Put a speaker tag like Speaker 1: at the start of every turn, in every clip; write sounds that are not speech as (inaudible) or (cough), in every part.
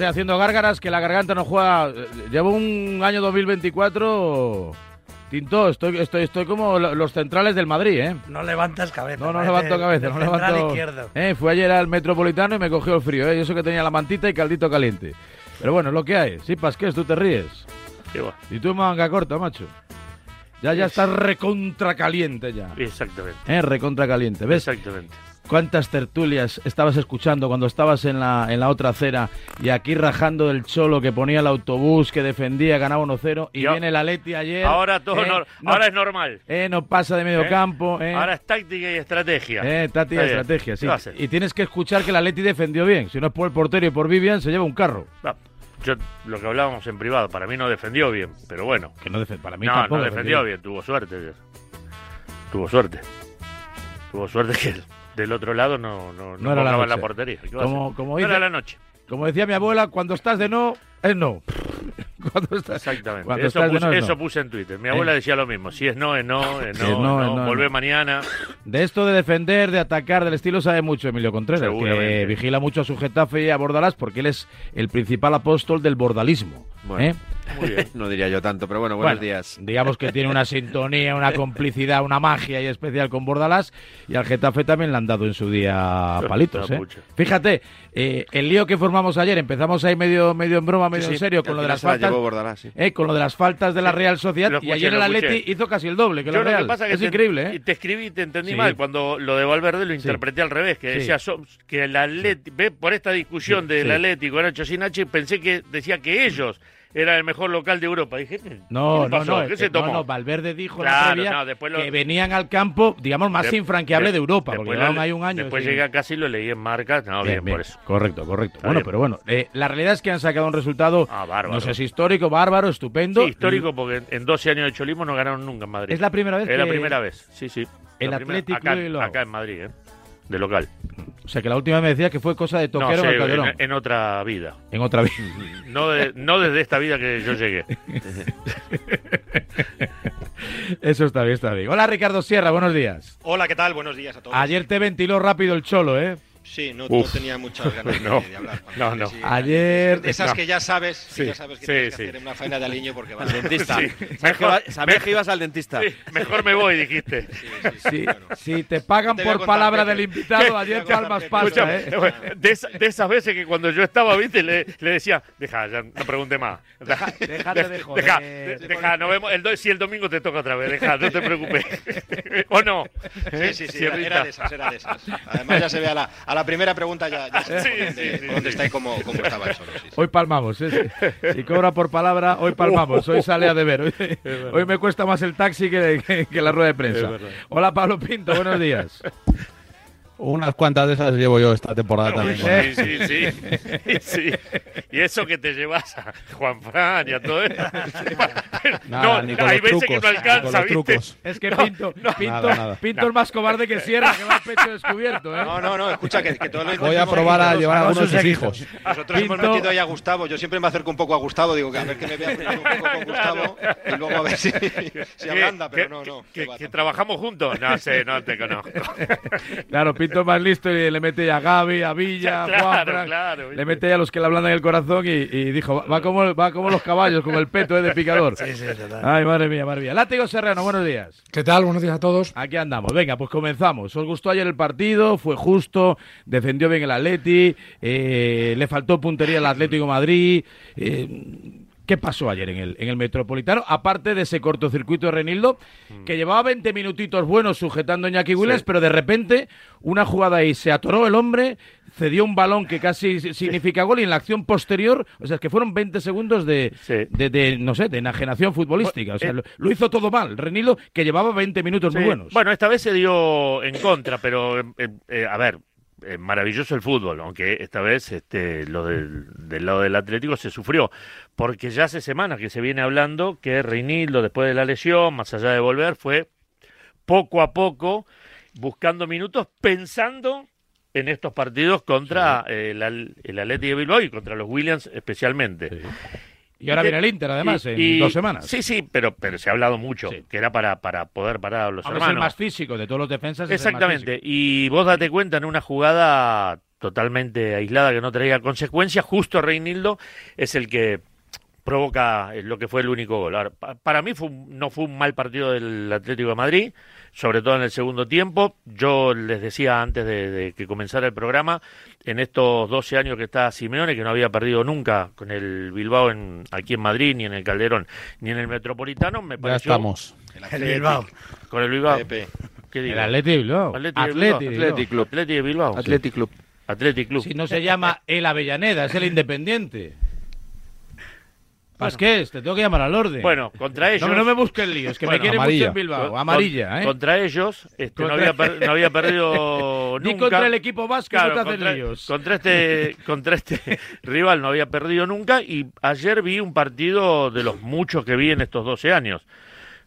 Speaker 1: Eh, haciendo gárgaras, que la garganta no juega. Llevo un año 2024. Tinto, estoy, estoy, estoy como lo- los centrales del Madrid, ¿eh?
Speaker 2: No levantas cabeza.
Speaker 1: No, no levanto cabeza, no
Speaker 2: central
Speaker 1: levanto.
Speaker 2: izquierdo.
Speaker 1: Eh, fui ayer al Metropolitano y me cogió el frío, ¿eh? Y eso que tenía la mantita y caldito caliente. Pero bueno, es lo que hay. Sí, Pasqués, tú te ríes. Y tú manga corta, macho. Ya, ya estás recontra caliente ya.
Speaker 3: Exactamente.
Speaker 1: Eh, recontra caliente. ¿Ves?
Speaker 3: Exactamente.
Speaker 1: ¿Cuántas tertulias estabas escuchando cuando estabas en la, en la otra acera y aquí rajando del cholo que ponía el autobús, que defendía, ganaba 1-0 y
Speaker 3: Yo-
Speaker 1: viene la Leti ayer?
Speaker 3: Ahora todo
Speaker 1: eh, no,
Speaker 3: ahora es normal.
Speaker 1: eh, no pasa de medio
Speaker 3: ¿eh?
Speaker 1: campo. Eh,
Speaker 3: Ahora es táctica y estrategia.
Speaker 1: eh, táctica,
Speaker 3: bien.
Speaker 1: estrategia, sí. Y tienes que escuchar que la Leti defendió bien. Si no es por el portero y por Vivian, se lleva un carro.
Speaker 3: Va, Yo, lo que hablábamos en privado, para mí no defendió bien, pero bueno.
Speaker 1: Que no para mí
Speaker 3: no,
Speaker 1: tampoco
Speaker 3: no defendió bien, tuvo suerte. Tuvo suerte. Tuvo (laughs) suerte que el- del otro lado no, no, no,
Speaker 1: No era la
Speaker 3: portería. ¿Qué va a
Speaker 1: Como- como
Speaker 3: no
Speaker 1: dice-
Speaker 3: era la noche.
Speaker 1: Como decía mi abuela, cuando estás de no, es no. (laughs) cuando estás,
Speaker 3: Exactamente.
Speaker 1: cuando
Speaker 3: Eso, puse,
Speaker 1: no, es
Speaker 3: eso
Speaker 1: no.
Speaker 3: puse en Twitter. Mi abuela
Speaker 1: Eh.
Speaker 3: decía lo mismo. Si es no, es no, es no,
Speaker 1: es no,
Speaker 3: no,
Speaker 1: es no,
Speaker 3: volvé
Speaker 1: no.
Speaker 3: mañana.
Speaker 1: De esto de defender, de atacar, del estilo sabe mucho Emilio Contreras, que vigila mucho a su Getafe y a Bordalás porque él es el principal apóstol del bordalismo.
Speaker 4: Bueno.
Speaker 1: ¿eh?
Speaker 3: Muy bien. (laughs)
Speaker 4: No diría yo tanto, pero bueno, buenos
Speaker 1: Bueno,
Speaker 4: días.
Speaker 1: Digamos que tiene una sintonía, una complicidad, una magia y especial con Bordalás y al Getafe también le han dado en su día (laughs) palitos. ¿eh? Fíjate, eh, el lío que formamos ayer, empezamos ahí medio, medio en broma, medio
Speaker 4: Sí,
Speaker 1: en serio, con lo de las
Speaker 4: la
Speaker 1: faltas.
Speaker 4: sí.
Speaker 1: eh, con lo de las faltas de la Real Sociedad
Speaker 3: lo
Speaker 1: y ayer el
Speaker 3: lo
Speaker 1: Atleti hizo casi el doble que
Speaker 3: Yo
Speaker 1: la
Speaker 3: lo
Speaker 1: Real.
Speaker 3: que pasa es que
Speaker 1: es
Speaker 3: te-
Speaker 1: increíble,
Speaker 3: y
Speaker 1: ¿eh?
Speaker 3: te escribí y te entendí mal cuando lo de Valverde lo interpreté al revés, que decía que el Atleti, ve, por esta discusión del. Atlético con Nacho Sinachi, pensé que decía que ellos eran el mejor local de Europa. Dije, ¿qué
Speaker 1: No, no,
Speaker 3: pasó?
Speaker 1: no,
Speaker 3: ¿Qué
Speaker 1: eh,
Speaker 3: se
Speaker 1: no,
Speaker 3: tomó?
Speaker 1: no, Valverde dijo en la
Speaker 3: Claro,
Speaker 1: previa
Speaker 3: no, después lo-
Speaker 1: que venían al campo, digamos, más
Speaker 3: De-
Speaker 1: infranqueable de,
Speaker 3: de-
Speaker 1: Europa, porque llevaban ahí un año.
Speaker 3: Después
Speaker 1: sin-
Speaker 3: llegué a casa y lo leí en marca. No, bien, por eso.
Speaker 1: Correcto, correcto.
Speaker 3: Está
Speaker 1: bueno,
Speaker 3: bien.
Speaker 1: pero bueno, eh, la realidad es que han sacado un resultado,
Speaker 3: Ah, bárbaro.
Speaker 1: no sé si histórico, bárbaro, estupendo.
Speaker 3: Sí, histórico porque en- en 12 años de cholismo no ganaron nunca en Madrid.
Speaker 1: Es la primera vez
Speaker 3: Es la
Speaker 1: que-
Speaker 3: primera vez, sí, sí.
Speaker 1: El
Speaker 3: La
Speaker 1: Athletic
Speaker 3: acá,
Speaker 1: lo-
Speaker 3: acá en Madrid, ¿eh? De local.
Speaker 1: O sea, que la última vez me decía que fue cosa de
Speaker 3: No,
Speaker 1: toquero el Calderón.
Speaker 3: en, en otra vida.
Speaker 1: En otra vida. (laughs)
Speaker 3: No, de- no desde esta vida que yo llegué. (laughs)
Speaker 1: Eso está bien, está bien. Hola, Ricardo Sierra, buenos días.
Speaker 5: Hola, ¿qué tal? Buenos días a todos.
Speaker 1: Ayer te ventiló rápido el cholo, ¿eh?
Speaker 5: Sí, no, no tenía muchas (laughs) ganas de-
Speaker 3: No,
Speaker 5: de, hablar.
Speaker 3: No, no.
Speaker 5: Sí,
Speaker 1: Ayer-
Speaker 5: de esas
Speaker 3: no.
Speaker 5: que ya sabes,
Speaker 3: Sí,
Speaker 5: que ya sabes que
Speaker 3: sí,
Speaker 5: tienes
Speaker 3: sí.
Speaker 5: que hacer una faena de aliño porque va
Speaker 4: Al dentista.
Speaker 3: Sí.
Speaker 4: Sabes que,
Speaker 3: Mejor-
Speaker 4: sabías que ibas al dentista.
Speaker 3: Sí, mejor me voy, dijiste.
Speaker 5: Sí, sí, sí,
Speaker 1: Si,
Speaker 5: bueno.
Speaker 1: si te pagan
Speaker 5: Te
Speaker 1: por
Speaker 5: contar,
Speaker 1: palabra del invitado,
Speaker 5: Te
Speaker 1: ayer
Speaker 5: voy a contar,
Speaker 1: palmas
Speaker 5: Pepe.
Speaker 1: pasta, ¿eh?
Speaker 3: de, esa- de esas veces que cuando yo estaba, viste, le, le decía, deja, ya no pregunte más. Deja,
Speaker 1: déjate de joder.
Speaker 3: deja, de- deja, nos vemos. El do- si el domingo te toca otra vez, deja, no te preocupes. (laughs) ¿O no?
Speaker 5: Sí, sí, sí, era, era de esas, era de esas. Además ya se ve a la, a la primera pregunta ya, ya (laughs)
Speaker 3: Sí, sí,
Speaker 5: dónde
Speaker 3: sí.
Speaker 5: está y cómo, cómo estaba el solo.
Speaker 1: Hoy palmamos, ¿eh? (laughs) Si- cobra por palabra, hoy palmamos. Hoy sale a deber. Hoy, hoy me cuesta más el taxi que, que- que la rueda de prensa. Hola, Pablo Pinto, buenos días. (laughs)
Speaker 6: Unas cuantas de esas llevo yo esta temporada también.
Speaker 3: Sí, sí, sí, (laughs) sí. Y eso que te llevas a Juan Fran y a todo eso.
Speaker 6: Nada, ni con
Speaker 3: hay
Speaker 6: los
Speaker 3: veces que
Speaker 6: trucos,
Speaker 3: no
Speaker 6: ni
Speaker 3: alcanza, ¿viste?
Speaker 6: trucos.
Speaker 1: Es que Pinto, Pinto,
Speaker 6: Nada, nada.
Speaker 1: Pinto es más cobarde que Sierra, que va al pecho descubierto, ¿eh?
Speaker 5: No, no, no, escucha que, que todos los
Speaker 6: Voy a
Speaker 5: hemos
Speaker 6: probar a llevar a
Speaker 1: vamos
Speaker 6: algunos de
Speaker 1: a
Speaker 6: sus hijos.
Speaker 5: Nosotros hemos
Speaker 1: Pinto-
Speaker 5: metido ahí a Gustavo. Yo siempre me acerco un poco a Gustavo, digo que a ver que me vea primero un poco con Gustavo y luego a ver si, (laughs) si
Speaker 3: Que-
Speaker 5: ablanda, pero
Speaker 3: que-
Speaker 5: no, no.
Speaker 3: Que, que
Speaker 5: tampoco.
Speaker 3: trabajamos juntos. No sé, no te conozco.
Speaker 1: Claro, Pinto es más listo y le mete ya a Gaby, a Villa, (laughs) a
Speaker 3: Claro,
Speaker 1: Juanfran,
Speaker 3: claro,
Speaker 1: le mete ya a los que le ablandan el corazón y, y dijo, va, como, va como los caballos, como el peto ¿eh? de picador. (laughs)
Speaker 2: Sí, sí, total.
Speaker 1: Ay, madre mía, madre mía. Látigo Serrano, buenos días.
Speaker 7: ¿Qué tal? Buenos días a todos.
Speaker 1: Aquí andamos. Venga, pues comenzamos. ¿Os gustó ayer el partido? Fue justo, defendió bien el Atleti, eh, le faltó puntería al Atlético Madrid. eh, ¿Qué pasó ayer en el, en el Metropolitano? Aparte de ese cortocircuito de Renildo, que llevaba 20 minutitos buenos sujetando a Iñaki Williams,
Speaker 3: Sí.
Speaker 1: pero de repente una jugada ahí se atoró el hombre, cedió un balón que casi significa gol y en la acción posterior, o sea, es que fueron 20 segundos de,
Speaker 3: Sí.
Speaker 1: de, de, no sé, de enajenación futbolística. O sea,
Speaker 3: Eh,
Speaker 1: lo, lo hizo todo mal. Renildo, que llevaba 20 minutos muy buenos.
Speaker 3: Bueno, esta vez se dio en contra, pero eh, eh, a ver, eh, maravilloso el fútbol, aunque esta vez este, lo del, del lado del Atlético se sufrió, porque ya hace semanas que se viene hablando que Reinildo, después de la lesión, más allá de volver, fue poco a poco buscando minutos, pensando en estos partidos contra eh, el, el Atlético de Bilbao y contra los Williams especialmente.
Speaker 1: Y ahora viene el Inter, además,
Speaker 3: Y-
Speaker 1: en
Speaker 3: y-
Speaker 1: dos semanas.
Speaker 3: Sí, sí, pero, pero se ha hablado mucho,
Speaker 1: Sí.
Speaker 3: que era para, para poder parar a los
Speaker 1: es el
Speaker 3: hermanos.
Speaker 1: más físico de todos los defensas. es el más
Speaker 3: Exactamente. Y vos date cuenta en una jugada totalmente aislada que no traía consecuencias. Justo Reinildo es el que provoca eh, lo que fue el único gol. Ahora, pa- para mí fue un- no fue un mal partido del Atlético de Madrid, sobre todo en el segundo tiempo. Yo les decía antes de, de que comenzara el programa, en estos 12 años que está Simeone, que no había perdido nunca con el Bilbao en, aquí en Madrid, ni en el Calderón, ni en el Metropolitano, me
Speaker 6: Ya
Speaker 3: pareció...
Speaker 6: estamos.
Speaker 2: El Bilbao.
Speaker 3: Con el Bilbao. ¿Qué digo?
Speaker 1: El Atleti de Bilbao.
Speaker 3: Atleti de
Speaker 1: Atleti
Speaker 3: Bilbao.
Speaker 4: Club.
Speaker 3: Atleti de Bilbao.
Speaker 4: Club.
Speaker 3: Athletic Club.
Speaker 1: Si no se llama el Avellaneda, es el Independiente. Pasqués, te tengo que llamar al orden.
Speaker 3: Bueno, contra ellos...
Speaker 1: no, no me busques líos, que
Speaker 3: Bueno,
Speaker 1: me quiere mucho en Bilbao. Amarilla, ¿eh?
Speaker 3: Contra ellos, este, no, había per- no había perdido (laughs)
Speaker 1: Ni
Speaker 3: nunca.
Speaker 1: contra el equipo vasco
Speaker 3: Claro,
Speaker 1: no te
Speaker 3: contra,
Speaker 1: líos.
Speaker 3: contra este, (laughs) contra este rival no había perdido nunca y ayer vi un partido de los muchos que vi en estos 12 años,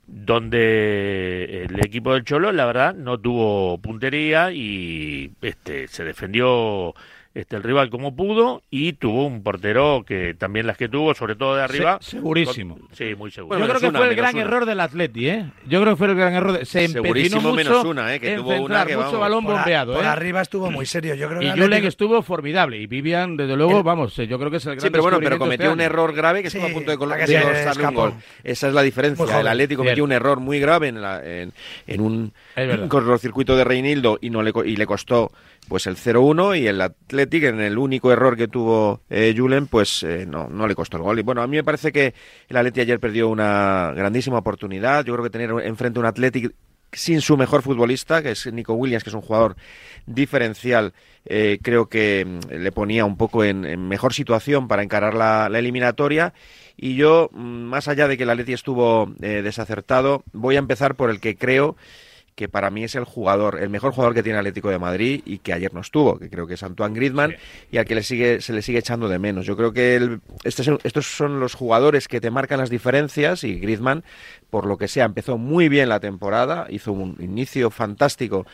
Speaker 3: donde el equipo del Cholo, la verdad, no tuvo puntería y este se defendió este el rival como pudo y tuvo un portero que también las que tuvo, sobre todo de arriba.
Speaker 1: Se- segurísimo.
Speaker 3: con- sí, muy seguro.
Speaker 1: Yo creo que fue el gran
Speaker 4: una.
Speaker 1: error del Atleti, ¿eh? Yo creo que fue el gran error. De... Se
Speaker 4: Segurísimo
Speaker 1: mucho
Speaker 4: menos una, ¿eh? Que tuvo una que,
Speaker 1: mucho
Speaker 4: vamos.
Speaker 1: balón
Speaker 2: Por, a-
Speaker 1: bombeado,
Speaker 2: por
Speaker 1: ¿eh?
Speaker 2: arriba estuvo muy serio. Yo creo
Speaker 1: Y Julen estuvo formidable. Y Vivian, desde luego,
Speaker 2: El-
Speaker 1: vamos, eh, yo creo que es el gran
Speaker 4: Sí, pero bueno, pero
Speaker 1: descubrimiento
Speaker 4: cometió un
Speaker 1: este
Speaker 4: error grave que
Speaker 2: Sí,
Speaker 4: estuvo a punto de, col-
Speaker 2: la que
Speaker 4: de
Speaker 2: se
Speaker 4: costarle un gol. Esa es la diferencia. El Atlético cometió un error muy grave en, la- en, en un cortocircuito de Reinildo y no le co- y le costó pues el 0-1 y el Atlético en el único error que tuvo eh, Julen pues eh, no, no le costó el gol. Y bueno, a mí me parece que el Atlético ayer perdió una grandísima oportunidad. Yo creo que tener enfrente un Atlético sin su mejor futbolista, que es Nico Williams, que es un jugador diferencial, eh, creo que mm, le ponía un poco en, en mejor situación para encarar la, la eliminatoria. Y yo, mm, más allá de que el Atleti estuvo eh, desacertado, voy a empezar por el que creo que para mí es el jugador, el mejor jugador que tiene Atlético de Madrid y que ayer no estuvo, que creo que es Antoine Griezmann y al que le sigue, se le sigue echando de menos. Yo creo que el- este es- estos son los jugadores que te marcan las diferencias y Griezmann, por lo que sea, empezó muy bien la temporada, hizo un inicio fantástico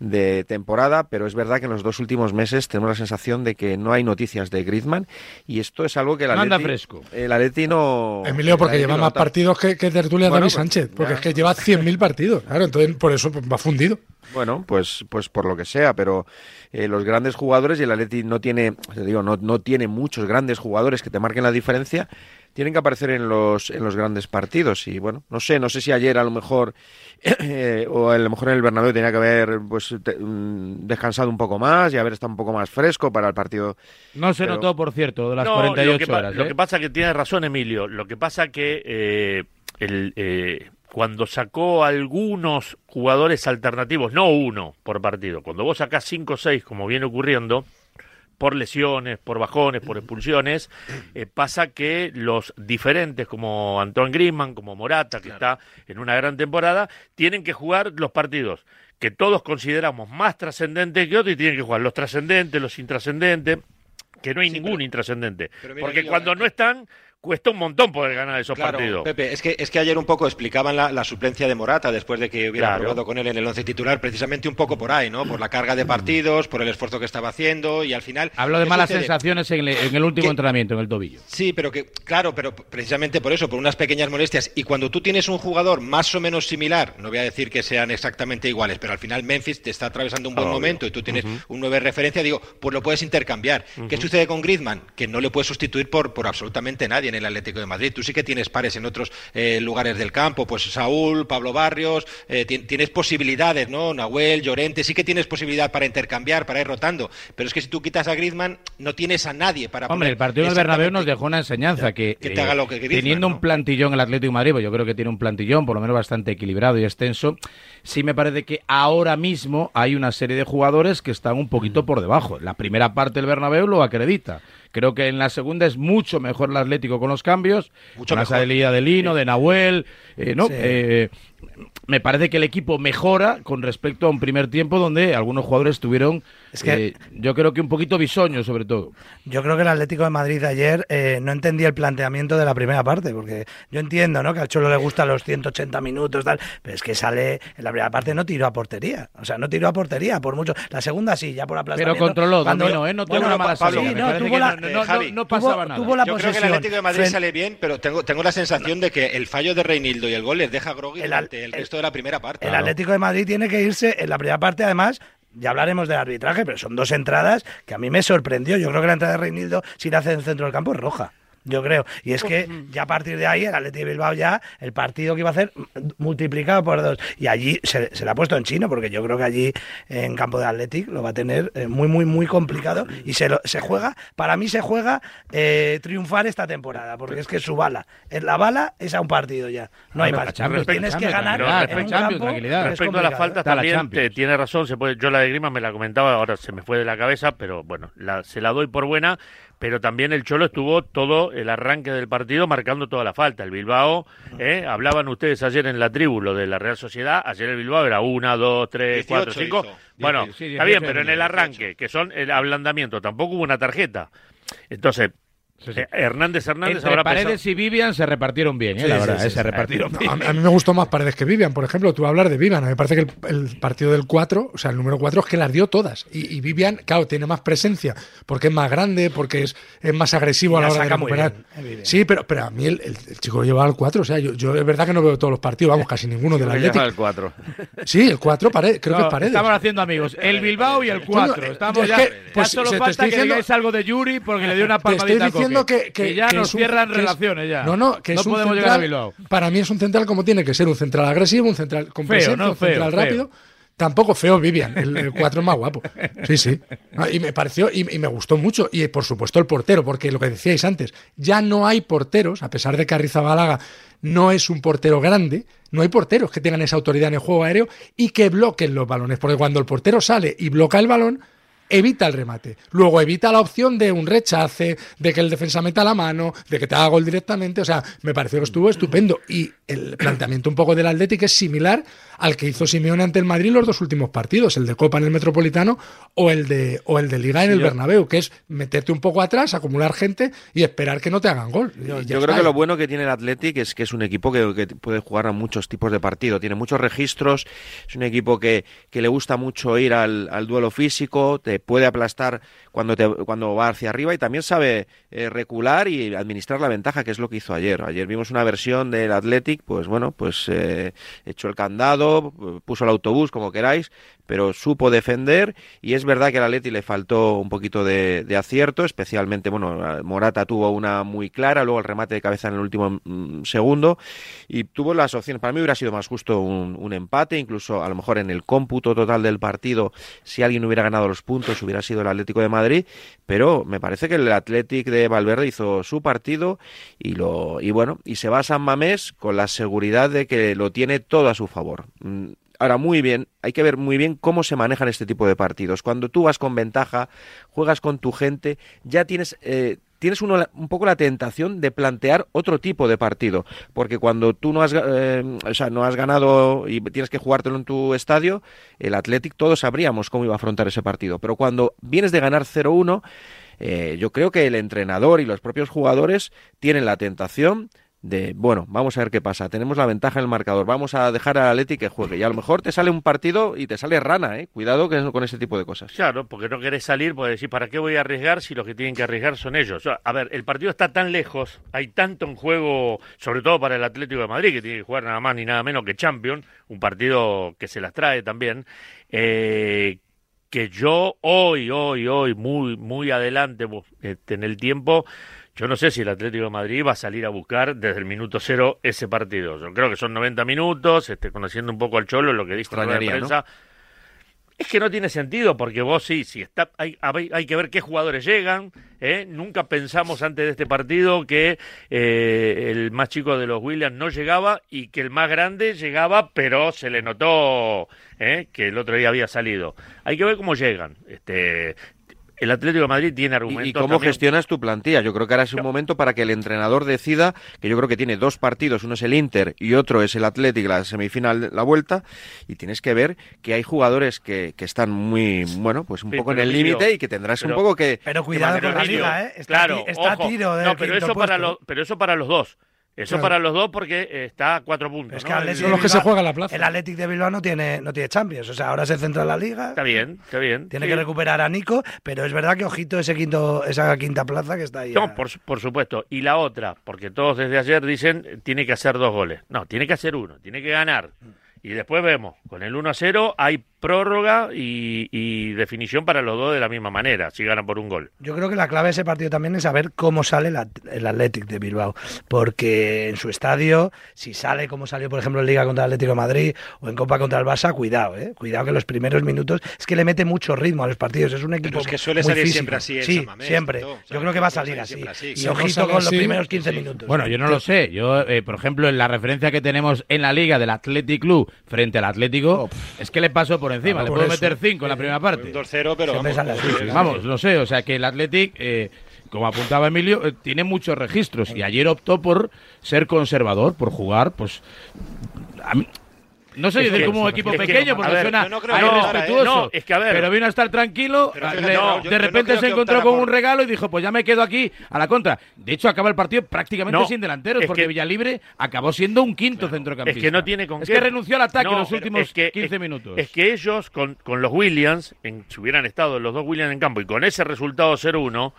Speaker 4: de temporada, pero es verdad que en los dos últimos meses tenemos la sensación de que no hay noticias de Griezmann y esto es algo que el
Speaker 1: No anda fresco.
Speaker 4: el Atleti no...
Speaker 7: Emilio, porque lleva más partidos que, que Tertulia
Speaker 4: Bueno,
Speaker 7: David
Speaker 4: pues,
Speaker 7: Sánchez, porque
Speaker 4: ya.
Speaker 7: es que lleva 100.000 partidos. Claro, entonces por eso va fundido.
Speaker 4: Bueno, pues, pues por lo que sea, pero eh, los grandes jugadores y el Atleti no tiene, te digo, no, no tiene muchos grandes jugadores que te marquen la diferencia, tienen que aparecer en los, en los grandes partidos y bueno, no sé, no sé si ayer a lo mejor (clears throat) eh, o a lo mejor en el Bernabéu tenía que haber pues te- mm, descansado un poco más y haber estado un poco más fresco para el partido.
Speaker 1: No se
Speaker 4: Pero-
Speaker 1: notó, por cierto, de las
Speaker 3: No,
Speaker 1: 48
Speaker 3: lo que,
Speaker 1: horas.
Speaker 3: Lo
Speaker 1: ¿eh?
Speaker 3: que pasa que tiene razón Emilio. Lo que pasa que eh, el, eh, cuando sacó algunos jugadores alternativos, no uno por partido, cuando vos sacás cinco o seis, como viene ocurriendo, por lesiones, por bajones, por expulsiones, eh, pasa que los diferentes como Antoine Griezmann, como Morata, que está en una gran temporada, tienen que jugar los partidos que todos consideramos más trascendentes que otros y tienen que jugar los trascendentes, los intrascendentes, que no hay
Speaker 5: Sí,
Speaker 3: ningún
Speaker 5: pero-
Speaker 3: intrascendente.
Speaker 5: pero
Speaker 3: Porque cuando
Speaker 5: eh,
Speaker 3: no están, cuesta un montón poder ganar esos
Speaker 5: Claro,
Speaker 3: partidos.
Speaker 5: Pepe, es que, es que ayer un poco explicaban la, la suplencia de Morata después de que hubiera
Speaker 3: Claro.
Speaker 5: probado con él en el once titular, precisamente un poco por ahí, ¿no? Por la carga de partidos, por el esfuerzo que estaba haciendo y al final.
Speaker 1: Hablo de
Speaker 5: ¿qué
Speaker 1: malas
Speaker 5: sucede?
Speaker 1: sensaciones en el, en el último
Speaker 5: Que-
Speaker 1: entrenamiento, en el tobillo.
Speaker 5: Sí, pero que, claro, pero precisamente por eso, por unas pequeñas molestias. Y cuando tú tienes un jugador más o menos similar, no voy a decir que sean exactamente iguales, pero al final Memphis te está atravesando un buen
Speaker 3: Obvio.
Speaker 5: momento y tú tienes un 9 de referencia, digo, pues lo puedes intercambiar. ¿Qué sucede con Griezmann? Que no le puedes sustituir por, por absolutamente nadie el Atlético de Madrid. Tú sí que tienes pares en otros eh, lugares del campo, pues Saúl, Pablo Barrios, eh, ti- tienes posibilidades, ¿no? Nahuel, Llorente, sí que tienes posibilidad para intercambiar, para ir rotando. Pero es que si tú quitas a Griezmann, no tienes a nadie para
Speaker 1: Hombre, el partido del Bernabéu nos dejó una enseñanza que, eh,
Speaker 5: que te haga lo que Griezmann,
Speaker 1: teniendo
Speaker 5: ¿no?
Speaker 1: un plantillón el Atlético de Madrid, pues yo creo que tiene un plantillón por lo menos bastante equilibrado y extenso, sí me parece que ahora mismo hay una serie de jugadores que están un poquito por debajo. La primera parte del Bernabéu lo acredita. Creo que en la segunda es mucho mejor el Atlético con los cambios,
Speaker 5: Mucho
Speaker 1: con la
Speaker 5: mejor.
Speaker 1: salida de Lino, de Nahuel, eh, ¿no?
Speaker 2: Sí.
Speaker 1: Eh, me parece que el equipo mejora con respecto a un primer tiempo donde algunos jugadores tuvieron,
Speaker 2: Es que-
Speaker 1: eh, yo creo que un poquito bisoño sobre todo.
Speaker 2: Yo creo que el Atlético de Madrid de ayer eh, no entendía el planteamiento de la primera parte, porque yo entiendo ¿no? que al Cholo le gustan los 180 minutos, tal, pero es que sale en la primera parte no tiró a portería. O sea, no tiró a portería, por mucho. La segunda sí, ya por
Speaker 1: Pero
Speaker 2: aplastamiento.
Speaker 1: controló,
Speaker 2: Cuando-
Speaker 1: dominó, ¿eh? No tuvo
Speaker 5: Bueno,
Speaker 1: una mala
Speaker 5: Pablo,
Speaker 2: sí, no, tuvo la-
Speaker 1: no,
Speaker 5: eh,
Speaker 1: no-
Speaker 5: Javi,
Speaker 1: no pasaba nada.
Speaker 2: tuvo la
Speaker 5: Yo creo que el
Speaker 2: posesión.
Speaker 5: Atlético de Madrid
Speaker 2: Fren-
Speaker 5: sale bien, pero tengo, tengo la sensación de que el fallo de Reinildo y el gol les deja grogui
Speaker 2: El
Speaker 5: el resto de la primera parte.
Speaker 2: El Atlético de Madrid tiene que irse en la primera parte, además, Ya hablaremos del arbitraje, pero son dos entradas que a mí me sorprendió. Yo creo que la entrada de Reinildo, si la hace en el centro del campo, es roja. Yo creo. Y es que ya a partir de ahí, el Atleti de Bilbao ya, el partido que iba a hacer, multiplicado por dos. Y allí se, se le ha puesto en chino, porque yo creo que allí en campo de Athletic lo va a tener eh, muy, muy, muy complicado. Y se, lo- se juega, para mí se juega eh, triunfar esta temporada, porque es que su bala, es la bala es a un partido ya. No hay
Speaker 1: Hombre,
Speaker 2: más.
Speaker 1: la
Speaker 2: Tienes que
Speaker 1: Champions,
Speaker 2: ganar en un campo
Speaker 3: Respecto a las
Speaker 2: complicado.
Speaker 3: faltas
Speaker 1: Está la
Speaker 3: también te- tiene razón, se puede, yo la de Grima me la comentaba, ahora se me fue de la cabeza, pero bueno, la- se la doy por buena, pero también el Cholo estuvo todo el arranque del partido marcando toda la falta. El Bilbao, eh, hablaban ustedes ayer en la tribu, lo de la Real Sociedad, ayer el Bilbao era una, dos, tres,
Speaker 5: 18
Speaker 3: cuatro, cinco.
Speaker 5: hizo.
Speaker 3: Bueno,
Speaker 1: Sí,
Speaker 3: está bien,
Speaker 1: 18
Speaker 3: pero en el arranque, que son el ablandamiento, tampoco hubo una tarjeta. Entonces,
Speaker 1: Sí, sí.
Speaker 3: eh, Hernández Hernández
Speaker 1: Entre
Speaker 3: habrá
Speaker 1: Paredes y Vivian se repartieron bien, ¿eh?
Speaker 7: Sí,
Speaker 1: la verdad,
Speaker 7: sí,
Speaker 1: eh,
Speaker 7: sí.
Speaker 1: se repartieron
Speaker 7: No,
Speaker 1: bien.
Speaker 7: a, mí me gustó más Paredes que Vivian, por ejemplo. Tú hablar de Vivian. A mí me parece que el, el partido del 4, o sea, el número 4 es que las dio todas. Y, y Vivian, claro, tiene más presencia porque es más grande, porque es, es más agresivo
Speaker 2: Y
Speaker 7: a la
Speaker 2: la
Speaker 7: hora de recuperar.
Speaker 2: bien.
Speaker 7: Sí, pero, pero a mí el, el- el chico lo lleva al 4. O sea, yo, yo es verdad que no veo todos los partidos, vamos, casi ninguno del Atlético.
Speaker 4: lleva el 4.
Speaker 7: Sí, el 4, creo que es Paredes.
Speaker 1: Estamos haciendo amigos. El Bilbao y el 4.
Speaker 7: Coño,
Speaker 1: Estamos
Speaker 7: es
Speaker 1: ya.
Speaker 7: que,
Speaker 1: ya
Speaker 7: pues,
Speaker 1: solo falta que digáis algo de Yuri porque le dio una palmadita
Speaker 7: diciendo que, que,
Speaker 1: ya
Speaker 7: que
Speaker 1: nos
Speaker 7: un-
Speaker 1: cierran relaciones ya.
Speaker 7: No, no, que
Speaker 1: no
Speaker 7: es un
Speaker 1: podemos
Speaker 7: central,
Speaker 1: llegar a.
Speaker 7: Para mí es un central como tiene que ser, un central agresivo, un central con
Speaker 1: Feo,
Speaker 7: un central
Speaker 1: Feo,
Speaker 7: rápido. Tampoco feo Vivian, el 4 es más guapo. Sí, sí. Y me pareció, y, y me gustó mucho. Y por supuesto el portero, porque lo que decíais antes, ya no hay porteros, a pesar de que Arrizabalaga no es un portero grande, no hay porteros que tengan esa autoridad en el juego aéreo y que bloquen los balones. Porque cuando el portero sale y bloquea el balón, evita el remate. Luego evita la opción de un rechace, de que el defensa meta la mano, de que te haga gol directamente. O sea, me pareció que estuvo estupendo. Y el planteamiento un poco del Atlético es similar al que hizo Simeone ante el Madrid los dos últimos partidos, el de Copa en el Metropolitano o el de, o el de Liga en el Bernabéu, que es meterte un poco atrás, acumular gente y esperar que no te hagan gol.
Speaker 4: Yo creo que lo bueno que tiene el Athletic es que es un equipo que, que puede jugar a muchos tipos de partido. Tiene muchos registros, es un equipo que, que le gusta mucho ir al, al duelo físico, te puede aplastar cuando, te, cuando va hacia arriba y también sabe eh, recular y administrar la ventaja, que es lo que hizo ayer. Ayer vimos una versión del Athletic, pues bueno, pues eh, echó el candado, puso el autobús, como queráis, pero supo defender y es verdad que al Atleti le faltó un poquito de, acierto, especialmente, bueno, Morata tuvo una muy clara, luego el remate de cabeza en el último mm, segundo y tuvo las opciones. Para mí hubiera sido más justo un, un empate, incluso a lo mejor en el cómputo total del partido, si alguien hubiera ganado los puntos, hubiera sido el Atlético de Madrid, pero me parece que el Athletic de Valverde hizo su partido y lo y bueno, y se va a San Mamés con la seguridad de que lo tiene todo a su favor. Ahora, muy bien, hay que ver muy bien cómo se manejan este tipo de partidos. Cuando tú vas con ventaja, juegas con tu gente, ya tienes, eh, tienes uno, un poco la tentación de plantear otro tipo de partido. Porque cuando tú no has, eh, o sea, no has ganado y tienes que jugártelo en tu estadio, el Athletic todos sabríamos cómo iba a afrontar ese partido. Pero cuando vienes de ganar 0-1, eh, yo creo que el entrenador y los propios jugadores tienen la tentación de, bueno, vamos a ver qué pasa, tenemos la ventaja en el marcador, vamos a dejar al Atleti que juegue. Y a lo mejor te sale un partido y te sale rana, ¿eh? Cuidado con ese tipo de cosas.
Speaker 3: Claro, porque no querés salir, pues decir, ¿para qué voy a arriesgar si los que tienen que arriesgar son ellos? A ver, el partido está tan lejos, hay tanto en juego, sobre todo para el Atlético de Madrid, que tiene que jugar nada más ni nada menos que Champions, un partido que se las trae también, eh, que yo hoy, hoy, hoy, muy, muy adelante este, en el tiempo, yo no sé si el Atlético de Madrid va a salir a buscar desde el minuto cero ese partido. Yo creo que son 90 minutos, este, conociendo un poco al Cholo, lo que dijo la prensa. Es que no tiene sentido, porque vos sí, sí está, hay que ver qué jugadores llegan. ¿eh? Nunca pensamos antes de este partido que eh, el más chico de los Williams no llegaba y que el más grande llegaba, pero se le notó ¿eh? que el otro día había salido. Hay que ver cómo llegan. Este, el Atlético de Madrid tiene argumentos.
Speaker 4: y cómo
Speaker 3: también.
Speaker 4: gestionas tu plantilla. Yo creo que ahora es un momento para que el entrenador decida, que yo creo que tiene dos partidos, uno es el Inter y otro es el Athletic, la semifinal, la vuelta, y tienes que ver que hay jugadores que, que están muy, bueno, pues un
Speaker 3: Sí,
Speaker 4: poco en
Speaker 3: pero
Speaker 4: el límite y que tendrás
Speaker 3: pero-
Speaker 4: un poco que...
Speaker 2: Pero cuidado con la liga, ¿eh? Está,
Speaker 3: claro,
Speaker 2: está
Speaker 3: ojo.
Speaker 2: tiro
Speaker 3: No, pero eso, para pero eso para los dos. Eso
Speaker 7: Claro.
Speaker 3: para los dos porque eh, está a cuatro puntos.
Speaker 2: Es
Speaker 3: ¿no?
Speaker 2: que
Speaker 7: Son los que se
Speaker 2: Bilbao-
Speaker 7: en la plaza.
Speaker 2: El Athletic de Bilbao no tiene, no tiene Champions. O sea, ahora se centra en la liga.
Speaker 3: Está bien, está bien.
Speaker 2: Tiene
Speaker 3: Sí.
Speaker 2: que recuperar a Nico, pero es verdad que ojito ese quinto, esa quinta plaza que está ahí.
Speaker 3: No,
Speaker 2: a-
Speaker 3: por, por supuesto. Y la otra, porque todos desde ayer dicen eh, tiene que hacer dos goles. No, tiene que hacer uno, tiene que ganar. Y después vemos, con el 1 a 0 hay prórroga y, y definición para los dos de la misma manera, si ganan por un gol.
Speaker 2: Yo creo que la clave de ese partido también es saber cómo sale el, At- el Athletic de Bilbao, porque en su estadio, si sale como salió, por ejemplo, en Liga contra el Atlético de Madrid o en Copa contra el Barça, cuidado, ¿eh? cuidado que los primeros minutos es que le mete mucho ritmo a los partidos, es un equipo
Speaker 5: Pero es que suele
Speaker 2: muy
Speaker 5: salir
Speaker 2: físico.
Speaker 5: siempre así
Speaker 2: Sí, siempre.
Speaker 5: Tito, o sea,
Speaker 2: Yo creo que va a salir así. Y
Speaker 7: no
Speaker 2: ojito con los primeros 15
Speaker 5: sí.
Speaker 2: minutos.
Speaker 1: Bueno, yo no lo sé. Yo, eh, por ejemplo, en la referencia que tenemos en la liga del Athletic Club frente al Atlético, es que le pasó por encima.
Speaker 7: Ah,
Speaker 1: le
Speaker 7: por
Speaker 1: puedo
Speaker 7: eso.
Speaker 1: meter 5 en la primera parte.
Speaker 5: Un 2-0, pero vamos,
Speaker 2: sí.
Speaker 1: Vamos, no sé, o sea que el Athletic, eh, como apuntaba Emilio, eh, tiene muchos registros y ayer optó por ser conservador, por jugar, pues... a mí- no sé decir como un equipo
Speaker 3: es
Speaker 1: pequeño porque
Speaker 3: ver,
Speaker 1: suena irrespetuoso.
Speaker 3: No, es que a ver.
Speaker 1: Pero vino a estar tranquilo, le-
Speaker 5: yo-
Speaker 1: de repente se encontró con un regalo y dijo, pues ya me quedo aquí a la contra. De hecho, acaba el partido prácticamente sin delanteros porque
Speaker 3: que-
Speaker 1: Villalibre acabó siendo un quinto centrocampista.
Speaker 3: Es que no tiene con
Speaker 1: Es
Speaker 3: qué.
Speaker 1: que renunció al ataque en los últimos
Speaker 3: es que-
Speaker 1: 15
Speaker 3: es-
Speaker 1: minutos.
Speaker 3: Es que ellos, con, con los Williams, en, si hubieran estado los dos Williams en campo y con ese resultado 0-1,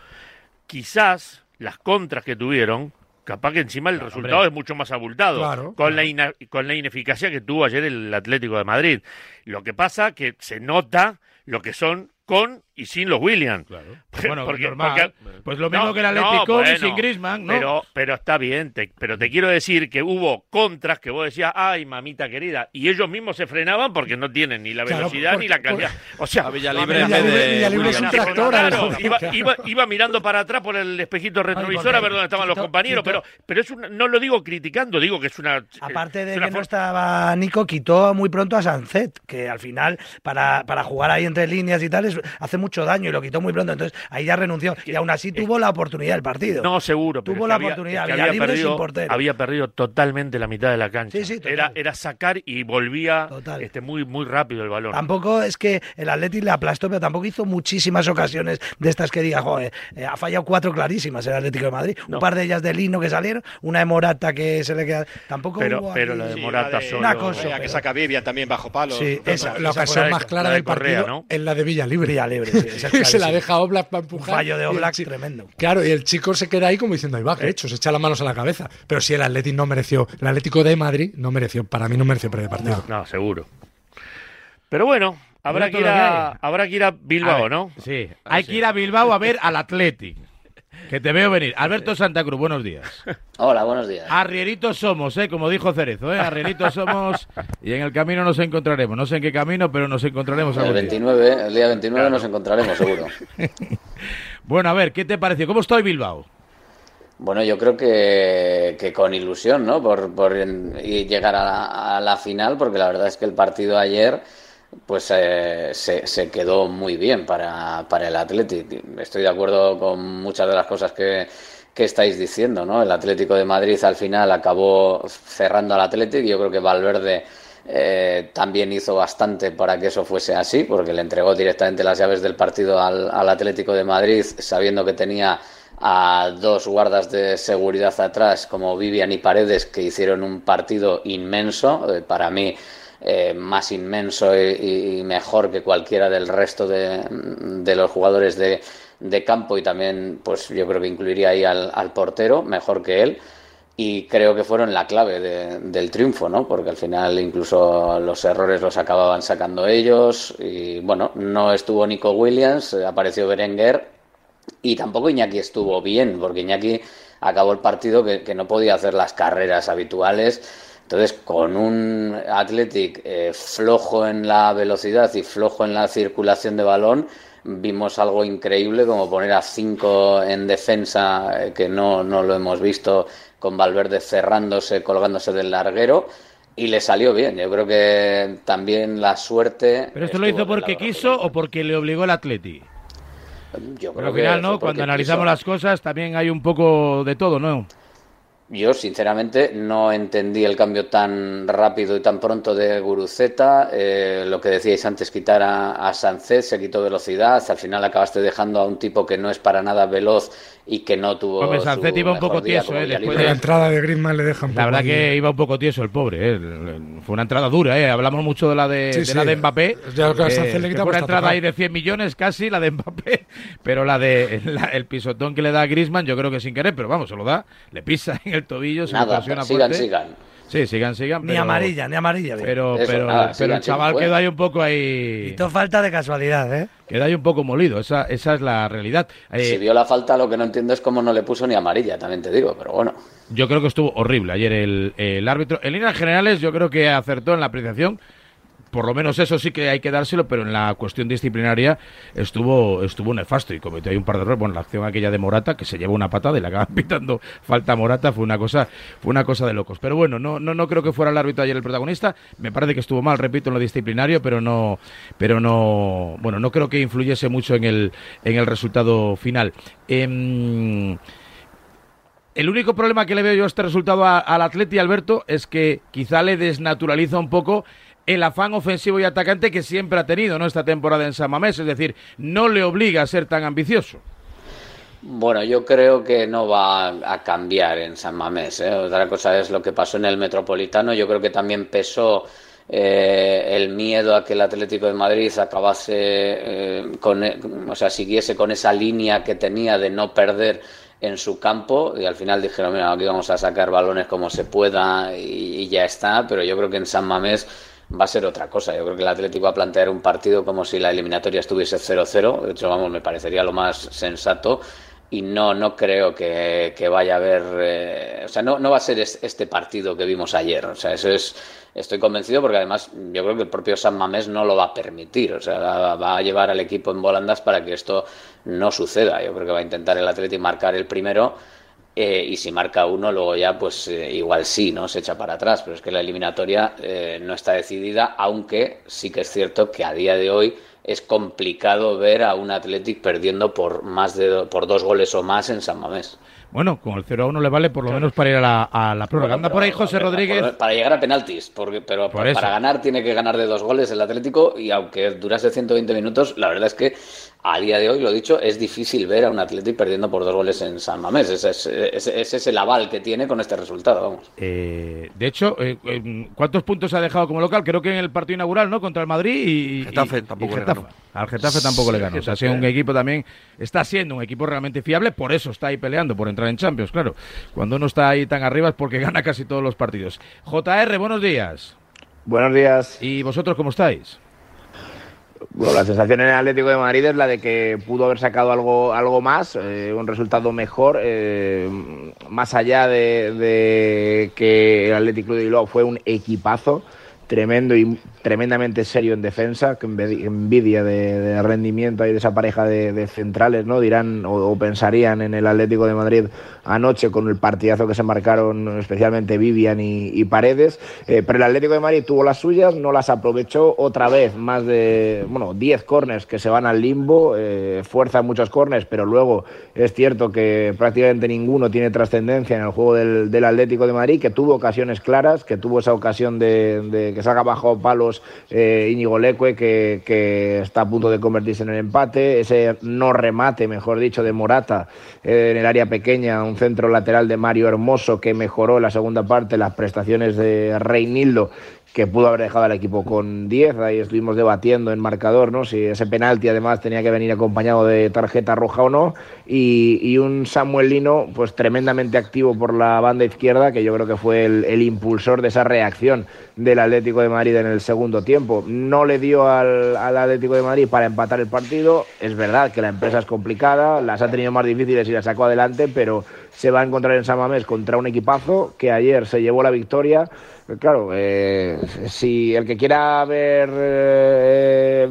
Speaker 3: quizás las contras que tuvieron, capaz que encima el resultado
Speaker 1: hombre.
Speaker 3: es mucho más abultado.
Speaker 7: Claro,
Speaker 3: con, La ina- con la ineficacia que tuvo ayer el Atlético de Madrid. Lo que pasa que se nota lo que son con y sin los Williams.
Speaker 1: Claro. (laughs) Bueno,
Speaker 3: Porque-
Speaker 1: normal.
Speaker 3: porque-
Speaker 1: pues lo mismo
Speaker 3: No,
Speaker 1: que el Atlético
Speaker 3: no, bueno,
Speaker 1: sin Griezmann, ¿no?
Speaker 3: Pero, pero está bien, te- pero te quiero decir que hubo contras que vos decías, ay, mamita querida, y ellos mismos se frenaban porque no tienen ni la
Speaker 7: Claro,
Speaker 3: velocidad
Speaker 7: por-
Speaker 3: ni la calidad. (laughs) O sea,
Speaker 4: A Villalibre.
Speaker 3: Claro, iba, iba, iba mirando para atrás por el espejito retrovisor
Speaker 2: porque
Speaker 3: a ver dónde estaban los
Speaker 2: Tito-
Speaker 3: compañeros,
Speaker 2: Tito-
Speaker 3: pero, pero es una- no lo digo criticando, digo que es una.
Speaker 2: Aparte
Speaker 3: es
Speaker 2: de
Speaker 3: una
Speaker 2: que no estaba Nico, quitó muy pronto a Sancet, que al final, para, para jugar ahí entre líneas y tal, es- hace mucho daño y lo quitó muy pronto. Entonces ahí ya renunció. y aún así tuvo la oportunidad del partido.
Speaker 3: No, seguro. pero
Speaker 2: Tuvo
Speaker 3: que
Speaker 2: la
Speaker 3: había-
Speaker 2: oportunidad,
Speaker 3: es que
Speaker 2: Villalibre
Speaker 3: había perdido,
Speaker 2: sin portero.
Speaker 3: había perdido totalmente la mitad de la cancha.
Speaker 2: Sí, sí,
Speaker 3: era, era sacar y volvía
Speaker 2: Total.
Speaker 3: este, muy, muy rápido el balón.
Speaker 2: Tampoco es que el Atleti le aplastó, pero tampoco hizo muchísimas ocasiones de estas que diga, joder, eh, ha fallado cuatro clarísimas el Atlético de Madrid.
Speaker 3: No.
Speaker 2: Un par de ellas de Lino que salieron, una de Morata que se le queda. Tampoco
Speaker 3: Pero-
Speaker 2: hubo
Speaker 3: pero
Speaker 2: aquí-
Speaker 3: la de
Speaker 5: Sí,
Speaker 3: Morata
Speaker 5: la de-
Speaker 3: solo-
Speaker 2: Una cosa,
Speaker 5: la que
Speaker 2: pero-
Speaker 5: saca Vivian también bajo palos.
Speaker 2: Sí, esa-
Speaker 7: La ocasión más clara
Speaker 3: la de
Speaker 7: del partido
Speaker 3: Correa, ¿no?
Speaker 7: es la de Villalibre.
Speaker 2: Villalibre, (laughs) (laughs) sí,
Speaker 7: se la deja Oblak para
Speaker 2: Un
Speaker 7: empujar.
Speaker 2: fallo de Oblak tremendo.
Speaker 7: Claro, y el chico se queda ahí como diciendo, ahí va, que he hecho, se echa las manos a la cabeza. Pero si el Atlético no mereció, el Atlético de Madrid no mereció, para mí no mereció perder el partido.
Speaker 3: No, seguro. Pero bueno, habrá que, ir a, habrá que ir a
Speaker 1: A
Speaker 3: Bilbao,
Speaker 1: ver,
Speaker 3: ¿no?
Speaker 1: Sí, hay que ir a Bilbao a ver al Athletic. Que te veo venir. Alberto Santa Cruz, buenos días.
Speaker 8: Hola, buenos días.
Speaker 1: Arrieritos somos, ¿eh? como dijo Cerezo, ¿eh? Arrieritos somos y en el camino nos encontraremos. No sé en qué camino, pero nos encontraremos
Speaker 8: El
Speaker 1: algún día.
Speaker 8: 29, el día 29 nos encontraremos seguro. (laughs)
Speaker 1: Bueno, a ver, ¿qué te pareció? ¿Cómo está hoy Bilbao?
Speaker 8: Bueno, yo creo que, que con ilusión, ¿no? Por, llegar a la, a la final, porque la verdad es que el partido ayer pues eh, se, quedó muy bien para, para el Athletic. Estoy de acuerdo con muchas de las cosas que, que estáis diciendo, ¿no? El Atlético de Madrid al final acabó cerrando al Athletic yo creo que Valverde eh, también hizo bastante para que eso fuese así, porque le entregó directamente las llaves del partido al, al Atlético de Madrid, sabiendo que tenía a dos guardas de seguridad atrás, como Vivian y Paredes, que hicieron un partido inmenso, eh, para mí eh, más inmenso y, mejor que cualquiera del resto de, de los jugadores de, de campo y también, pues yo creo que incluiría ahí al, portero, mejor que él y creo que fueron la clave de- del triunfo, ¿no? Porque al final incluso los errores los acababan sacando ellos y bueno, no estuvo Nico Williams, eh, apareció Berenguer y tampoco Iñaki estuvo bien, porque Iñaki acabó el partido que no podía hacer las carreras habituales. Entonces, con un Athletic eh, flojo en la velocidad y flojo en la circulación de balón, vimos algo increíble como poner a cinco en defensa, eh, que no, no lo hemos visto, con Valverde cerrándose, colgándose del larguero. Y le salió bien. Yo creo que también la suerte.
Speaker 1: ¿Pero esto lo hizo porque quiso o porque le obligó el Atleti?
Speaker 8: Yo
Speaker 1: Pero
Speaker 8: creo
Speaker 1: al
Speaker 8: que
Speaker 1: final,
Speaker 8: fue
Speaker 1: ¿no? Cuando analizamos
Speaker 8: quiso.
Speaker 1: las cosas también hay un poco de todo, ¿no?
Speaker 8: Yo, sinceramente, no entendí el cambio tan rápido y tan pronto de Guruceta. Eh, lo que decíais antes, quitar a, a se quitó velocidad. Al final acabaste dejando a un tipo que no es para nada veloz y que no tuvo.
Speaker 1: Hombre, Sánchez iba un poco
Speaker 8: día
Speaker 1: tieso, ¿eh? Después
Speaker 7: La entrada de Griezmann le deja un
Speaker 1: La verdad
Speaker 7: ahí.
Speaker 1: que iba un poco tieso el pobre, ¿eh? Fue una entrada dura, ¿eh? Hablamos mucho de la de,
Speaker 7: Sí,
Speaker 1: de
Speaker 7: sí.
Speaker 1: la de Mbappé.
Speaker 7: Ya que
Speaker 1: eh,
Speaker 7: le
Speaker 1: que fue una entrada ahí de 100 millones casi, la de Mbappé, (laughs) pero la de la- el pisotón que le da a Griezmann, yo creo que sin querer, pero vamos, se lo da, le pisa en el tobillo, se
Speaker 8: Nada,
Speaker 1: presiona
Speaker 8: sigan,
Speaker 1: fuerte.
Speaker 8: sigan.
Speaker 1: Sí, sigan, sigan.
Speaker 2: Ni
Speaker 1: pero-
Speaker 2: amarilla, ni amarilla. bien.
Speaker 1: Pero,
Speaker 8: Eso,
Speaker 1: pero,
Speaker 8: nada,
Speaker 1: pero el chaval
Speaker 8: sigan,
Speaker 1: queda ahí un poco
Speaker 2: Y
Speaker 1: ahí.
Speaker 2: todo falta de casualidad, ¿eh?
Speaker 1: Queda ahí un poco molido. Esa, esa es la realidad. Eh,
Speaker 8: Si vio la falta, lo que no entiendo es cómo no le puso ni amarilla, también te digo, pero bueno.
Speaker 1: Yo creo que estuvo horrible ayer el, el árbitro. En líneas generales, yo creo que acertó en la apreciación. Por lo menos eso sí que hay que dárselo, pero en la cuestión disciplinaria estuvo estuvo nefasto y cometió ahí un par de errores. Bueno, la acción aquella de Morata, que se lleva una patada y le acaban (laughs) pitando falta a Morata, fue una cosa fue una cosa de locos. Pero bueno, no, no, no creo que fuera el árbitro ayer el protagonista. Me parece que estuvo mal, repito, en lo disciplinario, pero no, pero no, bueno, no creo que influyese mucho en el, en el resultado final. Em, el único problema que le veo yo a este resultado al Atleti, Alberto, es que quizá le desnaturaliza un poco el afán ofensivo y atacante que siempre ha tenido ¿no? esta temporada en San Mamés. Es decir, no le obliga a ser tan ambicioso.
Speaker 8: Bueno, yo creo que no va a cambiar en San Mamés. ¿eh? Otra cosa es lo que pasó en el Metropolitano. Yo creo que también pesó eh, el miedo a que el Atlético de Madrid acabase eh, con, e- o sea, siguiese con esa línea que tenía de no perder en su campo y al final dijeron, mira, aquí vamos a sacar balones como se pueda y, y ya está, pero yo creo que en San Mamés va a ser otra cosa. Yo creo que el Atlético va a plantear un partido como si la eliminatoria estuviese 0-0. De hecho, vamos, me parecería lo más sensato. Y no, no creo que, vaya a haber. eh, o sea, no, no va a ser es- este partido que vimos ayer. O sea, eso es. Estoy convencido porque además yo creo que el propio San Mamés no lo va a permitir. O sea, va, va a llevar al equipo en volandas para que esto no suceda. Yo creo que va a intentar el Atlético marcar el primero. Eh, y si marca uno, luego ya, pues eh, igual sí, ¿no? Se echa para atrás. Pero es que la eliminatoria eh, no está decidida, aunque sí que es cierto que a día de hoy es complicado ver a un Athletic perdiendo por más de do- por dos goles o más en San Mamés.
Speaker 1: Bueno, con el 0 a 1 le vale por lo menos para ir a la, a la prórroga. Anda por ahí José
Speaker 8: Para-
Speaker 1: Rodríguez.
Speaker 8: Para, para llegar a penaltis, porque, pero
Speaker 1: Por
Speaker 8: pa-
Speaker 1: eso.
Speaker 8: para ganar tiene que ganar de dos goles el Atlético y aunque durase 120 minutos, la verdad es que a día de hoy, lo dicho, es difícil ver a un Atlético perdiendo por dos goles en San Mamés. Ese es, ese- ese es el aval que tiene con este resultado, vamos.
Speaker 1: Eh, de hecho, eh, eh, ¿cuántos puntos ha dejado como local? Creo que en el partido inaugural, ¿no? Contra el Madrid y.
Speaker 4: Getafe
Speaker 1: y-
Speaker 4: tampoco
Speaker 1: y
Speaker 4: le ganó.
Speaker 1: Al Getafe tampoco le ganó. O sea, ha sido un equipo también. Está siendo un equipo realmente fiable, por eso está ahí peleando, por entrar en Champions, claro. Cuando uno está ahí tan arriba es porque (laughs) gana casi todos los partidos. JR, buenos días.
Speaker 9: Buenos días.
Speaker 1: ¿Y vosotros cómo estáis?
Speaker 9: Bueno, la sensación en el Atlético de Madrid es la de que pudo haber sacado algo, algo más, eh, un resultado mejor, eh, más allá de, que el Atlético de Bilbao fue un equipazo tremendo y tremendamente serio en defensa, que envi- envidia de, rendimiento ahí de esa pareja de, centrales, ¿no? Dirán o, pensarían en el Atlético de Madrid anoche con el partidazo que se marcaron especialmente Vivian y, y Paredes, Eh, pero el Atlético de Madrid tuvo las suyas, no las aprovechó otra vez, más de, bueno, 10 corners que se van al limbo, eh, fuerza muchos corners, pero luego es cierto que prácticamente ninguno tiene trascendencia en el juego del, Atlético de Madrid, que tuvo ocasiones claras, que tuvo esa ocasión de que saca bajo palos eh, Íñigo Leque, que, que está a punto de convertirse en el empate, ese no remate, mejor dicho, de Morata eh, en el área pequeña, un centro lateral de Mario Hermoso que mejoró en la segunda parte las prestaciones de Reinildo que pudo haber dejado al equipo con 10. Ahí estuvimos debatiendo en marcador, ¿no? Si ese penalti además tenía que venir acompañado de tarjeta roja o no. Y, un Samuel Lino, pues tremendamente activo por la banda izquierda, que yo creo que fue el, el impulsor de esa reacción del Atlético de Madrid en el segundo tiempo. No le dio al, al Atlético de Madrid para empatar el partido. Es verdad que la empresa es complicada, las ha tenido más difíciles y las sacó adelante, pero se va a encontrar en San Mamés contra un equipazo que ayer se llevó la victoria. Claro, eh, si el que quiera ver eh,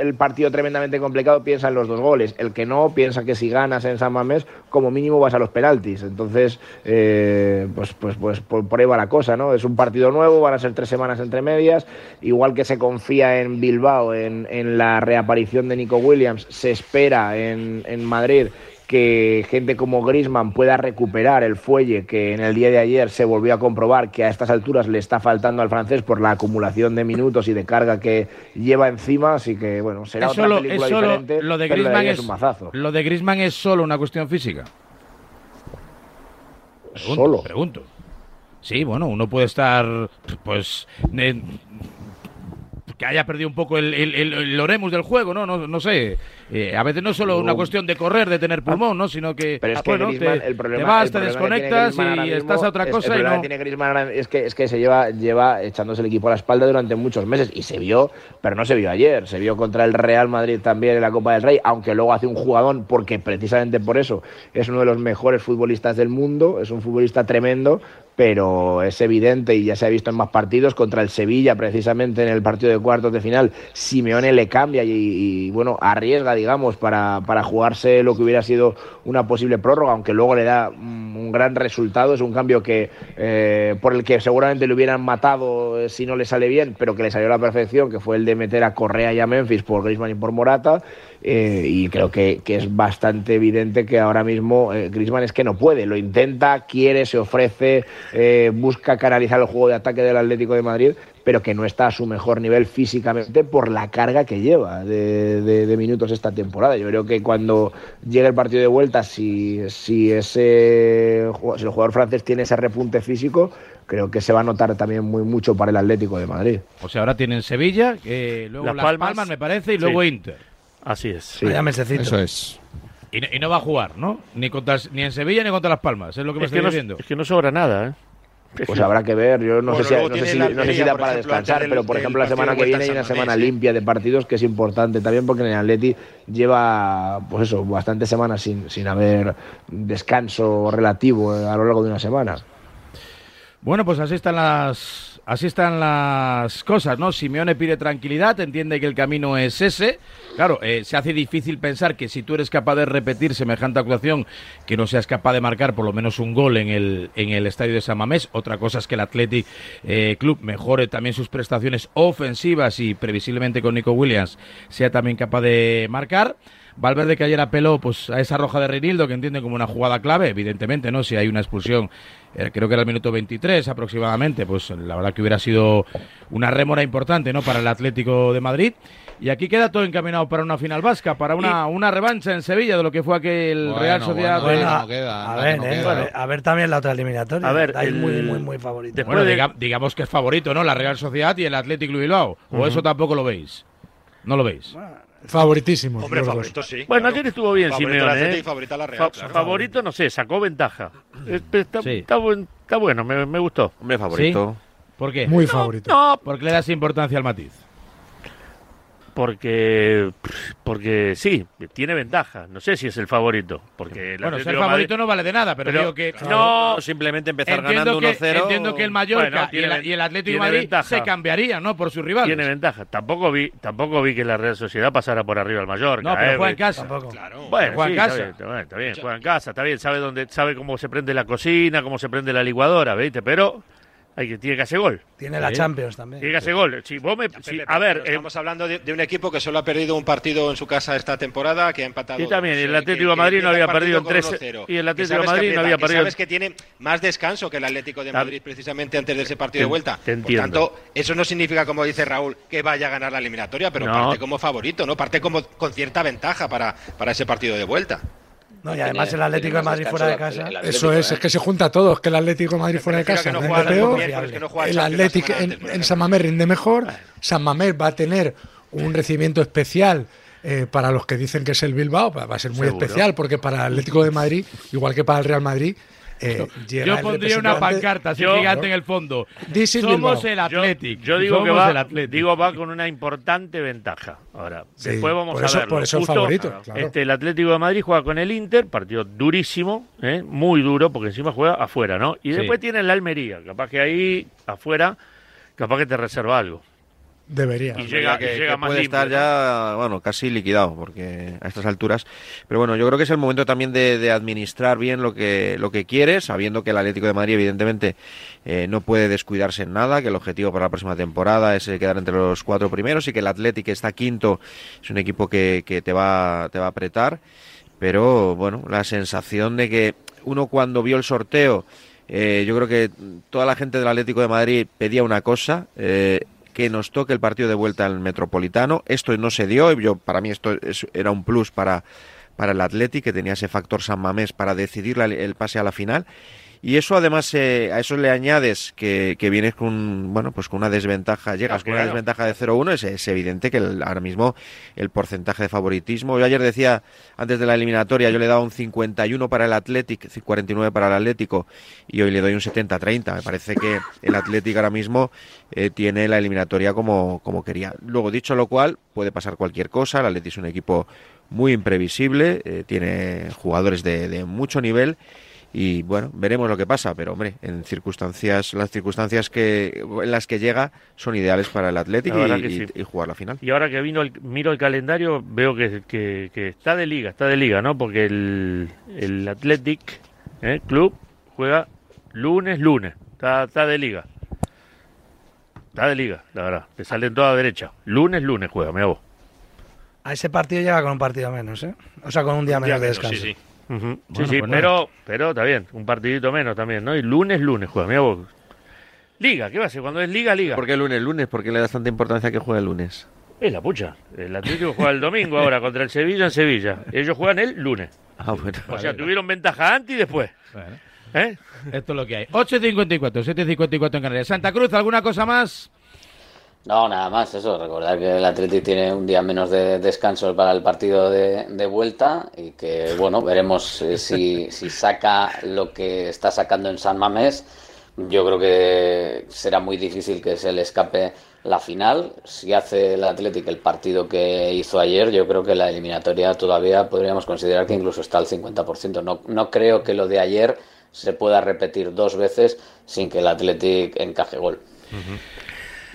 Speaker 9: el partido tremendamente complicado piensa en los dos goles, el que no piensa que si ganas en San Mamés como mínimo vas a los penaltis. Entonces, eh, pues, pues, pues por, por ahí va la cosa, ¿no? Es un partido nuevo, van a ser tres semanas entre medias, igual que se confía en Bilbao en, en la reaparición de Nico Williams, se espera en, en Madrid que gente como Grisman pueda recuperar el fuelle que en el día de ayer se volvió a comprobar que a estas alturas le está faltando al francés por la acumulación de minutos y de carga que lleva encima, así que bueno, será
Speaker 1: Es
Speaker 9: otra
Speaker 1: solo,
Speaker 9: película
Speaker 1: es solo-
Speaker 9: diferente.
Speaker 1: lo de Griezmann es,
Speaker 9: un mazazo.
Speaker 1: lo de Griezmann es solo una cuestión física. Pregunto,
Speaker 9: Solo.
Speaker 1: Pregunto. Sí, bueno, uno puede estar, pues, que haya perdido un poco el, el, el- el Oremus del juego, ¿no? No, no sé. Eh, a veces no es solo una cuestión de correr, de tener pulmón, ¿no? Sino que,
Speaker 9: Pero es que
Speaker 1: bueno,
Speaker 9: Griezmann,
Speaker 1: te,
Speaker 9: el problema,
Speaker 1: te vas,
Speaker 9: el
Speaker 1: te desconectas y
Speaker 9: mismo
Speaker 1: estás a otra
Speaker 9: es-
Speaker 1: cosa
Speaker 9: el
Speaker 1: y
Speaker 9: problema
Speaker 1: no...
Speaker 9: que tiene Griezmann es que, es que se lleva, lleva echándose el equipo a la espalda durante muchos meses y se vio, pero no se vio ayer, se vio contra el Real Madrid también en la Copa del Rey, aunque luego hace un jugadón porque precisamente por eso es uno de los mejores futbolistas del mundo, es un futbolista tremendo, pero es evidente y ya se ha visto en más partidos contra el Sevilla precisamente en el partido de cuartos de final, Simeone le cambia y, y, bueno, arriesga digamos para, para jugarse lo que hubiera sido una posible prórroga, aunque luego le da mm, un gran resultado, es un cambio que eh, por el que seguramente le hubieran matado eh, si no le sale bien, pero que le salió a la perfección, que fue el de meter a Correa y a Memphis por Griezmann y por Morata, eh, y creo que, que es bastante evidente que ahora mismo eh, Griezmann es que no puede, lo intenta, quiere, se ofrece, busca canalizar el juego de ataque del Atlético de Madrid, pero que no está a su mejor nivel físicamente por la carga que lleva de, de- de minutos esta temporada. Yo creo que cuando llegue el partido de vuelta, si, si, ese, si el jugador francés tiene ese repunte físico, creo que se va a notar también muy mucho para el Atlético de Madrid.
Speaker 1: O sea, ahora tienen Sevilla, eh, luego
Speaker 3: Las
Speaker 1: Las,
Speaker 3: Palmas.
Speaker 1: Palmas, me parece, y luego
Speaker 3: Sí.
Speaker 1: Inter.
Speaker 3: Así es.
Speaker 2: Vaya mesecito.
Speaker 6: Eso es.
Speaker 1: Y, no- y no va a jugar, ¿no? Ni, contra, ni en Sevilla ni contra Las Palmas, es lo que me
Speaker 3: Es que,
Speaker 1: estoy
Speaker 3: no,
Speaker 1: diciendo.
Speaker 3: es que no sobra nada, ¿eh? Es
Speaker 9: Pues habrá que ver, yo no
Speaker 5: Bueno,
Speaker 9: sé si, no sé si,
Speaker 5: la
Speaker 9: no sé si
Speaker 5: Almería,
Speaker 9: da para
Speaker 5: ejemplo,
Speaker 9: descansar, pero por ejemplo la semana que viene hay una semana limpia de partidos que es importante también porque en el Atleti lleva pues eso, bastantes semanas sin, sin haber descanso relativo eh, a lo largo de una semana.
Speaker 1: Bueno, pues así están las así están las cosas, ¿no? Simeone pide tranquilidad, entiende que el camino es ese. Claro, eh, se hace difícil pensar que si tú eres capaz de repetir semejante actuación, que no seas capaz de marcar por lo menos un gol en el, en el estadio de San Mamés. Otra cosa es que el Athletic eh, Club mejore también sus prestaciones ofensivas y previsiblemente con Nico Williams sea también capaz de marcar. Valverde que ayer apeló pues a esa roja de Reinildo que entiende como una jugada clave, evidentemente, ¿no? Si hay una expulsión, eh, creo que era el minuto 23 aproximadamente, pues la verdad que hubiera sido una rémora importante, ¿no? Para el Atlético de Madrid. Y aquí queda todo encaminado para una final vasca, para una, una revancha en Sevilla de lo que fue aquel
Speaker 6: Bueno,
Speaker 1: Real Sociedad.
Speaker 6: bueno,
Speaker 1: de-
Speaker 6: bueno. queda,
Speaker 2: a
Speaker 6: no,
Speaker 2: ver,
Speaker 6: no
Speaker 2: eh,
Speaker 6: queda.
Speaker 2: a ver, a también la otra eliminatoria.
Speaker 3: A ver,
Speaker 2: Hay
Speaker 3: el-
Speaker 2: muy, muy, muy favorito.
Speaker 1: Bueno,
Speaker 3: de-
Speaker 1: diga- digamos que es favorito, ¿no? La Real Sociedad y el Atlético de Bilbao. O eso tampoco lo veis. No lo veis.
Speaker 7: Favoritísimos.
Speaker 5: Hombre, favorito sí.
Speaker 3: Bueno,
Speaker 5: claro.
Speaker 3: ayer estuvo bien
Speaker 5: Favorito
Speaker 3: Simeone, ¿eh?
Speaker 5: y favorita la Real,
Speaker 3: Fa-
Speaker 5: claro.
Speaker 3: Favorito, no sé, sacó ventaja. Está,
Speaker 1: Sí.
Speaker 3: está buen- está bueno, me, me gustó.
Speaker 4: Hombre, favorito.
Speaker 1: ¿Por qué?
Speaker 7: Muy favorito.
Speaker 3: No,
Speaker 1: Porque le das importancia al matiz.
Speaker 3: Porque porque sí, tiene ventaja. No sé si es el favorito. Porque el
Speaker 1: Bueno, ser favorito
Speaker 3: Madrid-
Speaker 1: no vale de nada, pero,
Speaker 3: Pero-
Speaker 1: digo que...
Speaker 3: No,
Speaker 4: O simplemente empezar
Speaker 1: Entiendo
Speaker 4: ganando
Speaker 1: que,
Speaker 4: 1-0.
Speaker 1: entiendo que el Mallorca
Speaker 3: Bueno,
Speaker 1: y,
Speaker 3: tiene
Speaker 1: el, y el Atlético de Madrid
Speaker 3: ventaja.
Speaker 1: se cambiarían, ¿no? Por sus rivales.
Speaker 3: tiene ventaja. Tampoco vi tampoco vi que la Real Sociedad pasara por arriba al Mallorca.
Speaker 1: No, pero
Speaker 3: ¿eh?
Speaker 1: juega en casa.
Speaker 2: Tampoco.
Speaker 3: Bueno,
Speaker 1: Juega en casa.
Speaker 3: Bien, está bien, juega en casa, está bien, sabe dónde, sabe cómo se prende la cocina, cómo se prende la licuadora, ¿viste? Pero hay que tiene que hacer gol.
Speaker 2: Tiene la
Speaker 1: Sí.
Speaker 2: Champions también.
Speaker 3: Tiene que hacer gol. Si vos me, si-
Speaker 5: Pepe,
Speaker 3: a ver,
Speaker 5: pero
Speaker 3: eh,
Speaker 5: estamos hablando de, de un equipo que solo ha perdido un partido en su casa esta temporada, que ha empatado.
Speaker 3: Y también,
Speaker 5: dos,
Speaker 3: el
Speaker 5: eh,
Speaker 3: Atlético de Madrid no había perdido en tres-
Speaker 5: con 1-0,
Speaker 3: y el Atlético de Madrid no había perdido-
Speaker 5: Sabes que tiene más descanso que el Atlético de Madrid precisamente antes de ese partido
Speaker 3: Te-
Speaker 5: de vuelta.
Speaker 3: te entiendo.
Speaker 5: Por tanto, eso no significa, como dice Raúl, que vaya a ganar la eliminatoria, pero
Speaker 3: No.
Speaker 5: parte como favorito, ¿no? Parte como con cierta ventaja para, para ese partido de vuelta.
Speaker 2: No, y además el Atlético de Madrid fuera de casa.
Speaker 7: Eso es, es que se junta todo, es que el Atlético de Madrid fuera de casa
Speaker 5: que no
Speaker 7: rinde
Speaker 5: juega
Speaker 7: peor,
Speaker 5: el
Speaker 7: Atlético en, en. San Mamés rinde mejor, San Mamés va a tener un recibimiento especial eh, para los que dicen que es el Bilbao, va a ser muy
Speaker 3: Seguro.
Speaker 7: especial porque para el Atlético de Madrid, igual que para el Real Madrid, eh,
Speaker 1: Yo pondría una pancarta así
Speaker 3: Yo-
Speaker 1: gigante en el fondo. Somos
Speaker 7: Bilbao.
Speaker 1: el Athletic.
Speaker 3: yo digo que va,
Speaker 1: el Athletic.
Speaker 3: digo va con una importante ventaja. Ahora,
Speaker 7: Sí,
Speaker 3: después vamos
Speaker 7: por
Speaker 3: a
Speaker 7: eso-
Speaker 3: verlo.
Speaker 7: por eso
Speaker 3: Justo,
Speaker 7: favorito, claro.
Speaker 3: Este, el Atlético de Madrid juega con el Inter, partido durísimo, ¿eh? muy duro, porque encima juega afuera, ¿no? Y
Speaker 1: Sí.
Speaker 3: después tiene el Almería, capaz que ahí afuera, capaz que te reserva algo.
Speaker 7: Debería.
Speaker 3: Y llega,
Speaker 4: que,
Speaker 3: y llega
Speaker 4: que
Speaker 3: más
Speaker 4: puede
Speaker 3: limpio,
Speaker 4: estar ya, bueno, casi liquidado, porque a estas alturas. Pero bueno, yo creo que es el momento también de, de administrar bien lo que, lo que quiere, sabiendo que el Atlético de Madrid, evidentemente, eh, no puede descuidarse en nada, que el objetivo para la próxima temporada es eh, quedar entre los cuatro primeros y que el Atlético que está quinto es un equipo que, que te, va, te va a apretar. Pero bueno, la sensación de que uno cuando vio el sorteo, eh, yo creo que toda la gente del Atlético de Madrid pedía una cosa. eh, que nos toque el partido de vuelta al Metropolitano. Esto no se dio, yo, para mí esto es- era un plus para, para el Atleti, que tenía ese factor San Mamés para decidir la- el pase a la final. Y eso además, eh, a eso le añades que, que vienes con, bueno, pues con una desventaja, llegas con una
Speaker 3: claro.
Speaker 4: desventaja de 0-1, es, es evidente que el- ahora mismo el porcentaje de favoritismo, yo ayer decía, antes de la eliminatoria, yo le daba un 51 para el Athletic, 49 para el Atlético, y hoy le doy un 70-30. Me parece que el Athletic ahora mismo eh, tiene la eliminatoria como, como quería. Luego, dicho lo cual, puede pasar cualquier cosa, el Athletic es un equipo muy imprevisible, eh, tiene jugadores de, de mucho nivel y bueno, veremos lo que pasa, pero hombre, en circunstancias, las circunstancias que en las que llega son ideales para el
Speaker 3: verdad
Speaker 4: y,
Speaker 3: que
Speaker 4: y-
Speaker 3: sí.
Speaker 4: y jugar la final.
Speaker 3: Y ahora que vino el, miro el calendario, veo que, que- que está de liga, está de liga, ¿no? Porque el, el Athletic ¿eh? Club juega lunes, lunes. Está, está de liga. Está de liga, la verdad. Te salen toda derecha. Lunes, lunes juega, mira vos.
Speaker 2: A ese partido llega con un partido menos, ¿eh? O sea, con un día menos de descanso.
Speaker 3: Sí, sí. Sí,
Speaker 1: Bueno,
Speaker 3: sí,
Speaker 1: pues
Speaker 3: pero, pero está bien. Un partidito menos también, ¿no? Y lunes, lunes juega, mira vos. Liga, ¿qué va a ser? Cuando es liga, liga.
Speaker 4: ¿Por qué lunes, lunes? ¿Por qué le das tanta importancia a que juegue el lunes?
Speaker 3: Es la pucha. El Atlético juega el domingo ahora (laughs) contra el Sevilla en Sevilla. Ellos juegan el lunes.
Speaker 4: Ah, bueno.
Speaker 3: O sea, tuvieron ventaja antes y después.
Speaker 1: Bueno,
Speaker 3: ¿Eh?
Speaker 1: esto es lo que hay. 8.54, 7.54 en Canarias. Santa Cruz, ¿alguna cosa más?
Speaker 8: No, nada más, eso, recordar que el Athletic tiene un día menos de descanso para el partido de, de vuelta y que, bueno, veremos eh, si, (laughs) si saca lo que está sacando en San Mamés. Yo creo que será muy difícil que se le escape la final. Si hace el Athletic el partido que hizo ayer, yo creo que la eliminatoria todavía podríamos considerar que incluso está al 50%. No, no creo que lo de ayer se pueda repetir dos veces sin que el Athletic encaje gol.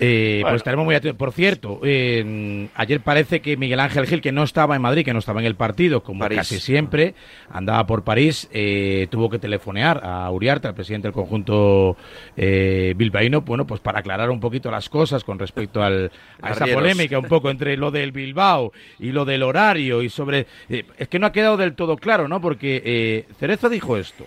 Speaker 1: Eh,
Speaker 3: Bueno.
Speaker 1: Pues estaremos muy atentos. Por cierto, eh, ayer parece que Miguel Ángel Gil, que no estaba en Madrid, que no estaba en el partido, como
Speaker 4: París.
Speaker 1: casi siempre, andaba por París, eh, tuvo que telefonear a Uriarte, al presidente del conjunto eh, bilbaíno, bueno, pues para aclarar un poquito las cosas con respecto al, a esa polémica un poco entre lo del Bilbao y lo del horario y sobre... eh, es que no ha quedado del todo claro, ¿no? Porque eh, Cerezo dijo esto.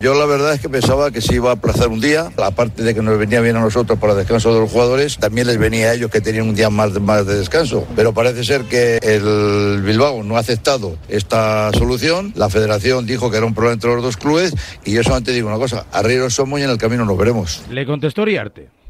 Speaker 10: Yo la verdad es que pensaba que se iba a aplazar un día, aparte de que nos venía bien a nosotros para descanso de los jugadores, también les venía a ellos que tenían un día más de, descanso. Pero parece ser que el Bilbao no ha aceptado esta solución, la federación dijo que era un problema entre los dos clubes y yo solamente digo una cosa, arrieros somos y en el camino nos veremos.
Speaker 1: Le contestó Uriarte.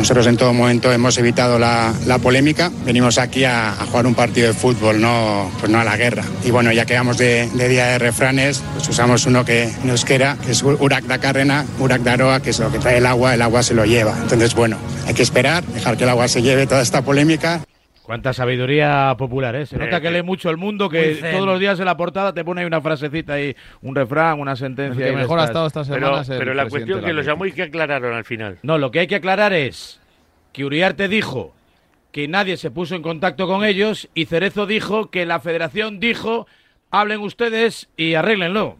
Speaker 11: Nosotros en todo momento hemos evitado la, polémica. Venimos aquí a, jugar un partido de fútbol, no, pues no a la guerra. Y bueno, ya que vamos de, de día de refranes, pues usamos uno que en euskera, que es Urak da Carrena, Urak da Aroa, que es lo que trae el agua, el agua se lo lleva. Entonces, bueno, hay que esperar, dejar que el agua se lleve toda esta polémica.
Speaker 1: Cuánta sabiduría popular, ¿eh? Se nota
Speaker 3: Eh,
Speaker 1: que lee mucho el mundo, que todos los días en la portada te pone ahí una frasecita ahí, un refrán, una
Speaker 6: El
Speaker 1: sentencia.
Speaker 6: que
Speaker 1: y
Speaker 6: mejor ha
Speaker 1: estas.
Speaker 6: estado esta semana
Speaker 3: Pero, la cuestión que lo
Speaker 6: Atlético.
Speaker 3: llamó y que aclararon al final.
Speaker 1: No, lo que hay que aclarar es que Uriarte dijo que nadie se puso en contacto con ellos y Cerezo dijo que la federación dijo, hablen ustedes y arréglenlo.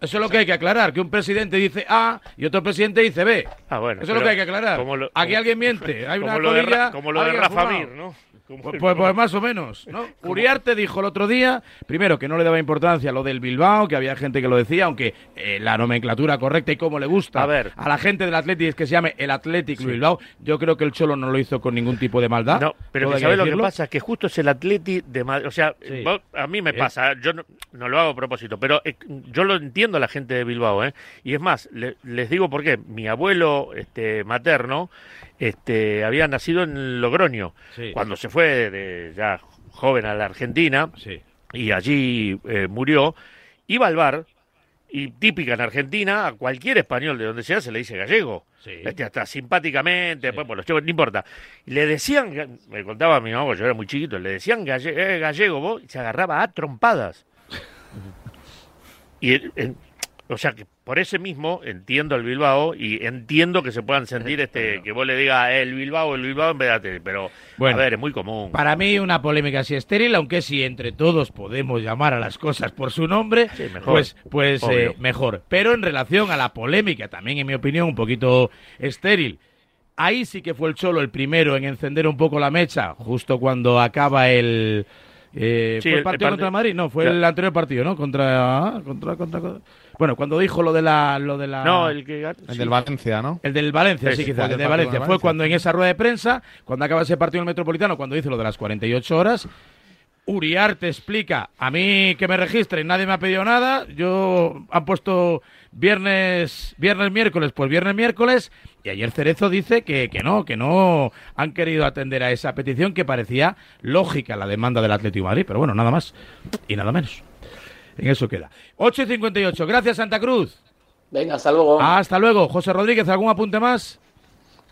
Speaker 1: Eso es lo que hay que aclarar, que un presidente dice A y otro presidente dice B.
Speaker 3: Ah, bueno.
Speaker 1: Eso es lo que hay que aclarar.
Speaker 3: lo-
Speaker 1: Aquí alguien miente, (laughs) hay una
Speaker 3: como lo
Speaker 1: colilla,
Speaker 3: como lo de Rafa. Mir, ¿no?
Speaker 1: Pues, pues- pues más o menos, ¿no? Uriarte dijo el otro día, primero, que no le daba importancia a lo del Bilbao, que había gente que lo decía, aunque eh, la nomenclatura correcta y como le gusta
Speaker 3: A ver.
Speaker 1: la gente del Atlético es que se llame el Atlético Bilbao, yo creo que el Cholo no lo hizo con ningún tipo de maldad.
Speaker 3: No, pero ¿sabes lo que pasa? Que justo es el Atleti de Madrid. O sea,
Speaker 1: Sí.
Speaker 3: vos- a mí me
Speaker 1: Eh.
Speaker 3: pasa, yo no, no lo hago a propósito, pero eh, yo lo entiendo a la gente de Bilbao, ¿eh? Y es más, le- les digo por qué. Mi abuelo este, materno este, había nacido en Logroño.
Speaker 1: Sí.
Speaker 3: Cuando se fue de, ya joven a la Argentina
Speaker 1: Sí.
Speaker 3: y allí eh, murió, iba al bar. Y típica en Argentina, a cualquier español de donde sea se le dice gallego.
Speaker 1: Sí.
Speaker 3: Este, hasta simpáticamente, después por los chicos, no importa. Y le decían, me contaba mi mamá, yo era muy chiquito, le decían galle- eh, gallego, vos, y se agarraba a trompadas. (laughs) y, eh, eh, o sea, que por ese mismo entiendo el Bilbao y entiendo que se puedan sentir este que vos le digas el Bilbao, el Bilbao en vez de pero
Speaker 1: Bueno.
Speaker 3: a ver, es muy común.
Speaker 1: Para mí una polémica así estéril, aunque si entre todos podemos llamar a las cosas por su nombre,
Speaker 3: Sí, mejor.
Speaker 1: pues, pues eh, mejor. Pero en relación a la polémica, también en mi opinión un poquito estéril, ahí sí que fue el Cholo el primero en encender un poco la mecha, justo cuando acaba el... eh,
Speaker 3: Sí,
Speaker 1: ¿Fue el partido
Speaker 3: el
Speaker 1: contra el
Speaker 3: part-
Speaker 1: Madrid? No, fue
Speaker 3: Claro.
Speaker 1: el anterior partido, ¿no? Contra, contra, contra, contra- Bueno, cuando dijo lo de la... Lo de la...
Speaker 3: No, el que
Speaker 6: El
Speaker 3: sí.
Speaker 6: del Valencia, ¿no?
Speaker 1: El del Valencia,
Speaker 3: Sí,
Speaker 1: quizás. El
Speaker 6: del
Speaker 1: de Valencia.
Speaker 6: de
Speaker 1: Fue
Speaker 6: Valencia.
Speaker 1: cuando en esa rueda de prensa, cuando acaba ese partido en el Metropolitano, cuando dice lo de las 48 horas, Uriarte explica, a mí que me registren, nadie me ha pedido nada, yo han puesto viernes, viernes, miércoles, pues viernes, miércoles, y ayer Cerezo dice que, que no, que no han querido atender a esa petición que parecía lógica la demanda del Atlético de Madrid, pero bueno, nada más y nada menos. En eso queda. 8 y 58, gracias Santa Cruz.
Speaker 8: Venga, hasta luego.
Speaker 1: Hasta luego. José Rodríguez, ¿algún apunte más?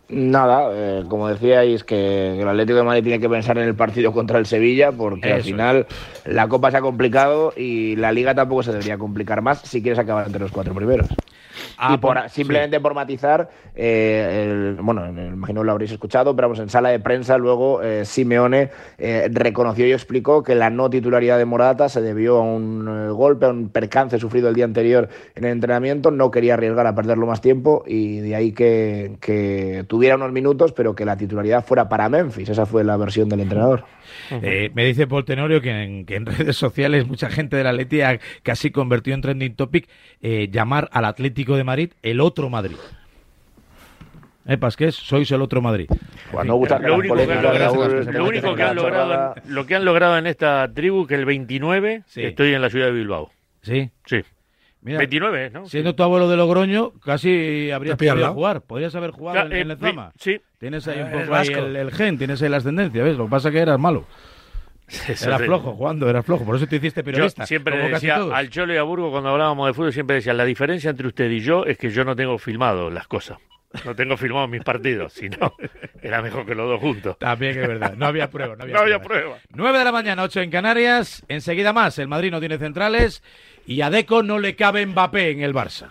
Speaker 9: Nada, eh, como decíais, que el Atlético de Madrid tiene que pensar en el partido contra el Sevilla, porque al final la Copa se ha complicado y la Liga tampoco se debería complicar más si quieres acabar entre los cuatro primeros.
Speaker 1: Ah,
Speaker 9: y por, simplemente por matizar, eh, el- bueno, imagino lo habréis escuchado, pero vamos, en sala de prensa luego eh, Simeone eh, reconoció y explicó que la no titularidad de Morata se debió a un golpe, a un percance sufrido el día anterior en el entrenamiento, no quería arriesgar a perderlo más tiempo y de ahí que, que tuviera unos minutos, pero que la titularidad fuera para Memphis, esa fue la versión del entrenador.
Speaker 1: Me dice Paul Tenorio que en, que en (laughs) redes sociales mucha gente del Atleti ha casi convertido en trending topic llamar al Atlético de Madrid el otro Madrid. ¿Epas qué es? Sois el otro Madrid.
Speaker 9: Gusta
Speaker 3: Lo único que han logrado- lo único que
Speaker 9: en
Speaker 3: han logrado, en- lo que han logrado en esta tribu que el 29
Speaker 1: Sí.
Speaker 3: estoy en la ciudad de Bilbao.
Speaker 1: Sí.
Speaker 3: Sí.
Speaker 1: Mira,
Speaker 3: 29, ¿no?
Speaker 1: Siendo tu abuelo de Logroño, casi habrías podido jugar. Podrías haber jugado
Speaker 3: Ya,
Speaker 1: en,
Speaker 3: eh,
Speaker 1: en Lezama.
Speaker 3: Sí.
Speaker 1: Tienes ahí un
Speaker 2: Eres
Speaker 1: poco ahí el, el gen, tienes ahí la ascendencia, ¿ves? Lo que pasa es que eras malo.
Speaker 3: Sí.
Speaker 1: flojo jugando, eras flojo. Por eso te hiciste
Speaker 3: Yo
Speaker 1: periodista.
Speaker 3: siempre decía al Cholo y a Burgo cuando hablábamos de fútbol, siempre decía, la diferencia entre usted y yo es que yo no tengo filmado las cosas. No tengo filmado mis partidos, si no, era mejor que los dos juntos.
Speaker 1: También es verdad. No había prueba. No había, (laughs)
Speaker 3: No había
Speaker 1: prueba.
Speaker 3: prueba.
Speaker 1: 9 de la mañana, 8 en Canarias. Enseguida más. El Madrid no tiene centrales. Y a Deco no le cabe Mbappé en el Barça.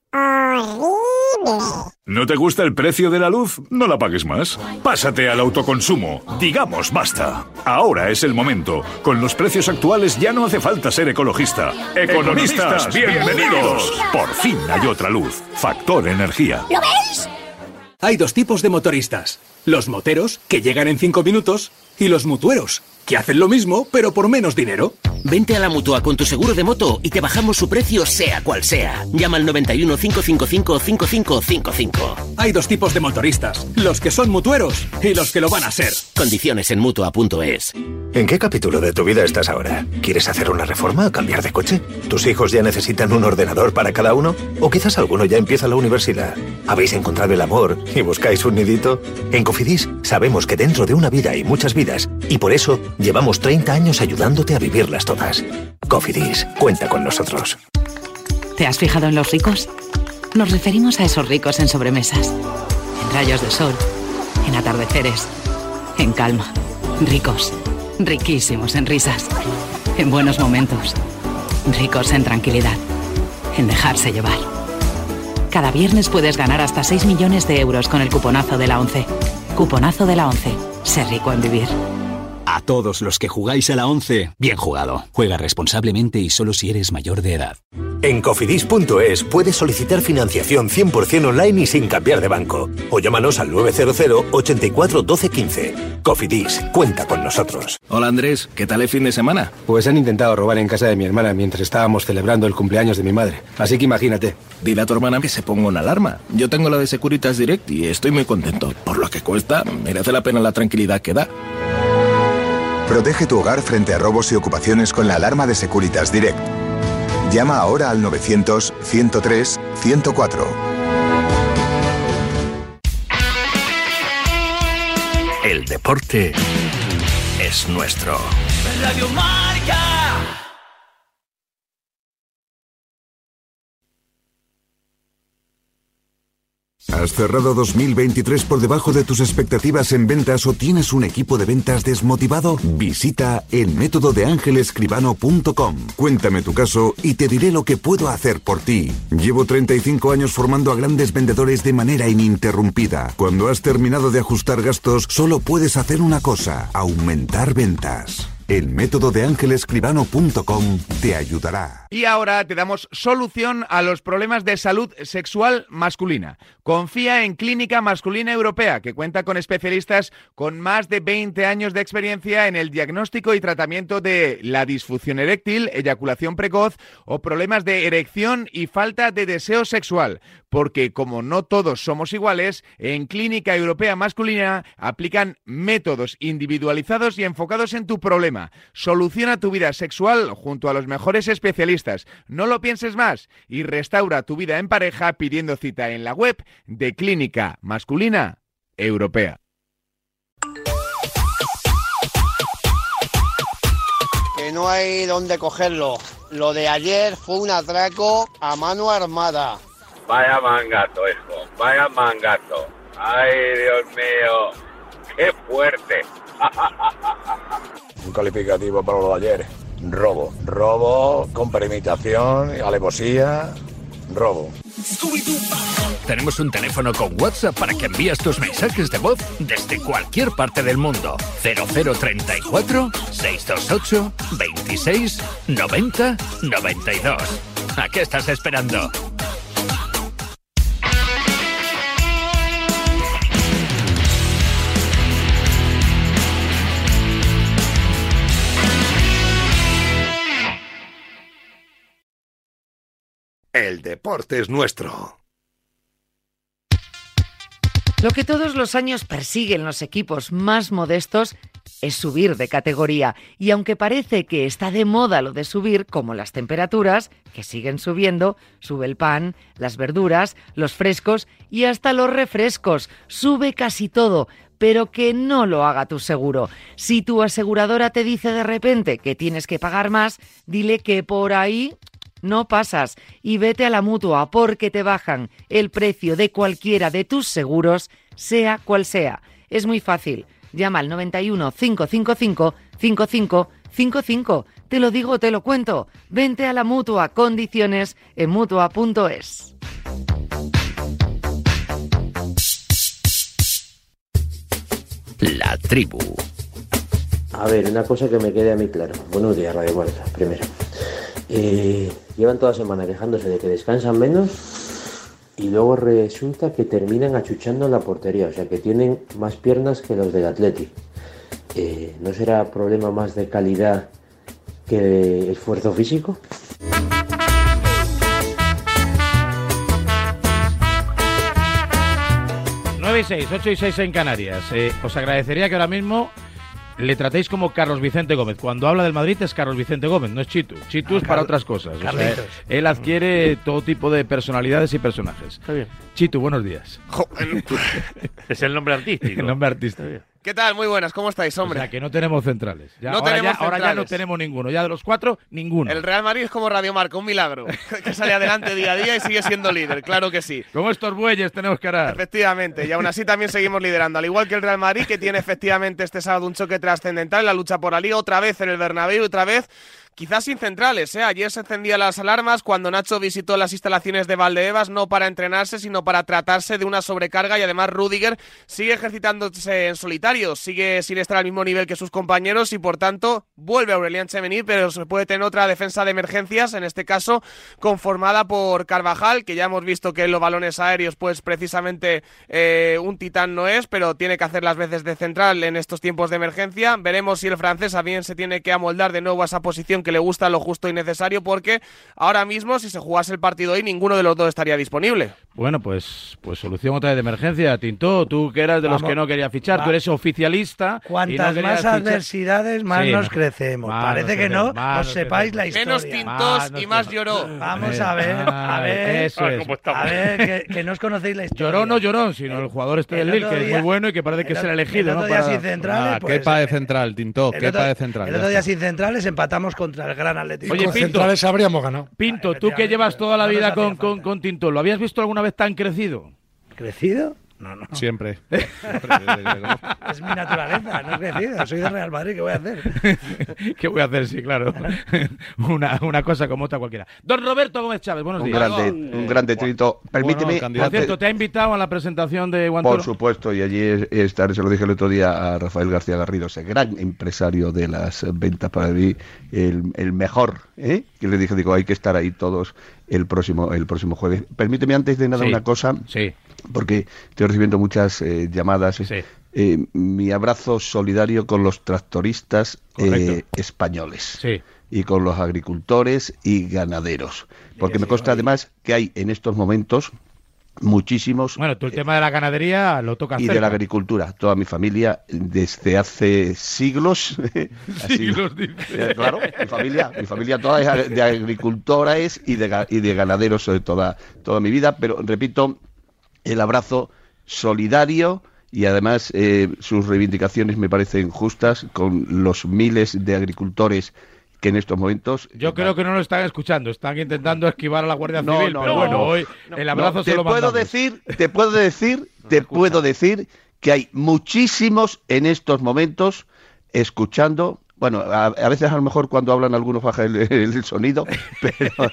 Speaker 12: ¿No te gusta el precio de la luz? No la pagues más. Pásate al autoconsumo. Digamos basta. Ahora es el momento. Con los precios actuales ya no hace falta ser ecologista. Economistas, bienvenidos. Por fin hay otra luz. Factor energía.
Speaker 13: ¿Lo veis?
Speaker 14: Hay dos tipos de motoristas. Los moteros, que llegan en 5 minutos, y los mutueros, que hacen lo mismo, pero por menos dinero.
Speaker 15: Vente a la mutua con tu seguro de moto y te bajamos su precio, sea cual sea. Llama al 91 555 5555.
Speaker 14: Hay dos tipos de motoristas. Los que son mutueros y los que lo van a ser.
Speaker 15: Condiciones en mutua.es.
Speaker 16: ¿En qué capítulo de tu vida estás ahora? ¿Quieres hacer una reforma o cambiar de coche? ¿Tus hijos ya necesitan un ordenador para cada uno? ¿O quizás alguno ya empieza la universidad? ¿Habéis encontrado el amor y buscáis un nidito? En Cofidis sabemos que dentro de una vida hay muchas vidas y por eso llevamos 30 años ayudándote a vivirlas todas. Cofidis, cuenta con nosotros.
Speaker 17: ¿Te has fijado en los ricos? Nos referimos a esos ricos en sobremesas, en rayos de sol, en atardeceres, en calma. Ricos, riquísimos en risas, en buenos momentos, ricos en tranquilidad, en dejarse llevar. Cada viernes puedes ganar hasta 6 millones de euros con el cuponazo de la 11. Cuponazo de la 11. Ser rico en vivir.
Speaker 18: A todos los que jugáis a la 11, bien jugado. Juega responsablemente y solo si eres mayor de edad.
Speaker 16: En cofidis.es puedes solicitar financiación 100% online y sin cambiar de banco. O llámanos al 900 84 12 15. Cofidis, cuenta con nosotros.
Speaker 19: Hola Andrés, ¿qué tal el fin de semana?
Speaker 20: Pues han intentado robar en casa de mi hermana mientras estábamos celebrando el cumpleaños de mi madre. Así que imagínate.
Speaker 19: Dile a tu hermana que se ponga una alarma. Yo tengo la de Securitas Direct y estoy muy contento. Por lo que cuesta, merece la pena la tranquilidad que da.
Speaker 21: Protege tu hogar frente a robos y ocupaciones con la alarma de Securitas Direct. Llama ahora al 900-103-104.
Speaker 22: El deporte es nuestro.
Speaker 23: Radio Marca.
Speaker 24: ¿Has cerrado 2023 por debajo de tus expectativas en ventas o tienes un equipo de ventas desmotivado? Visita elmétododeangelescribano.com. Cuéntame tu caso y te diré lo que puedo hacer por ti. Llevo 35 años formando a grandes vendedores de manera ininterrumpida. Cuando has terminado de ajustar gastos, solo puedes hacer una cosa, aumentar ventas. El método de ángelescribano.com te ayudará.
Speaker 25: Y ahora te damos solución a los problemas de salud sexual masculina. Confía en Clínica Masculina Europea, que cuenta con especialistas con más de 20 años de experiencia en el diagnóstico y tratamiento de la disfunción eréctil, eyaculación precoz o problemas de erección y falta de deseo sexual. Porque como no todos somos iguales, en Clínica Europea Masculina aplican métodos individualizados y enfocados en tu problema. Soluciona tu vida sexual junto a los mejores especialistas. No lo pienses más y restaura tu vida en pareja pidiendo cita en la web de Clínica Masculina Europea.
Speaker 26: que no hay dónde cogerlo. Lo de ayer fue un atraco a mano armada.
Speaker 27: Vaya mangato, hijo. Vaya mangato. Ay, Dios mío. Qué fuerte. (laughs)
Speaker 28: Un calificativo para lo de ayer. Robo. Robo con premeditación, alevosía. Robo.
Speaker 22: Tenemos un teléfono con WhatsApp para que envíes tus mensajes de voz desde cualquier parte del mundo. 0034 628 26 90 92. ¿A qué estás esperando?
Speaker 24: El deporte es nuestro.
Speaker 29: Lo que todos los años persiguen los equipos más modestos es subir de categoría. Y aunque parece que está de moda lo de subir, como las temperaturas, que siguen subiendo, sube el pan, las verduras, los frescos y hasta los refrescos. Sube casi todo, pero que no lo haga tu seguro. Si tu aseguradora te dice de repente que tienes que pagar más, dile que por ahí no pasas y vete a la mutua porque te bajan el precio de cualquiera de tus seguros, sea cual sea. Es muy fácil. Llama al 91 555 5555. Te lo digo, te lo cuento. Vente a la mutua. Condiciones en mutua.es.
Speaker 22: La tribu.
Speaker 30: A ver, una cosa que me quede a mí claro. Buenos días, Radio Marca, primero. Eh, llevan toda semana quejándose de que descansan menos y luego resulta que terminan achuchando la portería, o sea que tienen más piernas que los del Athletic. Eh, ¿No será problema más de calidad que de esfuerzo físico?
Speaker 1: Y 6, 8 y 6 en Canarias. Eh, os agradecería que ahora mismo le tratéis como Carlos Vicente Gómez. Cuando habla del Madrid es Carlos Vicente Gómez, no es Chitu. Chitu es para otras cosas. O sea, él adquiere todo tipo de personalidades y personajes.
Speaker 3: Está bien.
Speaker 1: Chitu, buenos días. (laughs)
Speaker 3: Es el nombre artístico.
Speaker 1: El nombre artístico.
Speaker 31: ¿Qué tal? Muy buenas, ¿cómo estáis, hombre?
Speaker 1: O sea, que no tenemos centrales. Ya,
Speaker 31: No
Speaker 1: ahora,
Speaker 31: tenemos
Speaker 1: ya, ahora ya no tenemos ninguno. Ya de los cuatro, ninguno.
Speaker 31: El Real Madrid es como Radio Marca, un milagro. (laughs) que sale adelante día a día y sigue siendo líder, claro que sí.
Speaker 1: Como estos bueyes tenemos que arar.
Speaker 31: Efectivamente, y aún así también seguimos liderando, al igual que el Real Madrid, que tiene efectivamente este sábado un choque trascendental en la lucha por la Liga, otra vez en el Bernabéu, otra vez quizás sin centrales. ¿eh? Ayer se encendían las alarmas cuando Nacho visitó las instalaciones de Valdebebas, no para entrenarse, sino para tratarse de una sobrecarga y además Rudiger sigue ejercitándose en solitario, sigue sin estar al mismo nivel que sus compañeros y por tanto vuelve Aurelian Chemení, pero se puede tener otra defensa de emergencias, en este caso conformada por Carvajal, que ya hemos visto que en los balones aéreos pues precisamente eh, un titán no es, pero tiene que hacer las veces de central en estos tiempos de emergencia. Veremos si el francés también se tiene que amoldar de nuevo a esa posición que le gusta lo justo y necesario, porque ahora mismo si se jugase el partido hoy ninguno de los dos estaría disponible.
Speaker 1: Bueno, pues, pues solución otra vez de emergencia. Tinto, tú que eras de los que no quería fichar,
Speaker 2: Va.
Speaker 1: tú eres oficialista. no
Speaker 2: Cuantas más
Speaker 1: fichar.
Speaker 2: adversidades, más
Speaker 1: Sí,
Speaker 2: nos
Speaker 1: no.
Speaker 2: crecemos.
Speaker 1: Más
Speaker 2: Parece
Speaker 1: nos
Speaker 2: que no,
Speaker 1: más
Speaker 2: os
Speaker 1: nos
Speaker 2: sepáis la historia.
Speaker 31: Menos tintos y más lloró.
Speaker 2: Vamos
Speaker 1: Eh,
Speaker 2: a ver, a
Speaker 1: ah,
Speaker 2: ver,
Speaker 1: eso es.
Speaker 2: a ver, (laughs) que, que no os conocéis la historia.
Speaker 1: Llorón no llorón, sino el jugador este del Lille, que es muy bueno y que parece que
Speaker 2: el
Speaker 1: es el
Speaker 2: otro-
Speaker 1: elegido,
Speaker 2: el
Speaker 1: ¿no?
Speaker 2: otro día
Speaker 1: Para-
Speaker 2: sin centrales,
Speaker 32: Ah,
Speaker 2: pues,
Speaker 32: quepa de central, Tinto,
Speaker 2: el
Speaker 32: quepa
Speaker 2: otro-
Speaker 32: de central.
Speaker 2: El otro día sin centrales empatamos contra el Gran Atlético.
Speaker 1: Oye, Pinto.
Speaker 7: centrales habríamos ganado.
Speaker 1: Pinto, tú que llevas toda la vida con, con, con Tinto, ¿lo habías visto alguna vez tan crecido?
Speaker 2: ¿Crecido? No, no.
Speaker 33: Siempre. (laughs)
Speaker 2: Es mi naturaleza, no es decida. Soy de Real Madrid, ¿qué voy a hacer? (laughs)
Speaker 1: ¿Qué voy a hacer? Sí, claro. (laughs) una, una cosa como otra cualquiera. Don Roberto Gómez Chávez, buenos
Speaker 34: Un
Speaker 1: días.
Speaker 34: grande, un grande trito. Permíteme.
Speaker 1: Por cierto, ¿te ha invitado a la presentación de Guantoro?
Speaker 34: Por supuesto, y allí es- estaré, se lo dije el otro día a Rafael García Garrido, ese gran empresario de las ventas para mí, el, el mejor, ¿eh? que le dije, digo, hay que estar ahí todos el próximo, el próximo jueves. Permíteme antes de nada
Speaker 1: Sí.
Speaker 34: una cosa,
Speaker 1: Sí.
Speaker 34: Porque estoy recibiendo muchas eh, llamadas. Eh, mi abrazo solidario con los tractoristas eh, españoles
Speaker 1: Sí.
Speaker 34: y con los agricultores y ganaderos, porque me consta además que hay en estos momentos muchísimos
Speaker 1: Bueno, tú el tema de la ganadería lo tocas
Speaker 34: y de la agricultura. Toda mi familia, desde hace siglos. (laughs)
Speaker 1: Siglos. (laughs)
Speaker 34: Eh, claro, mi familia, mi familia toda es de agricultores y de, y de ganaderos eh, toda, toda mi vida. Pero repito, el abrazo solidario y además eh, sus reivindicaciones me parecen justas con los miles de agricultores que en estos momentos
Speaker 1: Yo creo que no lo están escuchando, están intentando esquivar a la Guardia
Speaker 34: No,
Speaker 1: Civil,
Speaker 34: no,
Speaker 1: pero
Speaker 34: no,
Speaker 1: bueno,
Speaker 34: no.
Speaker 1: hoy el abrazo se
Speaker 34: te
Speaker 1: lo
Speaker 34: puedo
Speaker 1: mandamos.
Speaker 34: decir, te puedo decir, (laughs) te puedo decir que hay muchísimos en estos momentos escuchando. Bueno, a, a veces a lo mejor cuando hablan algunos baja el, el sonido, (laughs) pero,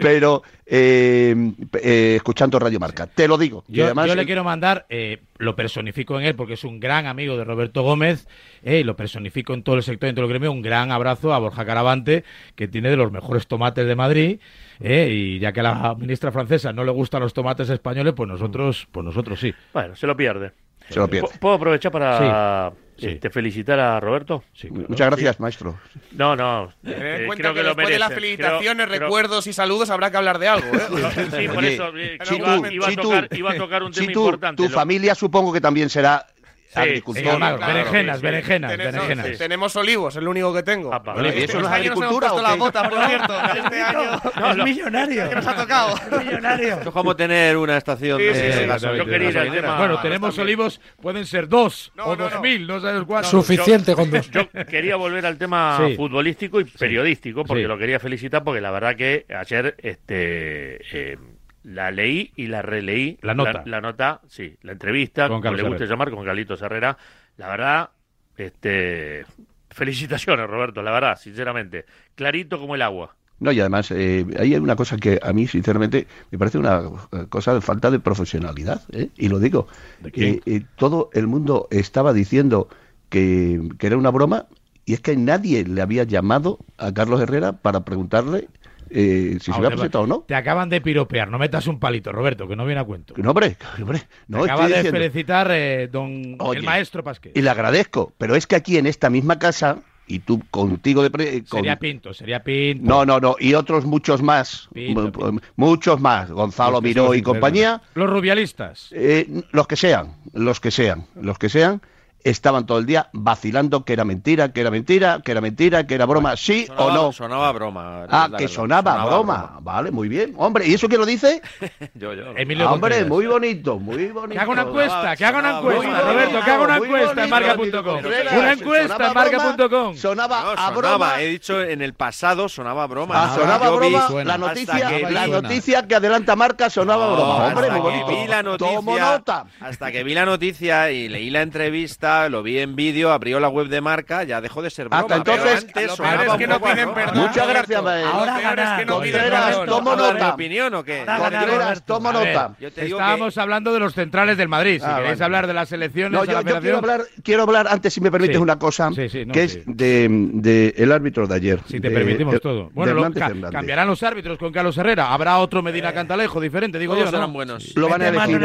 Speaker 34: pero eh, eh, escuchando Radio Marca. Te lo digo.
Speaker 1: Yo,
Speaker 34: además,
Speaker 1: yo le quiero mandar, eh, lo personifico en él porque es un gran amigo de Roberto Gómez, eh, y lo personifico en todo el sector, en todo el gremio, un gran abrazo a Borja Caravante, que tiene de los mejores tomates de Madrid, eh, y ya que a la ministra francesa no le gustan los tomates españoles, pues nosotros, pues nosotros sí.
Speaker 3: Bueno, se lo pierde.
Speaker 34: Se lo pierde.
Speaker 3: ¿Puedo aprovechar para
Speaker 1: Sí, sí.
Speaker 3: este, felicitar a Roberto?
Speaker 34: Muchas gracias, maestro.
Speaker 3: No, no.
Speaker 31: Ten en
Speaker 3: eh,
Speaker 31: cuenta
Speaker 3: creo
Speaker 31: que,
Speaker 3: que lo
Speaker 31: después de las felicitaciones,
Speaker 3: Creo- creo-
Speaker 31: recuerdos y saludos habrá que hablar de algo. ¿eh?
Speaker 3: Sí, por eso eh,
Speaker 34: Chitu,
Speaker 3: iba, iba a tocar, iba a tocar un tema
Speaker 34: Chitu,
Speaker 3: importante.
Speaker 34: Tu
Speaker 3: Lo-
Speaker 34: familia supongo que también será agricultor.
Speaker 1: sí, claro, berenjenas,
Speaker 34: Sí, sí.
Speaker 1: berenjenas,
Speaker 31: Tenemos-
Speaker 1: berenjenas.
Speaker 31: sí. Tenemos olivos, el único que tengo.
Speaker 34: Bueno, ¿y eso (laughs) no es
Speaker 31: Este nos
Speaker 34: agricultura o
Speaker 31: las botas, por cierto. Este año
Speaker 2: es millonario.
Speaker 31: que nos ha tocado.
Speaker 2: Es millonario.
Speaker 35: Esto es como tener una estación
Speaker 31: Sí,
Speaker 35: de
Speaker 31: sí, sí,
Speaker 35: gasolina.
Speaker 31: yo quería ir al tema-
Speaker 1: Bueno,
Speaker 31: Ah,
Speaker 1: tenemos
Speaker 31: también.
Speaker 1: olivos, pueden ser dos o dos mil, no sabes cuántos.
Speaker 7: Suficiente con dos.
Speaker 3: Yo quería volver al tema
Speaker 1: Sí.
Speaker 3: futbolístico y periodístico, porque
Speaker 1: Sí.
Speaker 3: lo quería felicitar, porque la verdad que ayer este eh, la leí y la releí.
Speaker 1: La nota.
Speaker 3: La, nota, sí, la entrevista,
Speaker 1: Con
Speaker 3: como
Speaker 1: Carlos
Speaker 3: le guste
Speaker 1: Herrera.
Speaker 3: llamar, con Carlitos Herrera. La verdad, este felicitaciones, Roberto, la verdad, sinceramente. Clarito como el agua.
Speaker 34: No, y además, eh, ahí hay una cosa que a mí, sinceramente, me parece una eh, cosa de falta de profesionalidad, ¿eh? y lo digo.
Speaker 1: quién?
Speaker 34: Eh, eh, todo el mundo estaba diciendo que, que era una broma, y es que nadie le había llamado a Carlos Herrera para preguntarle eh, si se
Speaker 1: te-
Speaker 34: presentado o no.
Speaker 1: Te acaban de piropear, no metas un palito, Roberto, que no viene a cuento.
Speaker 34: No, hombre, hombre, no
Speaker 1: Te acaba de
Speaker 34: diciendo.
Speaker 1: felicitar eh, don
Speaker 34: Oye,
Speaker 1: el maestro Pasquet.
Speaker 34: Y le agradezco, pero es que aquí en esta misma casa, y tú contigo de... pre- con-
Speaker 1: Sería Pinto, sería Pinto.
Speaker 34: No, no, no, y otros muchos más,
Speaker 1: Pinto,
Speaker 34: muchos más, Gonzalo Miró y compañía,
Speaker 1: Los rubialistas.
Speaker 34: eh, los que sean, los que sean, los que sean, estaban todo el día vacilando que era mentira, que era mentira, que era mentira, que era broma, sí
Speaker 35: Sonaba,
Speaker 34: o no.
Speaker 35: Sonaba broma.
Speaker 34: Ah, que sonaba, broma. Vale, muy bien. Hombre, ¿y eso quién lo dice? (laughs)
Speaker 35: Yo, yo.
Speaker 1: Emilio
Speaker 34: Ah, hombre,
Speaker 1: Contreras.
Speaker 34: muy bonito, muy bonito.
Speaker 1: Que haga una encuesta, que haga una encuesta,
Speaker 35: broma.
Speaker 1: Roberto, que haga una encuesta en
Speaker 34: bonito,
Speaker 1: marca.com. Una encuesta en marca.com.
Speaker 34: Sonaba
Speaker 35: No,
Speaker 34: a
Speaker 35: sonaba,
Speaker 34: broma.
Speaker 35: he dicho en el pasado sonaba broma.
Speaker 34: Ah, sonaba
Speaker 35: Yo vi-
Speaker 34: broma,
Speaker 35: suena.
Speaker 34: la noticia,
Speaker 35: que
Speaker 34: la
Speaker 35: vi-
Speaker 34: noticia que adelanta marca sonaba
Speaker 35: No,
Speaker 34: broma. Hombre, muy bonito.
Speaker 35: vi la noticia,
Speaker 34: Tomo nota.
Speaker 35: Hasta que vi la noticia y leí la entrevista, lo vi en vídeo, abrió la web de marca, ya dejó de ser broma.
Speaker 34: Hasta entonces,
Speaker 35: antes
Speaker 34: lo
Speaker 35: sonaba
Speaker 34: peor es que no piden perdón, Muchas gracias, Mael.
Speaker 2: Ahora
Speaker 31: peor es que no
Speaker 2: ganar.
Speaker 34: Contreras,
Speaker 31: perdón.
Speaker 34: tomo
Speaker 35: ¿Hablas de mi
Speaker 34: nota.
Speaker 35: opinión o qué?
Speaker 2: Ahora ganar,
Speaker 34: Contreras, tomo nota.
Speaker 1: Estábamos hablando de los centrales del Madrid. Si
Speaker 34: Ah,
Speaker 1: queréis
Speaker 34: vale.
Speaker 1: hablar de las elecciones,
Speaker 34: No,
Speaker 1: de
Speaker 34: yo,
Speaker 1: la
Speaker 34: yo quiero hablar, quiero hablar antes, si me permites,
Speaker 1: Sí.
Speaker 34: una cosa,
Speaker 1: Sí, sí, no,
Speaker 34: que
Speaker 1: sí.
Speaker 34: es de, de el árbitro de ayer.
Speaker 1: Si te
Speaker 34: de-
Speaker 1: permitimos
Speaker 34: de-
Speaker 1: todo. Bueno, cambiarán los árbitros con Carlos Herrera. Habrá otro Medina Cantalejo diferente, digo yo. ¿no?
Speaker 35: eran buenos.
Speaker 34: Lo van a elegir.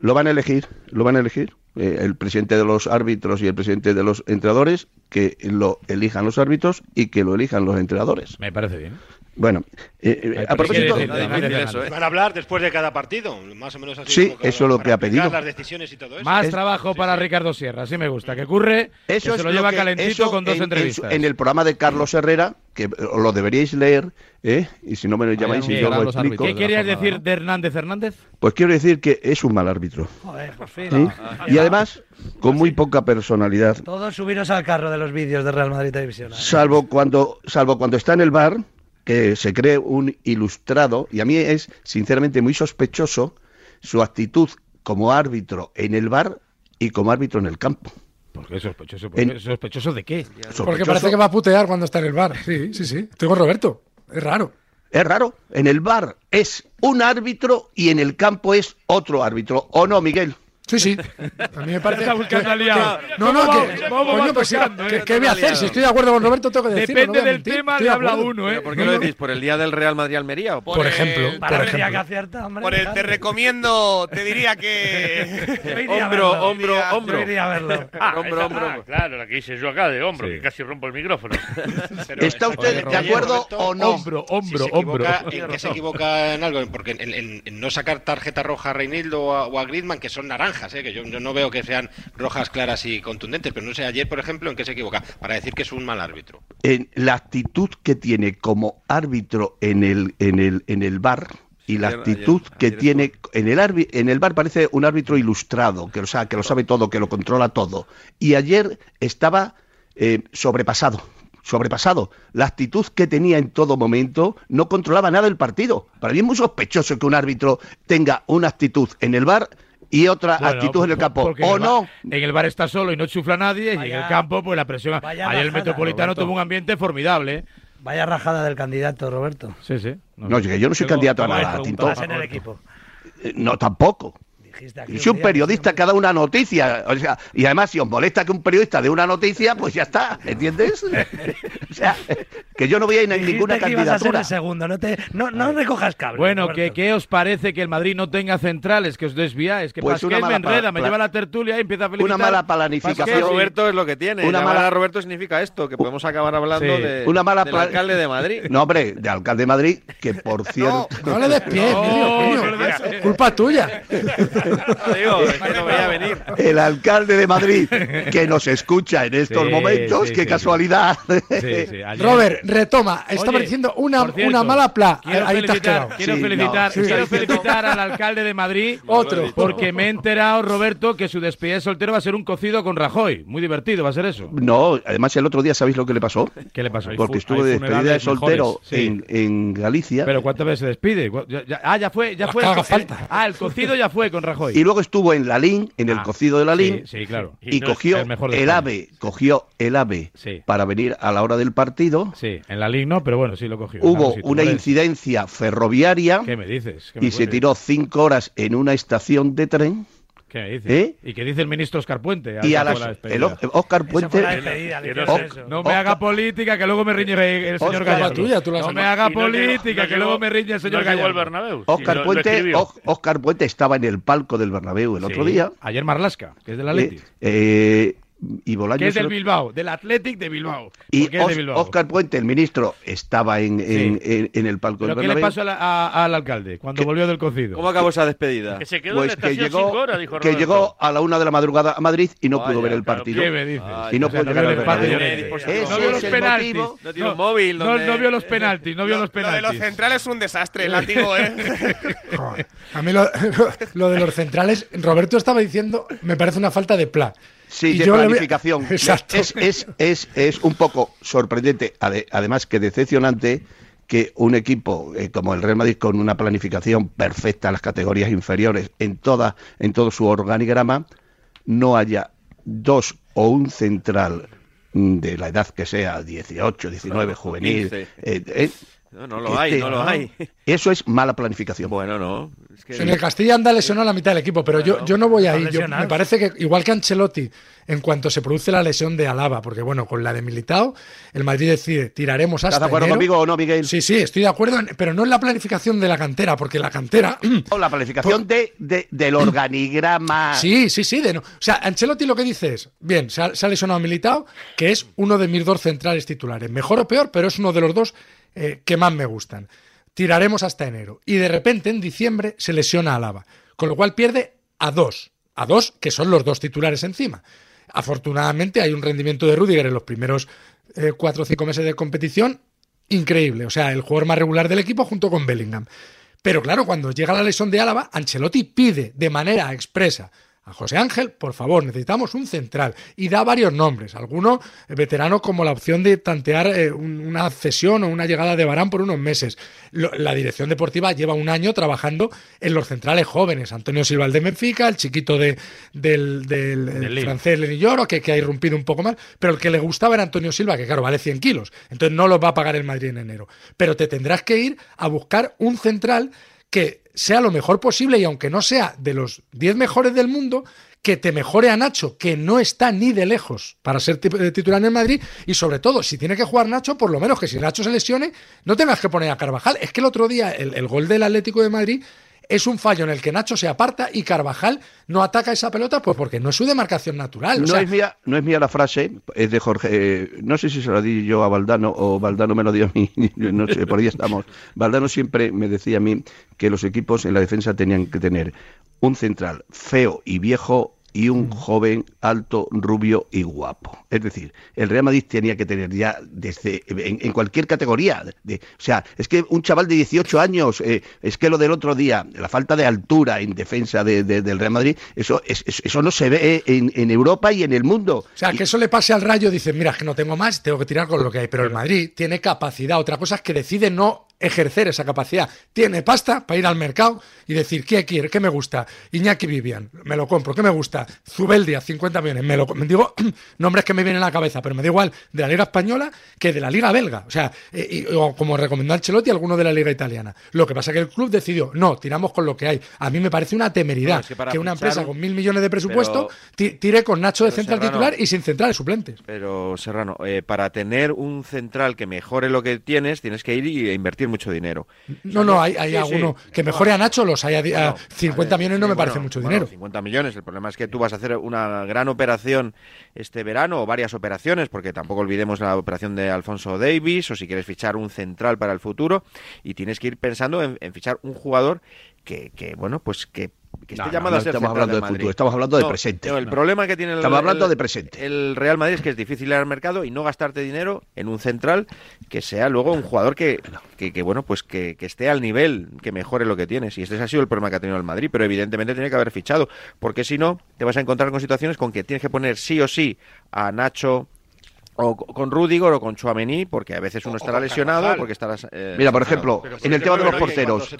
Speaker 34: Lo van a elegir, lo van a elegir. eh, el presidente de los árbitros y el presidente de los entrenadores, que lo elijan los árbitros y que lo elijan los entrenadores.
Speaker 1: Me parece bien.
Speaker 34: Bueno, eh, eh, a propósito,
Speaker 35: eso, ¿eh?
Speaker 36: Van a hablar después de cada partido, más o menos así.
Speaker 34: Sí,
Speaker 36: poco
Speaker 34: eso es lo que ha pedido.
Speaker 36: las decisiones y todo eso.
Speaker 1: Más
Speaker 34: Es-
Speaker 1: trabajo para Ricardo Sierra, así me gusta. Que curre, que
Speaker 34: eso
Speaker 1: se lo lleva
Speaker 34: que-
Speaker 1: calentito
Speaker 34: eso
Speaker 1: con dos
Speaker 34: en-
Speaker 1: entrevistas.
Speaker 34: En, el programa de Carlos Herrera, que os lo deberíais leer, ¿eh? y si no me lo llamáis y yo lo explico,
Speaker 1: ¿Qué querías decir de Hernández Hernández?
Speaker 34: pues quiero decir que es un mal árbitro.
Speaker 2: Joder, por fin.
Speaker 34: ¿sí? Y además, con muy poca personalidad.
Speaker 2: Todos subiros al carro de los vídeos de Real Madrid Televisión. ¿eh?
Speaker 34: salvo cuando salvo cuando está en el bar que se cree un ilustrado y a mí es sinceramente muy sospechoso su actitud como árbitro en el bar y como árbitro en el campo.
Speaker 1: ¿Por qué sospechoso? ¿Por qué ¿Sospechoso de qué?
Speaker 7: Porque parece que va a putear cuando está en el bar. Sí, sí, sí. Estoy con Roberto. Es raro.
Speaker 34: Es raro. En el bar es un árbitro y en el campo es otro árbitro. ¿O no, Miguel?
Speaker 7: Sí, sí. (laughs) A mí me parece.
Speaker 1: Está buscando
Speaker 7: que-
Speaker 1: aliado.
Speaker 7: que- No, no,
Speaker 1: ¿Cómo
Speaker 7: que. coño, pues
Speaker 1: tocando,
Speaker 7: ¿qué-
Speaker 1: eh?
Speaker 7: ¿Qué voy a hacer? Si estoy de acuerdo con Roberto, tengo que decirlo.
Speaker 1: Depende
Speaker 7: no
Speaker 1: del
Speaker 7: mentir.
Speaker 1: tema,
Speaker 7: Estoy
Speaker 1: le habla uno, ¿eh?
Speaker 35: ¿Por qué lo decís? ¿Por el día del Real Madrid-Almería? o
Speaker 7: Por ejemplo,
Speaker 31: el-
Speaker 7: por ejemplo.
Speaker 31: ya
Speaker 2: que acierta, hombre.
Speaker 31: Por el te recomiendo, te diría que.
Speaker 35: Hombro, hombro, hombro.
Speaker 2: Yo iría a verlo. (laughs)
Speaker 3: Ah,
Speaker 35: Hombro, hombro.
Speaker 3: claro, la que hice yo acá de hombro,
Speaker 1: Sí.
Speaker 3: que casi rompo el micrófono. (laughs)
Speaker 34: ¿Está usted de acuerdo o no?
Speaker 1: Hombro, hombro, hombro.
Speaker 28: ¿En qué se equivoca en algo? Porque en, no sacar tarjeta roja a Reinildo o a, o a Griezmann, que son naranjas, ¿eh? que yo, yo no veo que sean rojas claras y contundentes, pero no sé ayer, por ejemplo, en qué se equivoca, para decir que es un mal árbitro.
Speaker 34: En la actitud que tiene como árbitro en el, en el, en el bar y la
Speaker 35: Ayer-
Speaker 34: actitud
Speaker 35: ayer-
Speaker 34: que
Speaker 35: ayer
Speaker 34: tiene en el arbi- en el bar parece un árbitro ilustrado que lo sabe, que lo sabe todo que lo controla todo y ayer estaba eh, sobrepasado sobrepasado la actitud que tenía en todo momento no controlaba nada el partido para mí es muy sospechoso que un árbitro tenga una actitud en el bar y otra
Speaker 1: Bueno,
Speaker 34: actitud en el
Speaker 1: por-
Speaker 34: campo
Speaker 1: porque en
Speaker 34: o
Speaker 1: el
Speaker 34: no
Speaker 1: bar- en el bar está solo y no chufla nadie, y en el campo, pues la presión. Ayer el Metropolitano
Speaker 2: Roberto.
Speaker 1: tuvo un ambiente formidable. ¿eh?
Speaker 2: Vaya rajada del candidato, Roberto.
Speaker 1: Sí, sí.
Speaker 34: No, yo- yo no soy
Speaker 1: Tengo-
Speaker 34: candidato a nada,
Speaker 2: Estás en el equipo.
Speaker 34: Eh, no tampoco Y si un
Speaker 2: que
Speaker 34: periodista que da una noticia, o sea, y además si os molesta que un periodista dé una noticia, pues ya está, ¿entiendes? (laughs) o sea, que yo no voy a ir en ninguna
Speaker 2: que ibas a ser
Speaker 34: candidatura.
Speaker 2: el segundo, no, te, no, no recojas cable.
Speaker 1: Bueno,
Speaker 2: Roberto.
Speaker 1: ¿qué, ¿qué os parece que el Madrid no tenga centrales, que os desviáis? Que
Speaker 34: Pues
Speaker 1: me
Speaker 34: mala
Speaker 1: enreda, me lleva a la tertulia y empieza a felicitar.
Speaker 34: Una mala planificación.
Speaker 35: Roberto es lo que tiene.
Speaker 34: Una mala-
Speaker 35: a Roberto significa esto, que podemos acabar hablando
Speaker 1: Sí.
Speaker 35: de,
Speaker 34: Una mala
Speaker 35: del alcalde de Madrid. (laughs)
Speaker 34: No, hombre, de alcalde de Madrid, que por (laughs) cierto...
Speaker 7: No le des pie,
Speaker 1: No, no.
Speaker 7: Culpa tuya.
Speaker 35: No digo, es que no veía venir.
Speaker 34: El alcalde de Madrid, que nos escucha en estos
Speaker 1: Sí,
Speaker 34: momentos,
Speaker 1: sí,
Speaker 34: qué
Speaker 1: sí,
Speaker 34: casualidad.
Speaker 1: Sí, sí, (laughs) ayer-
Speaker 7: Robert, retoma. Estaba
Speaker 1: Oye,
Speaker 7: diciendo una,
Speaker 1: cierto,
Speaker 7: una mala pla.
Speaker 1: Quiero
Speaker 7: Ahí te has
Speaker 1: felicitar,
Speaker 7: quedado.
Speaker 1: quiero
Speaker 34: Sí,
Speaker 1: felicitar,
Speaker 34: no, sí,
Speaker 1: quiero
Speaker 34: sí.
Speaker 1: felicitar al alcalde de Madrid.
Speaker 7: Otro.
Speaker 1: Porque me he enterado, Roberto, que su despedida de soltero va a ser un cocido con Rajoy. Muy divertido va a ser eso.
Speaker 34: No, además el otro día, ¿sabéis lo que le pasó?
Speaker 1: ¿Qué le pasó?
Speaker 34: Porque estuvo de despedida de soltero en, en Galicia.
Speaker 1: Pero ¿cuántas veces se despide? ¿Cu- ya- ya- ah, ya fue, ya fue. el
Speaker 7: falta.
Speaker 1: ah, el cocido ya fue con Rajoy.
Speaker 34: Y luego estuvo en la LIN, en el
Speaker 1: Ah,
Speaker 34: cocido de la LIN,
Speaker 1: Sí, sí, claro.
Speaker 34: y,
Speaker 3: Y no es
Speaker 34: cogió
Speaker 1: el mejor.
Speaker 34: AVE, cogió el AVE para venir a la hora del partido.
Speaker 1: Sí, en la Liga no, pero bueno, sí lo cogió.
Speaker 34: Hubo una incidencia ferroviaria
Speaker 1: ¿Qué me dices? ¿Qué me
Speaker 34: y se tiró cinco horas en una estación de tren.
Speaker 1: ¿Qué me dices?
Speaker 34: ¿Eh?
Speaker 1: ¿Y qué dice el ministro Oscar Puente?
Speaker 34: Y a las,
Speaker 1: la
Speaker 34: el O- Oscar
Speaker 2: Esa fue la
Speaker 34: Puente,
Speaker 2: despedida,
Speaker 3: no
Speaker 1: me haga política que luego me riñe el señor
Speaker 34: Oscar,
Speaker 1: Gallardo.
Speaker 7: la tuya, tú la
Speaker 1: no me haga política
Speaker 3: no
Speaker 1: que luego me riñe el señor Gallardo.
Speaker 34: Oscar
Speaker 3: lo-
Speaker 34: Puente, Oscar Puente estaba en el palco del Bernabéu el otro día.
Speaker 1: Ayer Marlasca, que es del
Speaker 34: eh,
Speaker 1: Atleti.
Speaker 34: eh, y Bolaños
Speaker 1: que es del
Speaker 34: el-
Speaker 1: Bilbao, del Athletic de Bilbao.
Speaker 34: y
Speaker 1: es de
Speaker 34: Os-
Speaker 1: Bilbao.
Speaker 34: Oscar Puente, el ministro, estaba en, en,
Speaker 1: Sí.
Speaker 34: en- en el palco
Speaker 1: ¿Pero
Speaker 34: del
Speaker 1: qué le pasó a la- a- al alcalde cuando volvió del cocido?
Speaker 35: ¿Cómo acabó esa despedida?
Speaker 3: Que se quedó
Speaker 34: Pues
Speaker 3: en la
Speaker 34: que
Speaker 3: estación
Speaker 34: llegó,
Speaker 3: cinco horas, dijo
Speaker 34: que llegó a la una de la madrugada a Madrid y no
Speaker 35: Vaya,
Speaker 34: pudo ver el partido.
Speaker 1: ¿Qué me dices?
Speaker 35: Ay,
Speaker 34: y no
Speaker 1: O sea,
Speaker 34: pudo
Speaker 1: no
Speaker 34: al
Speaker 1: el partido. No vio los penaltis.
Speaker 35: No tiene un móvil
Speaker 1: No, vio los penaltis, no vio
Speaker 31: Lo-
Speaker 1: los
Speaker 31: Lo de
Speaker 1: penaltis.
Speaker 31: los centrales es un desastre, el (laughs) látigo, ¿eh?
Speaker 7: A mí (laughs) lo, lo de los centrales, Roberto estaba diciendo, me parece una falta de plan.
Speaker 34: Sí,
Speaker 7: Y
Speaker 34: de
Speaker 7: le
Speaker 34: planificación. (laughs)
Speaker 7: Exacto.
Speaker 34: Es, es, es, es un poco sorprendente, ade- además que decepcionante, que un equipo eh, como el Real Madrid con una planificación perfecta en las categorías inferiores en toda en todo su organigrama no haya dos o un central mm, de la edad que sea 18, 19, juvenil.
Speaker 35: 15.
Speaker 34: eh, eh,
Speaker 35: No, no lo hay, no lo hay.
Speaker 34: Eso es mala planificación.
Speaker 35: Bueno, no. Es que-
Speaker 7: En el Castilla anda lesionó a la mitad del equipo, pero yo, yo no voy ahí. Yo-
Speaker 2: lesionado.
Speaker 7: me parece que, igual que Ancelotti, en cuanto se produce la lesión de Alaba, porque bueno, con la de Militao, el Madrid decide, tiraremos hasta
Speaker 34: ¿Estás de acuerdo
Speaker 7: enero.
Speaker 34: conmigo o no, Miguel?
Speaker 7: Sí, sí, estoy de acuerdo, en- pero no en la planificación de la cantera, porque la cantera... (clears throat)
Speaker 34: O la planificación de, de- del organigrama.
Speaker 7: Sí, sí, sí. De no. O sea, Ancelotti lo que dice es, bien, se ha, se ha lesionado a Militao, que es uno de mis dos centrales titulares. Mejor o peor, pero es uno de los dos eh, que más me gustan. Tiraremos hasta enero. Y de repente, en diciembre, se lesiona a Alaba. Con lo cual pierde a dos. A dos, que son los dos titulares encima. Afortunadamente hay un rendimiento de Rudiger en los primeros eh, cuatro o cinco meses de competición increíble. O sea, el jugador más regular del equipo junto con Bellingham. Pero claro, cuando llega la lesión de Álava, Ancelotti pide de manera expresa a José Ángel, por favor, necesitamos un central. Y da varios nombres, algunos eh, veteranos como la opción de tantear eh, un- una cesión o una llegada de Barán por unos meses. Lo- la dirección deportiva lleva un año trabajando en los centrales jóvenes. Antonio Silva, el de Benfica, el chiquito de, del, del- el
Speaker 1: Del Lille.
Speaker 7: francés Lenny Lloro, que, que ha irrumpido un poco más, pero el que le gustaba era Antonio Silva, que claro, vale 100 kilos. Entonces no los va a pagar el Madrid en enero. Pero te tendrás que ir a buscar un central que sea lo mejor posible y aunque no sea de los 10 mejores del mundo, que te mejore a Nacho, que no está ni de lejos para ser eh, titular en el Madrid y sobre todo, si tiene que jugar Nacho, por lo menos que si Nacho se lesione, no tengas que poner a Carvajal. Es que el otro día el, el gol del Atlético de Madrid es un fallo en el que Nacho se aparta y Carvajal no ataca esa pelota pues porque no es su demarcación natural. O
Speaker 34: No,
Speaker 7: sea,
Speaker 34: es mía, no es mía la frase, es de Jorge. eh, no sé si se la di yo a Valdano o Valdano me lo dio a mí, (laughs) no sé, por ahí estamos. Valdano siempre me decía a mí que los equipos en la defensa tenían que tener un central feo y viejo y un joven alto, rubio y guapo. Es decir, el Real Madrid tenía que tener ya desde en, en cualquier categoría. de- o sea, es que un chaval de 18 años, eh, es que lo del otro día, la falta de altura en defensa de- de- del Real Madrid, eso, es- es- eso no se ve en, en Europa y en el mundo.
Speaker 7: O sea, que eso le pase al Rayo, dice, mira, es que no tengo más, tengo que tirar con lo que hay. Pero el Madrid tiene capacidad. Otra cosa es que decide no ejercer esa capacidad. Tiene pasta para ir al mercado y decir, ¿qué quiere? ¿Qué me gusta? Iñaki Vivian, me lo compro. ¿Qué me gusta? Zubeldia, 50 millones, me lo Digo, (clears throat) nombres que me vienen a la cabeza, pero me da igual de la Liga Española que de la Liga Belga. O sea, eh, y- o como recomendó Ancelotti, alguno de la Liga Italiana. Lo que pasa es que el club decidió, no, tiramos con lo que hay. A mí me parece una temeridad
Speaker 4: No, es que
Speaker 7: una
Speaker 4: fichar
Speaker 7: empresa con mil millones de presupuesto
Speaker 4: Pero-
Speaker 7: tire con Nacho de central
Speaker 4: Serrano,
Speaker 7: titular y sin centrales suplentes.
Speaker 4: Pero, Serrano, eh, para tener un central que mejore lo que tienes, tienes que ir y invertir mucho dinero.
Speaker 7: No, no, hay, hay
Speaker 4: Sí,
Speaker 7: alguno
Speaker 4: sí.
Speaker 7: que mejore a Nacho, los hay a, di- a
Speaker 4: Bueno,
Speaker 7: 50
Speaker 4: vale,
Speaker 7: millones no
Speaker 4: sí,
Speaker 7: me parece mucho
Speaker 4: bueno,
Speaker 7: dinero.
Speaker 4: 50 millones. El problema es que tú vas a hacer una gran operación este verano o varias operaciones, porque tampoco olvidemos la operación de Alfonso Davis o si quieres fichar un central para el futuro y tienes que ir pensando en, en fichar un jugador que, que, bueno, pues que, que esté
Speaker 34: No, no,
Speaker 4: llamado
Speaker 34: no
Speaker 4: a ser
Speaker 34: estamos hablando de futuro, estamos hablando de
Speaker 4: No,
Speaker 34: presente.
Speaker 4: el problema que tiene el,
Speaker 34: Estamos hablando
Speaker 4: el-
Speaker 34: de presente.
Speaker 4: el Real Madrid es que es difícil ir al mercado y no gastarte dinero en un central que sea luego un jugador que, que, que, bueno, pues que, que esté al nivel, que mejore lo que tienes. Y este ha sido el problema que ha tenido el Madrid, pero evidentemente tiene que haber fichado, porque si no, te vas a encontrar con situaciones con que tienes que poner sí o sí a Nacho o co- con Rudiger o con Chouameni, porque a veces uno estará lesionado,
Speaker 5: Carvajal.
Speaker 4: porque estarás... eh,
Speaker 34: Mira, por
Speaker 4: sancionado.
Speaker 34: ejemplo, en el tema de los porteros.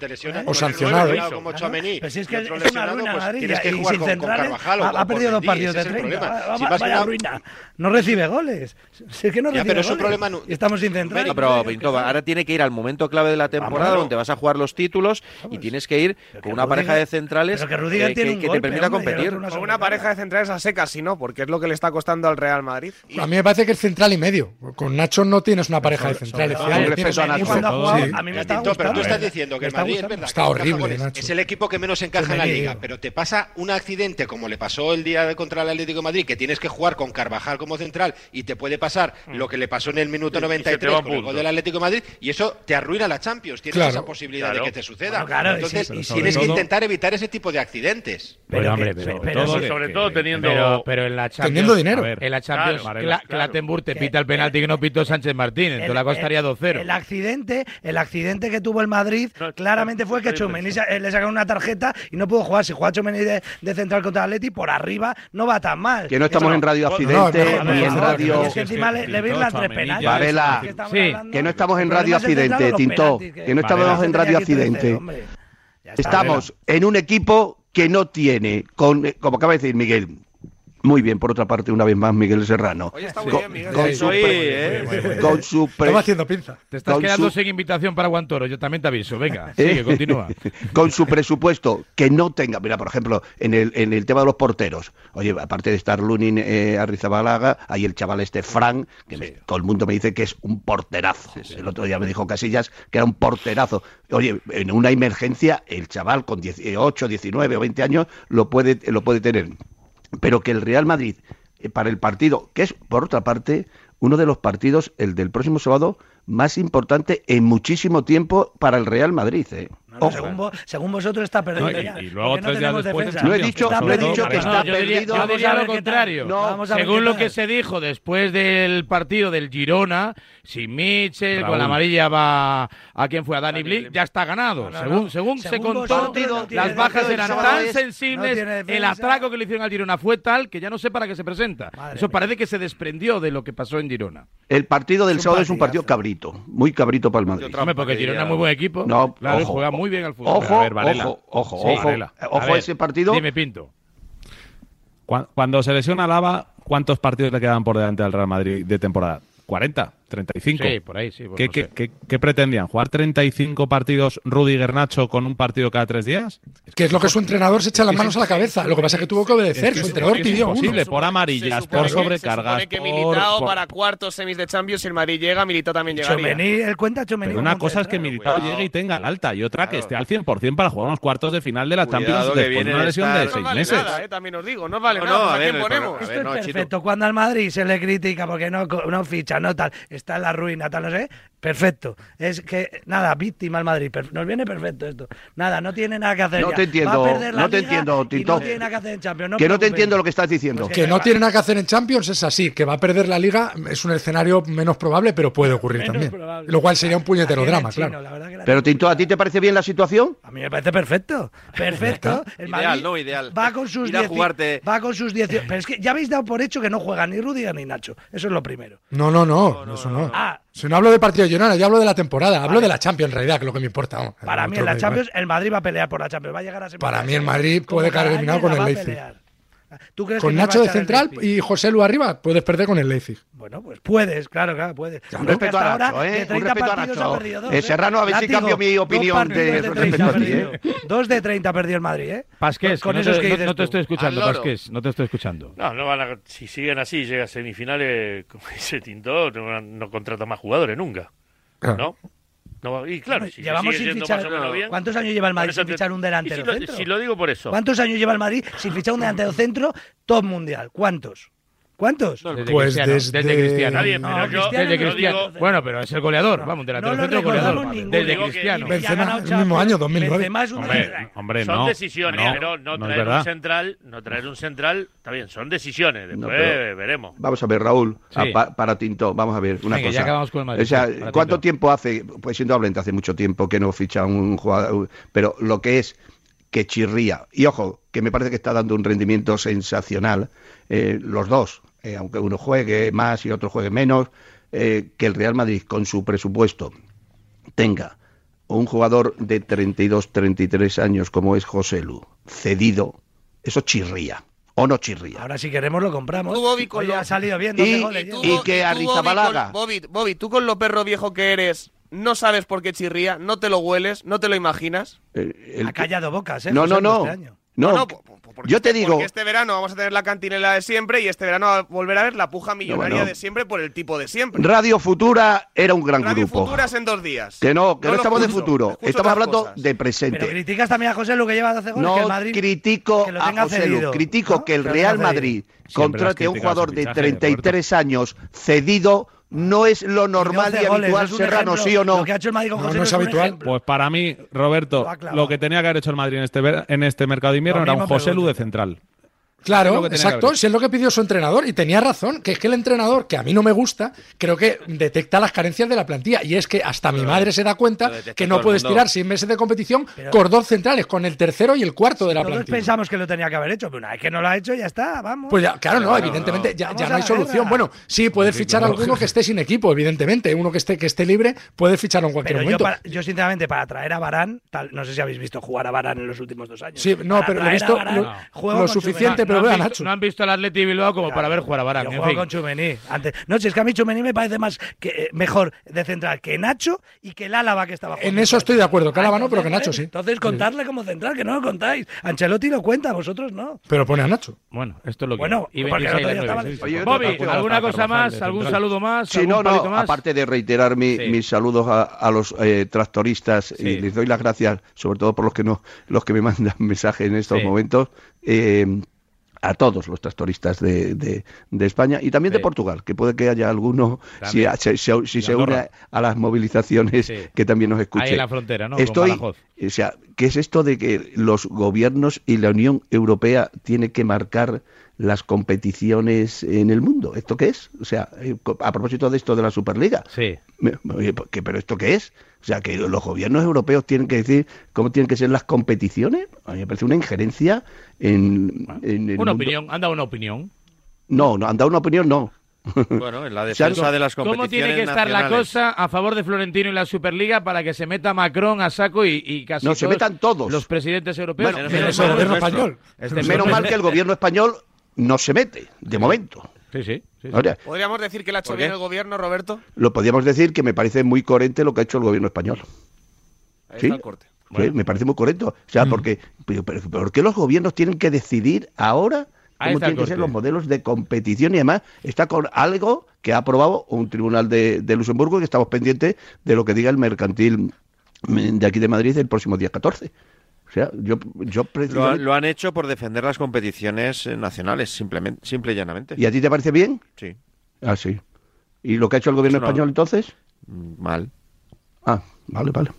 Speaker 7: O sancionado.
Speaker 5: Como
Speaker 2: Pero si es
Speaker 5: y
Speaker 2: que es una ruina
Speaker 5: pues
Speaker 2: Madrid
Speaker 5: tienes que
Speaker 2: y
Speaker 5: jugar
Speaker 2: sin
Speaker 5: con, con Carvajal o
Speaker 2: ha, ha perdido dos partidos de
Speaker 5: ese es el
Speaker 2: 30.
Speaker 5: problema.
Speaker 2: Va-
Speaker 5: Si
Speaker 2: vaya
Speaker 5: una-
Speaker 2: ruina. No recibe goles. Si es que no
Speaker 5: Ya,
Speaker 2: recibe
Speaker 5: pero es un
Speaker 2: goles.
Speaker 5: problema
Speaker 2: Y estamos sin centrales.
Speaker 4: No, pero Pinto, ahora tiene que ir al momento clave de la temporada donde vas a jugar los títulos y tienes que ir con una
Speaker 2: Rudiger-
Speaker 4: pareja de centrales
Speaker 2: que
Speaker 4: te permita
Speaker 2: y el
Speaker 4: competir.
Speaker 31: Con una pareja de centrales a secas, sí, no, porque es lo que le está costando al Real Madrid.
Speaker 7: A mí me parece que es central y medio. Con Nacho no tienes una pareja de centrales.
Speaker 31: a
Speaker 2: mí me
Speaker 5: Eh,
Speaker 2: está
Speaker 5: pero tú estás diciendo que el Madrid es verdad.
Speaker 7: Está horrible,
Speaker 5: goles.
Speaker 7: Nacho.
Speaker 5: Es el equipo que menos encaja en la liga, pero te pasa un accidente como le pasó el día de- contra el Atlético de Madrid, que tienes que jugar con Carvajal como central y te puede pasar lo que le pasó en el minuto
Speaker 3: Mm. Y- y se te
Speaker 5: 93
Speaker 3: va un
Speaker 5: con el gol del Atlético de Madrid y eso te arruina la Champions. Tienes
Speaker 7: Claro.
Speaker 5: esa posibilidad
Speaker 3: Claro.
Speaker 5: de que te suceda.
Speaker 2: Bueno, claro, y
Speaker 5: Entonces
Speaker 2: sí, y sí,
Speaker 5: tienes que intentar evitar ese tipo de accidentes.
Speaker 2: Pero
Speaker 3: sobre, todo teniendo
Speaker 1: pero, en la Champions,
Speaker 7: Teniendo dinero.
Speaker 1: en la Champions, Te pita el penalti que no pitó Sánchez Martín, entonces la cosa estaría 2-0.
Speaker 2: El accidente, el accidente que tuvo el Madrid
Speaker 3: No,
Speaker 2: claramente fue que Chouameni eh, le sacaron una tarjeta y no pudo jugar. Si juega Chouameni de, de central contra el Atleti, por arriba no va tan mal.
Speaker 34: Que no estamos en Radio Accidente
Speaker 7: no, no,
Speaker 34: ni en Radio.
Speaker 2: Es que encima le, le veis las tres penaltis.
Speaker 34: Varela,
Speaker 2: que
Speaker 1: sí,
Speaker 34: no estamos en Radio Accidente,
Speaker 2: penaltis,
Speaker 34: Que no estamos en Radio
Speaker 2: Tenía aquí 13,
Speaker 34: Accidente. Estamos en un equipo que no tiene, con, eh, como acaba de decir Miguel, muy bien, por otra parte, una vez más, Miguel Serrano.
Speaker 31: Oye, está muy
Speaker 34: Con-
Speaker 31: bien, Miguel.
Speaker 34: con su
Speaker 4: Soy,
Speaker 34: pre- con su pre-
Speaker 7: Estaba haciendo pinza.
Speaker 1: Te estás
Speaker 34: con
Speaker 1: quedando
Speaker 34: su-
Speaker 1: sin invitación para Guantoro, yo también te aviso. Venga,
Speaker 34: ¿Eh?
Speaker 1: sigue, continúa. (laughs)
Speaker 34: con su presupuesto que no tenga, mira, por ejemplo, en el, en el tema de los porteros, oye, aparte de estar Lunin eh, Arrizabalaga, hay el chaval este Fran, que me- todo el mundo me dice que es un porterazo. El otro día me dijo Casillas que era un porterazo. Oye, en una emergencia, el chaval con 18, 19 o 20 años lo puede, lo puede tener. Pero que el Real Madrid, eh, para el partido, que es, por otra parte, uno de los partidos, el del próximo sábado, más importante en muchísimo tiempo para el Real Madrid. ¿eh?
Speaker 2: No, no, según, vos, según, vosotros está perdido
Speaker 33: no, y,
Speaker 2: ya.
Speaker 33: Y luego tres días después.
Speaker 34: No he dicho, he dicho que está
Speaker 1: yo
Speaker 34: perdido.
Speaker 1: Diría,
Speaker 2: yo
Speaker 1: diría lo contrario. según lo que se dijo después del partido del Girona, si Mitchell con la amarilla va a quien fue, a Dani Blick, ya está ganado. Según, según, se contó, las bajas eran tan sensibles, el atraco que le hicieron al Girona fue tal que ya no sé para qué se presenta. Eso parece que se desprendió de lo que pasó en Girona.
Speaker 34: El partido del sábado es un partido
Speaker 2: cabrito
Speaker 34: cabrito, muy cabrito para el Madrid.
Speaker 1: Yo, porque Girona es muy buen equipo.
Speaker 34: No,
Speaker 1: claro,
Speaker 34: ojo,
Speaker 1: juega muy bien al fútbol.
Speaker 34: Ojo,
Speaker 33: a ver, Varela.
Speaker 34: ojo, ojo,
Speaker 1: sí,
Speaker 34: ojo,
Speaker 33: Varela.
Speaker 34: ojo a
Speaker 1: ver,
Speaker 34: ese partido.
Speaker 1: Dime, Pinto.
Speaker 33: Cuando se lesiona Lava, ¿cuántos partidos le quedan por delante al Real Madrid de temporada? ¿40? 35.
Speaker 1: Sí, por ahí, sí. Pues
Speaker 33: ¿Qué,
Speaker 1: no
Speaker 33: qué, qué, ¿Qué, pretendían? ¿Jugar 35 partidos Rudiger Nacho con un partido cada tres días?
Speaker 7: Que es lo que su entrenador se echa las manos a la cabeza. Lo que pasa es que tuvo que obedecer. Su entrenador
Speaker 33: es
Speaker 7: pidió
Speaker 33: imposible, uno. por amarillas, por sobrecargas. Se
Speaker 31: que
Speaker 33: militado
Speaker 31: para cuartos semis de Champions, si el Madrid llega, Militao también llegaría.
Speaker 2: Chumení, él cuenta Chumení,
Speaker 33: Pero una cosa es que Militao cuidado. llegue y tenga el alta y otra que esté al 100% para jugar unos cuartos de final de la Champions después de una lesión de seis
Speaker 31: no
Speaker 33: meses.
Speaker 31: Nada, eh, también os digo, no vale nada. Ponemos?
Speaker 2: Esto es perfecto. Cuando al Madrid se le critica porque no ficha, no tal está en la ruina, tal, no sé, perfecto. Es que, nada, víctima al Madrid, nos viene perfecto esto. Nada, no tiene nada que hacer.
Speaker 34: No
Speaker 2: ya.
Speaker 34: te entiendo, no te entiendo, Tito.
Speaker 2: Que. No
Speaker 34: te entiendo lo que estás
Speaker 2: pues diciendo.
Speaker 7: Que, no tiene nada que hacer en Champions es así, que va a perder la liga es un escenario menos probable, pero puede ocurrir también. Lo cual sería un puñetero drama,
Speaker 2: chino,
Speaker 7: claro.
Speaker 34: Pero Tito, ¿a ti te parece bien la situación?
Speaker 2: A mí me parece perfecto. Perfecto. El
Speaker 35: ideal, no ideal.
Speaker 2: Va con sus 10 va con sus 10. Pero es que ya habéis dado por hecho que no juegan ni Rudiger ni Nacho. Eso es lo primero.
Speaker 7: No, no, no. no, no, no,
Speaker 2: Ah,
Speaker 7: si no hablo de partido Girona, yo hablo de la temporada, hablo de la Champions en realidad, que es lo que me importa.
Speaker 2: Para mí en la Champions, el Madrid va a pelear por la Champions, va a llegar a.
Speaker 7: Para mí el Madrid puede
Speaker 2: quedar
Speaker 7: eliminado con el Leipzig. Con Nacho de central y José Lu arriba, puedes perder con el Leipzig.
Speaker 2: Bueno, pues puedes, claro, claro, puedes.
Speaker 34: Un respeto a Nacho, eh, respeto a Nacho. Eh,
Speaker 2: ¿eh?
Speaker 34: Serrano, a ver si cambio mi opinión de,
Speaker 2: de
Speaker 34: a. ¿eh?
Speaker 2: Dos de 30 perdió el Madrid, ¿eh?
Speaker 1: Pasqués,
Speaker 2: con,
Speaker 1: con no,
Speaker 2: esos
Speaker 1: te,
Speaker 2: que
Speaker 1: no, te estoy escuchando, Pasqués, no te estoy escuchando.
Speaker 3: No, no van a, si siguen así, llega a semifinales, (laughs) como dice Tintó, no, contrata más jugadores nunca, ¿no? No, y claro, si
Speaker 2: llevamos sin fichar. ¿Cuántos años lleva el Madrid sin fichar un delantero
Speaker 3: si lo,
Speaker 2: centro?
Speaker 3: Si lo digo por eso.
Speaker 2: ¿Cuántos años lleva el Madrid sin fichar un (laughs) delantero centro top mundial? ¿Cuántos? ¿Cuántos?
Speaker 1: Desde
Speaker 7: pues
Speaker 1: Cristiano,
Speaker 7: desde...
Speaker 1: Cristiano.
Speaker 3: Nadie, pero yo,
Speaker 1: desde Cristiano. Bueno, pero es el goleador, vamos, delantero goleador. Desde Cristiano.
Speaker 7: Benzema, el mismo año, 2009.
Speaker 33: Hombre,
Speaker 3: Son decisiones,
Speaker 33: no,
Speaker 3: pero no, traer un central, no traer un central, está bien, son decisiones, después veremos.
Speaker 34: Vamos a ver, Raúl, para Tinto, vamos a ver una
Speaker 1: cosa. Ya acabamos con el Madrid,
Speaker 34: o sea, ¿cuánto tiempo hace? Pues siendo hablante hace mucho tiempo que no ficha un jugador, pero lo que es que chirría, y ojo, que me parece que está dando un rendimiento sensacional, eh, los dos, eh, aunque uno juegue más y otro juegue menos, eh, que el Real Madrid con su presupuesto tenga un jugador de 32, 33 años como es José Lu, cedido, eso chirría. O no chirría.
Speaker 2: Ahora si queremos lo compramos.
Speaker 31: Tú, Bobby, con
Speaker 2: ha salido bien.
Speaker 34: Y, y, que Arrizabalaga...
Speaker 31: Bobby. Bobby, Bobby, tú con lo perro viejo que eres, no sabes por qué chirría, no te lo hueles, no te lo imaginas.
Speaker 34: Eh,
Speaker 2: ha callado bocas, ¿eh?
Speaker 34: No,
Speaker 2: este
Speaker 34: no, no. No,
Speaker 31: no, pues
Speaker 34: Yo te
Speaker 31: este,
Speaker 34: digo.
Speaker 31: Porque este verano vamos a tener la cantinela de siempre y este verano va a volver a ver la puja millonaria de siempre por el tipo de siempre.
Speaker 34: Radio Futura era un gran
Speaker 31: Radio
Speaker 34: grupo.
Speaker 31: Futuras en dos días.
Speaker 34: Que no, que no, estamos de futuro. Estamos hablando de presente.
Speaker 2: Criticas también a José Lu que lleva 12 goles. No que el
Speaker 34: critico a José Lu. Critico que el Real Madrid contrate a un jugador de 33 de años cedido no es lo normal y, habitual, Serrano, ¿sí o no?
Speaker 2: Lo que ha hecho el Madrid con
Speaker 7: no,
Speaker 2: José
Speaker 7: no, es, habitual.
Speaker 33: Pues para mí, Roberto,
Speaker 2: lo,
Speaker 33: que tenía que haber hecho el Madrid en este, en este mercado de invierno era un José Lu de central.
Speaker 7: Claro, exacto. Si es lo que pidió su entrenador, y tenía razón, que es que el entrenador, que a mí no me gusta, creo que detecta las carencias de la plantilla. Y es que hasta mi madre se da cuenta que no puedes tirar seis meses de competición con dos centrales, con el tercero y el cuarto de la
Speaker 2: todos
Speaker 7: plantilla.
Speaker 2: pensamos que lo tenía que haber hecho, pero una vez que no lo ha hecho, ya está, vamos.
Speaker 7: Pues ya, claro, no, evidentemente. Ya, no hay solución. Bueno, sí, puedes fichar a alguno que esté sin equipo, evidentemente. Uno que esté, que esté libre, puedes ficharlo en cualquier
Speaker 2: momento. Yo, para, yo, sinceramente, para traer a Barán, tal, no sé si habéis visto jugar a Barán en los últimos dos años.
Speaker 7: Sí, no, pero lo he visto lo, lo suficiente
Speaker 1: no han visto al Atleti Bilbao como para ver jugar a Barán. En
Speaker 2: con Chumení. Antes. No, si es que a mí Chumení me parece más que, eh, mejor de central que Nacho y que el Álava que estaba jugando.
Speaker 7: En eso estoy de acuerdo, que Álava no, ah, pero que Nacho sí.
Speaker 2: Entonces contarle como central, que no lo contáis. Ancelotti lo cuenta, vosotros no.
Speaker 7: Pero pone a Nacho.
Speaker 1: Bueno, esto es lo que...
Speaker 2: Bueno,
Speaker 1: Bobby, ¿alguna cosa más? ¿Algún saludo más?
Speaker 34: Sí, no, no, aparte de reiterar mis saludos a los eh, tractoristas y les doy las gracias, sobre todo por los que no los que me mandan (laughs) mensajes en estos momentos. Eh, a todos los tractoristas de, de- de España y también de. Portugal, que puede que haya alguno, si,
Speaker 1: También.
Speaker 34: si- si- si
Speaker 1: Y
Speaker 34: se une a las movilizaciones,
Speaker 1: Sí.
Speaker 34: que también nos escuche.
Speaker 1: Ahí en la frontera, ¿no?
Speaker 34: Estoy. O sea, ¿qué es esto de que los gobiernos y la Unión Europea tiene que marcar las competiciones en el mundo? ¿Esto qué es? O sea, eh, a propósito de esto de la Superliga.
Speaker 1: Sí.
Speaker 34: ¿Pero esto qué es? O sea, que los gobiernos europeos tienen que decir cómo tienen que ser las competiciones. A mí me parece una injerencia en, en el
Speaker 1: Una
Speaker 34: mundo.
Speaker 1: opinión, anda una opinión.
Speaker 34: No, no, han dado una opinión, no.
Speaker 35: Bueno, en la (laughs)
Speaker 34: han-
Speaker 35: defensa de las
Speaker 1: ¿Cómo tiene que estar la cosa a favor de Florentino y la Superliga para que se meta Macron a saco y, y casi
Speaker 34: No, se metan todos.
Speaker 1: los presidentes europeos?
Speaker 34: Bueno,
Speaker 1: Menos
Speaker 34: menos
Speaker 1: mal
Speaker 34: el gobierno español.
Speaker 1: Este
Speaker 34: Menos mal que el gobierno español no se mete, de momento.
Speaker 1: Sí, sí. sí, sí.
Speaker 34: Ahora,
Speaker 31: ¿Podríamos decir que le ha hecho
Speaker 34: ¿Por
Speaker 31: bien el gobierno, Roberto?
Speaker 34: lo podríamos decir que me parece muy coherente lo que ha hecho el gobierno español.
Speaker 31: Ahí
Speaker 34: ¿Sí?
Speaker 31: está el corte.
Speaker 34: Sí, me parece muy correcto. O sea, porque, pero, pero- ¿por qué los gobiernos tienen que decidir ahora cómo tienen que ser los modelos de competición? Y además está con algo que ha aprobado un tribunal de, de Luxemburgo y que estamos pendientes de lo que diga el mercantil mm, de aquí de Madrid el próximo día 14. O sea, yo, yo
Speaker 35: Lo,
Speaker 34: precisamente-
Speaker 35: lo han hecho por defender las competiciones eh, nacionales, simplemente, simple y llanamente.
Speaker 34: ¿Y a ti te parece bien?
Speaker 35: Sí.
Speaker 34: Ah, sí. ¿Y lo que ha hecho el gobierno
Speaker 35: no.
Speaker 34: español entonces?
Speaker 35: Mal.
Speaker 34: Ah, vale, vale.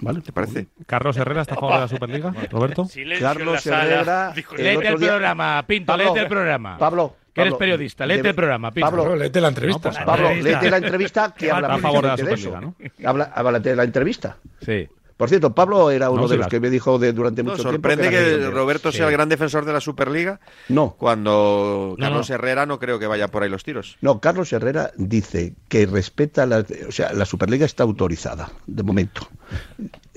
Speaker 34: Vale.
Speaker 35: ¿Te parece?
Speaker 33: ¿Carlos Herrera está a favor de la Superliga, Roberto?
Speaker 34: Carlos Herrera.
Speaker 1: Léete el programa, Pinto,
Speaker 34: Pablo,
Speaker 1: léete el programa.
Speaker 34: Pablo.
Speaker 1: Que eres periodista, léete el programa, Pinto.
Speaker 34: Pablo,
Speaker 7: léete la entrevista.
Speaker 1: No, pues,
Speaker 34: Pablo, léete la entrevista que habla
Speaker 1: a favor de la
Speaker 34: de,
Speaker 1: Superliga,
Speaker 34: habla de la entrevista.
Speaker 1: Sí.
Speaker 34: Por cierto, Pablo era uno
Speaker 1: No,
Speaker 34: de
Speaker 1: sí,
Speaker 34: los que me dijo de, durante
Speaker 35: No,
Speaker 34: mucho
Speaker 35: sorprende
Speaker 34: tiempo.
Speaker 35: que
Speaker 34: era
Speaker 35: Roberto sea el gran defensor de la Superliga
Speaker 34: No.
Speaker 35: cuando
Speaker 34: No,
Speaker 35: Carlos
Speaker 34: no.
Speaker 35: Herrera no creo que vaya por ahí los tiros.
Speaker 34: No, Carlos Herrera dice que respeta la, o sea, la Superliga está autorizada de momento.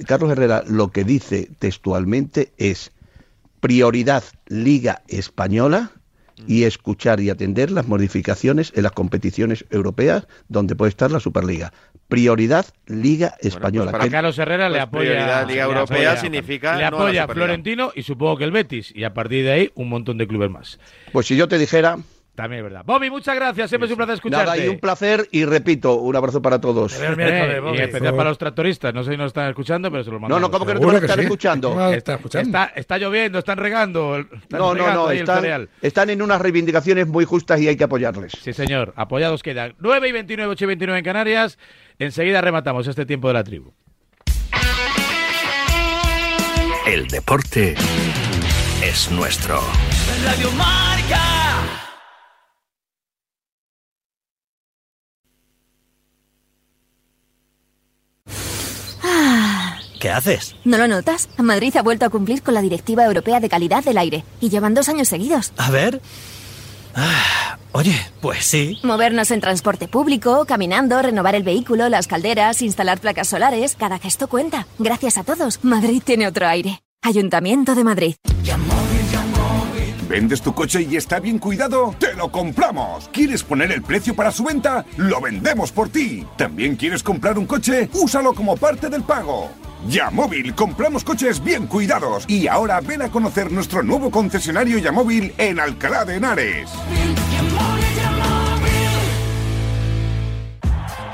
Speaker 34: Carlos Herrera lo que dice textualmente es prioridad Liga Española y escuchar y atender las modificaciones en las competiciones europeas donde puede estar la Superliga. Prioridad Liga Española.
Speaker 1: Para
Speaker 34: Que-
Speaker 1: Carlos Herrera le
Speaker 35: pues
Speaker 1: apoya.
Speaker 35: prioridad Liga
Speaker 1: le
Speaker 35: Europea
Speaker 1: apoya-
Speaker 35: significa
Speaker 1: Le
Speaker 35: no a la
Speaker 1: apoya
Speaker 35: Superliga.
Speaker 1: Florentino y supongo que el Betis. Y a partir de ahí, un montón de clubes más.
Speaker 34: Pues si yo te dijera...
Speaker 1: También es verdad. Bobby, muchas gracias. Siempre es un placer escucharte.
Speaker 34: Nada, y un placer y repito, un abrazo para todos.
Speaker 1: Eh, y especial para los tractoristas. No sé si nos están escuchando, pero se los
Speaker 34: No,
Speaker 1: mandamos.
Speaker 34: no, ¿cómo que no te van a estar escuchando?
Speaker 1: Está, está, está lloviendo, están regando. están
Speaker 34: No, no,
Speaker 1: regando
Speaker 34: no,
Speaker 1: el
Speaker 34: están, están en unas reivindicaciones muy justas y hay que apoyarles.
Speaker 1: Sí, señor. Apoyados quedan. 9 y 29, 8 y 29 en Canarias. Enseguida rematamos este tiempo de la tribu.
Speaker 22: El deporte es nuestro.
Speaker 23: Radio Marca.
Speaker 37: ¿Qué haces?
Speaker 38: ¿No lo notas? Madrid ha vuelto a cumplir con la Directiva Europea de Calidad del Aire y llevan dos años seguidos.
Speaker 37: A ver. Ah, oye, pues sí.
Speaker 38: Movernos en transporte público, caminando, renovar el vehículo, las calderas, instalar placas solares, cada gesto cuenta. Gracias a todos, Madrid tiene otro aire. Ayuntamiento de Madrid.
Speaker 39: ¿Vendes tu coche y está bien cuidado? ¡Te lo compramos! ¿Quieres poner el precio para su venta? ¡Lo vendemos por ti! ¿También quieres comprar un coche? ¡Úsalo como parte del pago! Yamóvil, compramos coches bien cuidados. Y ahora ven a conocer nuestro nuevo concesionario Yamóvil en Alcalá de Henares.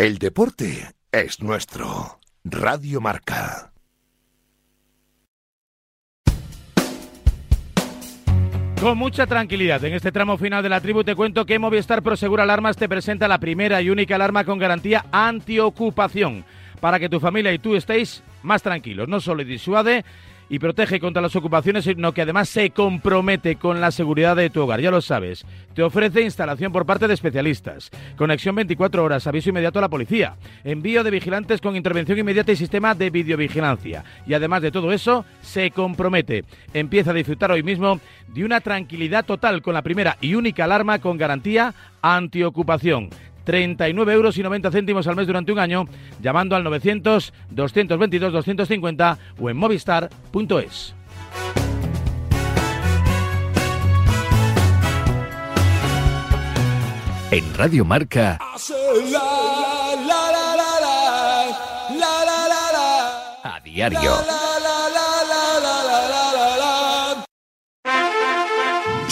Speaker 39: El deporte es nuestro. Radio Marca.
Speaker 1: Con mucha tranquilidad, en este tramo final de la tribu te cuento que Movistar Prosegur Alarmas te presenta la primera y única alarma con garantía antiocupación para que tu familia y tú estéis más tranquilos. No solo disuade y protege contra las ocupaciones, sino que además se compromete con la seguridad de tu hogar. Ya lo sabes. Te ofrece instalación por parte de especialistas, conexión 24 horas, aviso inmediato a la policía, envío de vigilantes con intervención inmediata y sistema de videovigilancia. Y además de todo eso, se compromete. Empieza a disfrutar hoy mismo de una tranquilidad total con la primera y única alarma con garantía antiocupación. 39 euros y 90 céntimos al mes durante un año, llamando al 900 222 250 o en movistar.es.
Speaker 22: En Radio Marca, a diario.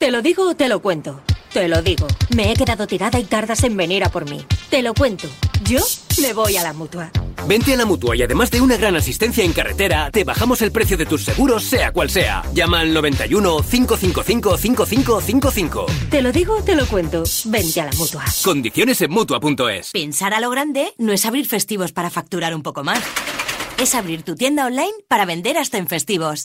Speaker 38: ¿Te lo digo o te lo cuento? Te lo digo. Me he quedado tirada y tardas en venir a por mí. Te lo cuento. Yo me voy a la mutua.
Speaker 16: Vente a la mutua y además de una gran asistencia en carretera, te bajamos el precio de tus seguros, sea cual sea. Llama al 91 555 5555.
Speaker 38: Te lo digo o te lo cuento. Vente a la mutua.
Speaker 16: Condiciones en mutua.es.
Speaker 38: Pensar a lo grande no es abrir festivos para facturar un poco más. Es abrir tu tienda online para vender hasta en festivos.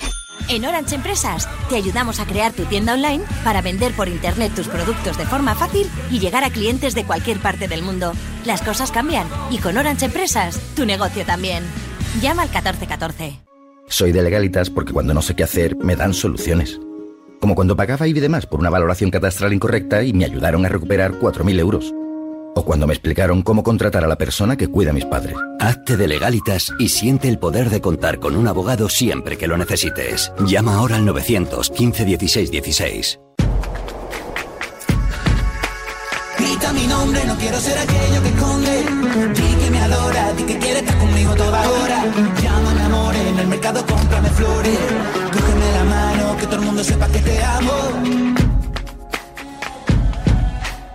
Speaker 38: En Orange Empresas te ayudamos a crear tu tienda online para vender por internet tus productos de forma fácil y llegar a clientes de cualquier parte del mundo. Las cosas cambian y con Orange Empresas tu negocio también. Llama al 1414.
Speaker 40: Soy de legalitas porque cuando no sé qué hacer me dan soluciones. Como cuando pagaba IBI de más por una valoración catastral incorrecta y me ayudaron a recuperar 4.000 euros. O cuando me explicaron cómo contratar a la persona que cuida a mis padres.
Speaker 22: Hazte de legalitas y siente el poder de contar con un abogado siempre que lo necesites. Llama ahora al 915 16 16.
Speaker 41: Grita mi nombre, no quiero ser aquello que esconde. Di que me adora, di que quiere estar conmigo toda hora. Llámame amor, en el mercado cómprame flores. Cógeme la mano, que todo el mundo sepa que te amo.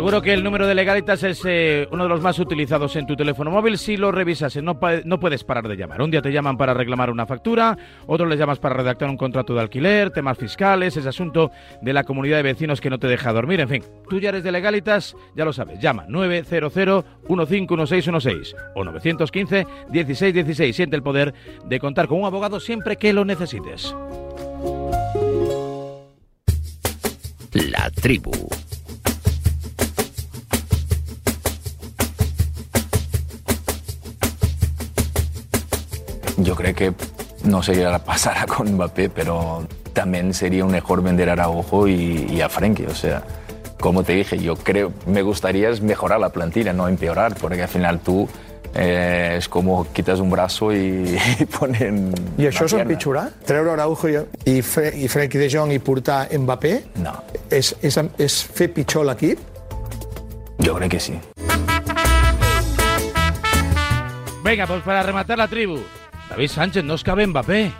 Speaker 1: Seguro que el número de legalitas es eh, uno de los más utilizados en tu teléfono móvil. Si lo revisas, no, pa- no puedes parar de llamar. Un día te llaman para reclamar una factura, otro les llamas para redactar un contrato de alquiler, temas fiscales, ese asunto de la comunidad de vecinos que no te deja dormir. En fin, tú ya eres de legalitas, ya lo sabes. Llama 900 151616 o 915 1616. Siente el poder de contar con un abogado siempre que lo necesites.
Speaker 22: La tribu.
Speaker 42: Yo creo que no sería la pasará con Mbappé, pero también sería un mejor vender a Araujo y, y a Frenkie. O sea, como te dije, yo creo, me gustaría es mejorar la plantilla, no empeorar, porque al final tú eh, es como quitas un brazo y, (laughs) i ponen. Una
Speaker 43: és
Speaker 42: pierna.
Speaker 43: empitjorar? Treure Araujo i, i, Fre i Frenkie de Jong i portar Mbappé?
Speaker 42: No.
Speaker 43: És, és, és fer pitjor l'equip?
Speaker 42: Yo creo que sí.
Speaker 1: Venga, pues para rematar la tribu. David Sánchez, no os cabe Mbappé.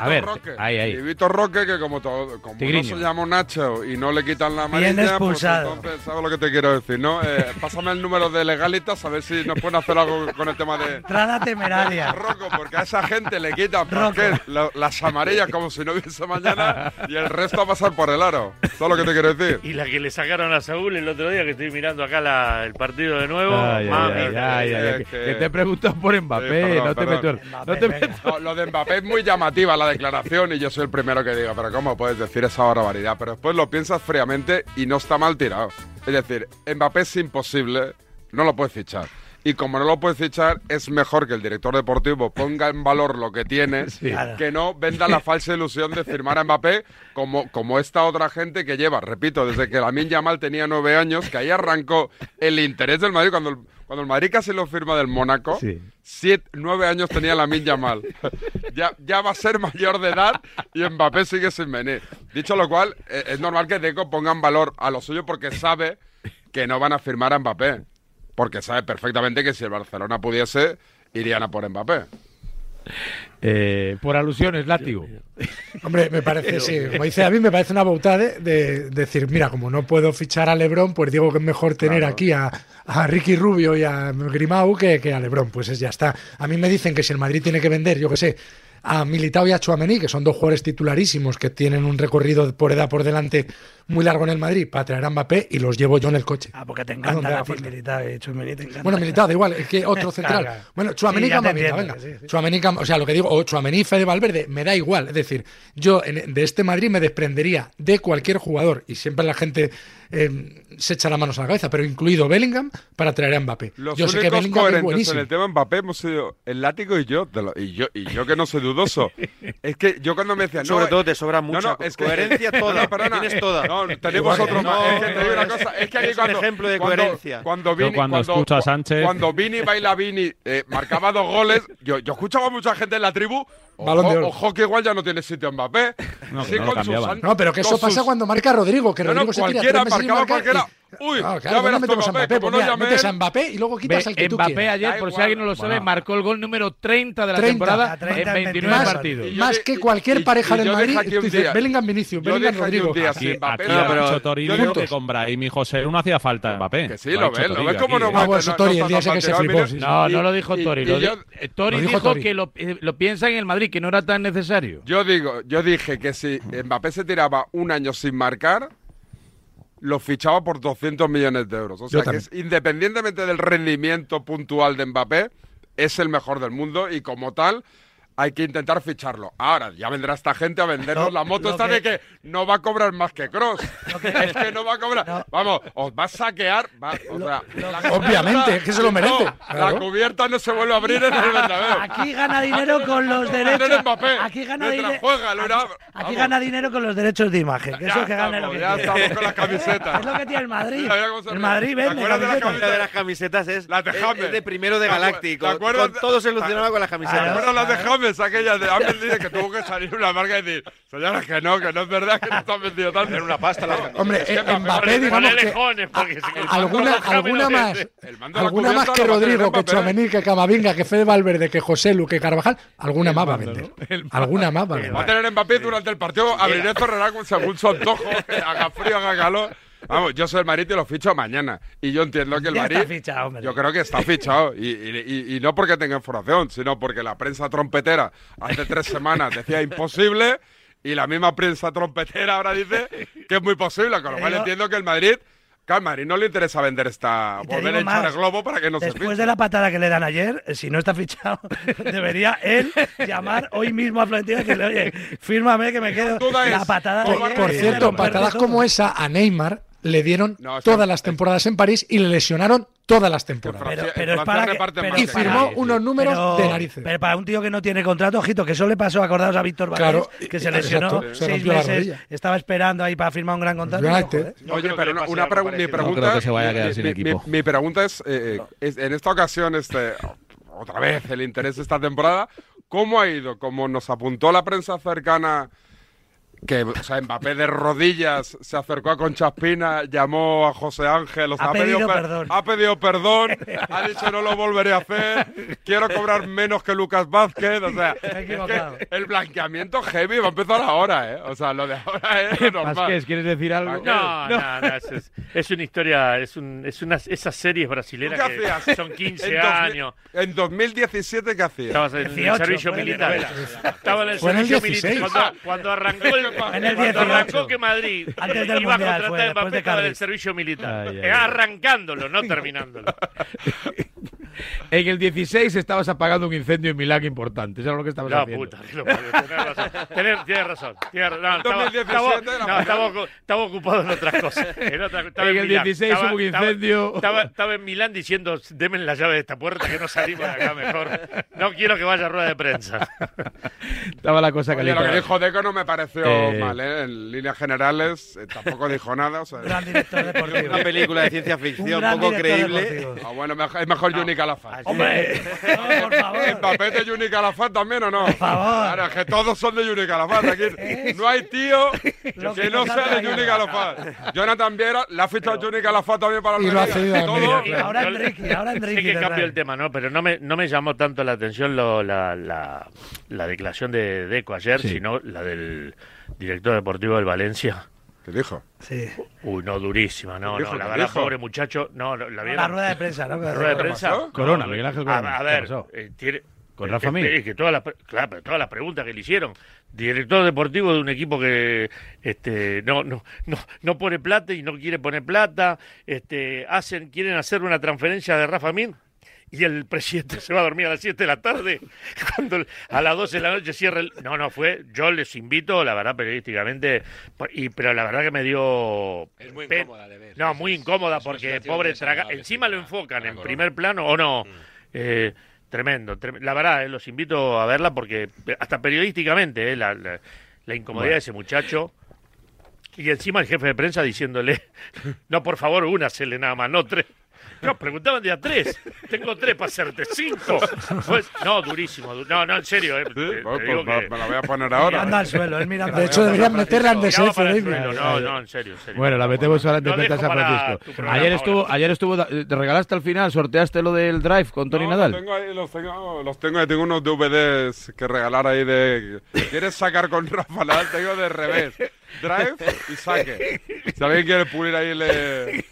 Speaker 1: A ver,
Speaker 44: Roque.
Speaker 1: ahí, ahí.
Speaker 44: Y Víctor Roque, que como, todo, como no se llama Nacho y no le quitan la
Speaker 2: Bien
Speaker 44: amarilla,
Speaker 2: expulsado.
Speaker 44: pues entonces, ¿sabes lo que te quiero decir? no? Eh, pásame el número de legalitas a ver si nos pueden hacer algo con el tema de...
Speaker 2: Entrada temeraria. (laughs)
Speaker 44: Rocco, porque a esa gente le quitan ¿por qué? Lo- las amarillas como si no hubiese mañana y el resto a pasar por el aro. ¿Sabes lo que te quiero decir?
Speaker 3: Y la que le sacaron a Saúl el otro día, que estoy mirando acá la- el partido de nuevo.
Speaker 1: Ay,
Speaker 3: mami,
Speaker 1: ay, ay,
Speaker 44: es
Speaker 1: que,
Speaker 44: que-
Speaker 1: te he preguntado por Mbappé,
Speaker 44: Sí, perdón,
Speaker 1: no te meto el- no te meto-
Speaker 44: No, lo de Mbappé es muy llamativa, la declaración y yo soy el primero que diga, pero ¿cómo puedes decir esa barbaridad? Pero después lo piensas fríamente y no está mal tirado. Es decir, Mbappé es imposible, no lo puedes fichar. Y como no lo puedes fichar, es mejor que el director deportivo ponga en valor lo que tiene, (laughs) que no venda la falsa ilusión de firmar a Mbappé como, como esta otra gente que lleva, repito, desde que Lamin Yamal tenía nueve años, que ahí arrancó el interés del Madrid cuando el, cuando el Madrid casi lo firma del Mónaco. Siete, nueve años tenía Lamin Yamal. ya, ya va a ser mayor de edad y Mbappé sigue sin venir. Dicho lo cual, eh, es normal que Deco ponga en valor a lo suyo porque sabe que no van a firmar a Mbappé. Porque sabe perfectamente que si el Barcelona pudiese, irían a por Mbappé.
Speaker 1: Eh, por alusiones, látigo.
Speaker 7: Hombre, me parece, sí, como dice a mí, me parece una bautada de, de decir, mira, como no puedo fichar a Lebron, pues digo que es mejor tener aquí a, a Ricky Rubio y a Grimau que, que a Lebron. Pues es, ya está. A mí me dicen que si el Madrid tiene que vender, yo qué sé, a Militao y a Chouameni, que son dos jugadores titularísimos que tienen un recorrido por edad por delante muy largo en el Madrid, para traer a Mbappé y los llevo yo en el coche.
Speaker 2: Ah, porque te
Speaker 7: ¿A
Speaker 2: encanta la? Militao y Tchouaméni te encanta.
Speaker 7: Bueno, Militao, da igual, es que (laughs) otro central.
Speaker 2: Claro.
Speaker 7: Bueno, Chuamení
Speaker 2: Sí,
Speaker 7: venga.
Speaker 2: sí, sí.
Speaker 7: O sea, lo que digo, o Chuamení Fede Valverde, me da igual. Es decir, yo en- de este Madrid me desprendería de cualquier jugador, y siempre la gente eh, se echa las manos a la cabeza, pero incluido Bellingham, para traer a Mbappé.
Speaker 44: Los
Speaker 7: yo sé que Bellingham es buenísimo.
Speaker 44: en el tema Mbappé hemos sido el látigo y yo, te lo- y yo, y yo que no soy dudoso. (laughs) es que yo cuando me decían,
Speaker 45: Sobre
Speaker 44: no,
Speaker 45: todo te sobra
Speaker 44: no,
Speaker 45: mucha
Speaker 44: no, es que,
Speaker 45: coherencia (laughs) toda,
Speaker 44: No, perdona.
Speaker 45: tienes toda.
Speaker 44: No, tenemos
Speaker 45: Igual,
Speaker 44: otro
Speaker 45: no,
Speaker 44: más. Es que te digo una cosa, es que aquí
Speaker 45: es un
Speaker 44: cuando,
Speaker 45: ejemplo de
Speaker 44: cuando-
Speaker 45: coherencia.
Speaker 44: Cuando Vini,
Speaker 46: cuando escucho a Sánchez-
Speaker 44: cuando Vini baila Vini eh, marcaba dos goles, yo, yo escuchaba a mucha gente en la tribu. Ojo, ojo que igual ya no tiene sitio Mbappé.
Speaker 46: No,
Speaker 44: Sí,
Speaker 46: no
Speaker 44: con sus
Speaker 7: No, pero que eso pasa cuando marca Rodrigo, que
Speaker 44: No, no,
Speaker 7: Rodrigo se tira
Speaker 44: cualquiera,
Speaker 7: tres meses
Speaker 44: marcaba
Speaker 7: marcar
Speaker 44: cualquiera. Uy,
Speaker 7: Claro,
Speaker 44: ya
Speaker 7: pues
Speaker 44: verás
Speaker 7: no metemos
Speaker 44: tú,
Speaker 7: a
Speaker 44: Mbappé, como
Speaker 7: pues
Speaker 44: no
Speaker 7: mira, metes a Mbappé y luego quitas al que tú
Speaker 1: Mbappé
Speaker 7: quieras.
Speaker 1: ayer, por si
Speaker 44: igual.
Speaker 1: alguien no lo sabe,
Speaker 44: Bueno.
Speaker 1: marcó el gol número 30 de la
Speaker 7: 30,
Speaker 1: temporada
Speaker 2: 30
Speaker 1: en
Speaker 2: en
Speaker 1: 29
Speaker 2: 29
Speaker 1: partidos.
Speaker 44: Y
Speaker 7: Más que cualquier
Speaker 44: y-
Speaker 7: pareja
Speaker 44: y
Speaker 7: del Madrid, dices, Bellingham Vinicius, Bellingham Rodrigo.
Speaker 44: día,
Speaker 46: Aquí,
Speaker 44: si Mbappé-
Speaker 46: aquí
Speaker 44: No,
Speaker 46: ha
Speaker 44: pero-
Speaker 46: dicho Toribio
Speaker 44: yo digo-
Speaker 46: que con Brahim y José no hacía falta Mbappé.
Speaker 44: Que sí, lo ves, lo ves cómo
Speaker 46: aquí,
Speaker 44: no.
Speaker 7: Ah, bueno,
Speaker 44: está-
Speaker 7: Tori,
Speaker 44: no
Speaker 7: el día ese que se flipó.
Speaker 1: No, no lo dijo Tori. Tori
Speaker 7: dijo Tori.
Speaker 1: que lo, eh, lo piensa en el Madrid, que no era tan necesario.
Speaker 44: Yo digo, yo dije que si Mbappé se tiraba un año sin marcar, lo fichaba por 200 millones de euros. O sea, que es, independientemente del rendimiento puntual de Mbappé, es el mejor del mundo y como tal hay que intentar ficharlo. Ahora, ya vendrá esta gente a vendernos
Speaker 2: Lo-
Speaker 44: la moto
Speaker 2: lo
Speaker 44: esta
Speaker 2: que-
Speaker 44: de que no va a cobrar más que Cross. es que no va a cobrar. Vamos, os va a saquear. va- o sea, la
Speaker 7: Obviamente, es que se lo merece,
Speaker 44: No,
Speaker 7: claro.
Speaker 44: La cubierta no se vuelve a abrir en el Bernabéu.
Speaker 2: Aquí gana dinero con los derechos.
Speaker 44: Mbappé,
Speaker 2: Aquí gana dinero.
Speaker 44: lo
Speaker 2: Aquí gana dinero con los derechos de imagen. Que
Speaker 44: Ya
Speaker 2: eso es que gana lo
Speaker 44: estamos,
Speaker 2: que
Speaker 44: ya estamos con las camisetas.
Speaker 2: Es lo que tiene el Madrid.
Speaker 44: Se
Speaker 2: El. Madrid
Speaker 44: ¿Te
Speaker 2: vende.
Speaker 45: La de las camisetas es,
Speaker 44: Las de
Speaker 45: es- de primero de
Speaker 44: ¿Te
Speaker 45: Galáctico.
Speaker 44: te
Speaker 45: Con todo solucionado con las
Speaker 44: ¿Te
Speaker 45: camisetas.
Speaker 44: acuerdas las de James? Aquellas de Apple dice que tuvo que salir una marca y decir, señores, que no, que no es verdad que no están vendido tanto. Era
Speaker 45: una pasta la
Speaker 7: Hombre, eh, Mbappé, digamos que alguna, alguna más, alguna más que Rodrigo, que. Chouameni, que Camavinga, que Fede Valverde, que José Lu, que Carvajal, alguna más va a vender. Alguna más va a
Speaker 44: Va a
Speaker 7: vender.
Speaker 44: tener Mbappé durante el partido, abriré cerrará con según su antojo, (laughs) haga frío, haga calor. Vamos, yo soy el Madrid y lo ficho mañana. Y yo entiendo que el
Speaker 2: Ya
Speaker 44: Madrid.
Speaker 2: está fichado, hombre.
Speaker 44: Yo creo que está fichado. Y, y- y- y no porque tenga información, sino porque la prensa trompetera hace tres semanas decía imposible. Y la misma prensa trompetera ahora dice que es muy posible. Con lo cual entiendo que el Madrid. Que al Madrid no le interesa vender esta. Volver a echar
Speaker 2: más,
Speaker 44: el globo para que no se
Speaker 2: Después de la patada que le dan ayer, eh, si no está fichado, (laughs) debería él llamar hoy mismo a Florentino y decirle, oye, fírmame que me quedo. La patada de
Speaker 7: Por, por cierto, patadas como esa a Neymar le dieron
Speaker 44: No,
Speaker 7: todas las temporadas en París y le lesionaron todas las temporadas.
Speaker 2: Pero, es para que, pero
Speaker 7: Y firmó unos números
Speaker 2: pero,
Speaker 7: de narices.
Speaker 2: pero para un tío que no tiene contrato, ojito, que eso le pasó, acordaos a Víctor Valdés,
Speaker 7: Claro,
Speaker 2: que se lesionó
Speaker 7: se
Speaker 2: seis
Speaker 7: la
Speaker 2: meses, estaba esperando ahí para firmar un gran contrato. ¿eh?
Speaker 44: Oye, pero una, una pregu- mi pregunta.
Speaker 46: No creo que se vaya a
Speaker 44: mi- mi-
Speaker 46: equipo.
Speaker 44: Mi, mi pregunta es, eh, es, en esta ocasión, este, otra vez el interés de esta temporada, ¿cómo ha ido? Como nos apuntó la prensa cercana, que o sea, Mbappé de rodillas se acercó a Concha Espina, llamó a José Ángel, o sea,
Speaker 2: Ha pedido
Speaker 44: per-
Speaker 2: perdón.
Speaker 44: ha pedido perdón, ha dicho no lo volveré a hacer, quiero cobrar menos que Lucas Vázquez, o sea, (laughs) es que el blanqueamiento heavy va a empezar ahora, ¿eh? O sea, lo de ahora es normal.
Speaker 1: Vázquez, ¿quieres decir algo?
Speaker 3: No, no, no, es, es- es una historia, es, un, es una, esas series
Speaker 44: ¿Tú
Speaker 3: brasileras
Speaker 44: qué
Speaker 3: que
Speaker 44: hacías?
Speaker 3: son 15
Speaker 44: En 2000
Speaker 3: años.
Speaker 44: En 2017, ¿qué hacías?
Speaker 3: Estabas en el
Speaker 2: 18,
Speaker 3: servicio
Speaker 2: fue en
Speaker 3: militar. Estaba en el
Speaker 7: el
Speaker 3: servicio
Speaker 7: 16.
Speaker 3: militar. Cuando, cuando arrancó el,
Speaker 2: En el
Speaker 3: cuando
Speaker 2: 18.
Speaker 3: arrancó que Madrid
Speaker 2: Antes del
Speaker 3: iba a contratar
Speaker 2: fue,
Speaker 3: a Mbappé
Speaker 2: de
Speaker 3: en el servicio militar.
Speaker 1: Ay, ay, ay.
Speaker 3: Arrancándolo, no terminándolo. (laughs)
Speaker 1: En el 16 estabas apagando un incendio en Milán importante. Eso es lo que estabas
Speaker 3: No,
Speaker 1: haciendo.
Speaker 3: puta, que lo parió, tenés razón. Tienes razón. tienes razón. No, estaba,
Speaker 44: 2017
Speaker 3: estaba- no, estaba estaba ocupado en otras cosas. En, otra- estaba
Speaker 1: En el
Speaker 3: Milán.
Speaker 1: 16
Speaker 3: Estaba-
Speaker 1: hubo un incendio.
Speaker 3: Estaba, estaba en Milán diciendo, deme la llave de esta puerta que no salimos de acá mejor. No quiero que vaya a rueda de prensa.
Speaker 1: Estaba la cosa
Speaker 44: Oye,
Speaker 1: caliente.
Speaker 44: lo que dijo Deco no me pareció
Speaker 1: Eh,
Speaker 44: mal, ¿eh? En líneas generales eh, tampoco dijo nada. O sea,
Speaker 2: Gran director deportivo. (laughs)
Speaker 45: Una película de ciencia ficción poco creíble.
Speaker 44: Ah, bueno, mejor- es mejor Juni Calafat.
Speaker 2: ¡Hombre! No, por favor.
Speaker 44: ¿Mbappé de Juni Calafat también o no? Por
Speaker 2: favor.
Speaker 44: Claro, es que todos son de Juni Calafat. Aquí no hay tío que
Speaker 2: que
Speaker 44: no sea de. Juni Calafat. Jonathan Viera le ha fichado a Juni Calafat también para el
Speaker 7: Y
Speaker 2: ahora Enrique, ahora
Speaker 3: Sí
Speaker 2: Enrique.
Speaker 3: que
Speaker 2: te
Speaker 3: cambio el tema, ¿no? Pero no me, no me llamó tanto la atención lo- la, la, la declaración de Deco ayer,
Speaker 1: Sí.
Speaker 3: sino la del director deportivo del Valencia.
Speaker 44: ¿Qué dijo?
Speaker 2: Sí.
Speaker 3: Uy, no, durísima, no, no, la
Speaker 44: ¿Qué
Speaker 3: verdad, pobre muchacho, no, no, la vieron.
Speaker 2: La rueda de prensa, ¿no?
Speaker 3: La rueda de
Speaker 44: ¿Qué
Speaker 3: prensa.
Speaker 1: Corona, Miguel Ángel
Speaker 3: a-
Speaker 1: Corona.
Speaker 3: A,
Speaker 1: ¿Qué
Speaker 3: ver, eh, tiene-
Speaker 1: Con
Speaker 3: eh,
Speaker 1: Rafa
Speaker 3: eh,
Speaker 1: Mir.
Speaker 3: eh, que todas las, claro, pero todas las preguntas que le hicieron. Director deportivo de un equipo que este, no, no, no, no pone plata y no quiere poner plata. Este, hacen, quieren hacer una transferencia de Rafa Mir. Y el presidente se va a dormir a las 7 de la tarde, (laughs) cuando a las 12 de la noche cierra el... No, no, fue... Yo les invito, la verdad, periodísticamente, y, pero la verdad que me dio...
Speaker 45: Es muy incómoda de ver.
Speaker 3: No, muy incómoda
Speaker 45: es
Speaker 3: porque pobre traga... Encima lo enfocan en primer plano, ¿o no? Eh, tremendo, trem- La verdad, eh, los invito a verla porque eh, hasta periodísticamente, eh, la, la- la incomodidad
Speaker 1: Bueno.
Speaker 3: de ese muchacho... Y encima el jefe de prensa diciéndole, (laughs) no, por favor, una se le nada más, no tres. No, preguntaban de a tres. Tengo tres para hacerte cinco. Pues, no, durísimo. du- No, no, en serio. Eh,
Speaker 44: Sí,
Speaker 3: te- te
Speaker 44: pues,
Speaker 3: digo
Speaker 44: pues,
Speaker 3: que-
Speaker 44: me la voy a poner ahora.
Speaker 2: Anda al suelo, él mirando.
Speaker 7: De hecho, deberían meterla
Speaker 3: el
Speaker 7: David.
Speaker 3: suelo. No, no, en serio, en serio.
Speaker 1: Bueno, la metemos ahora
Speaker 3: dejo
Speaker 1: San Francisco. Ayer estuvo, ayer estuvo, ¿te regalaste al final? ¿Sorteaste lo del drive con Tony
Speaker 44: No,
Speaker 1: Nadal?
Speaker 44: Los tengo ahí, los tengo, los tengo ahí. Tengo unos DVDs que regalar ahí de. ¿Quieres sacar con Rafa Nadal? Tengo de revés. Drive y saque. Si alguien quiere pulir ahí, le.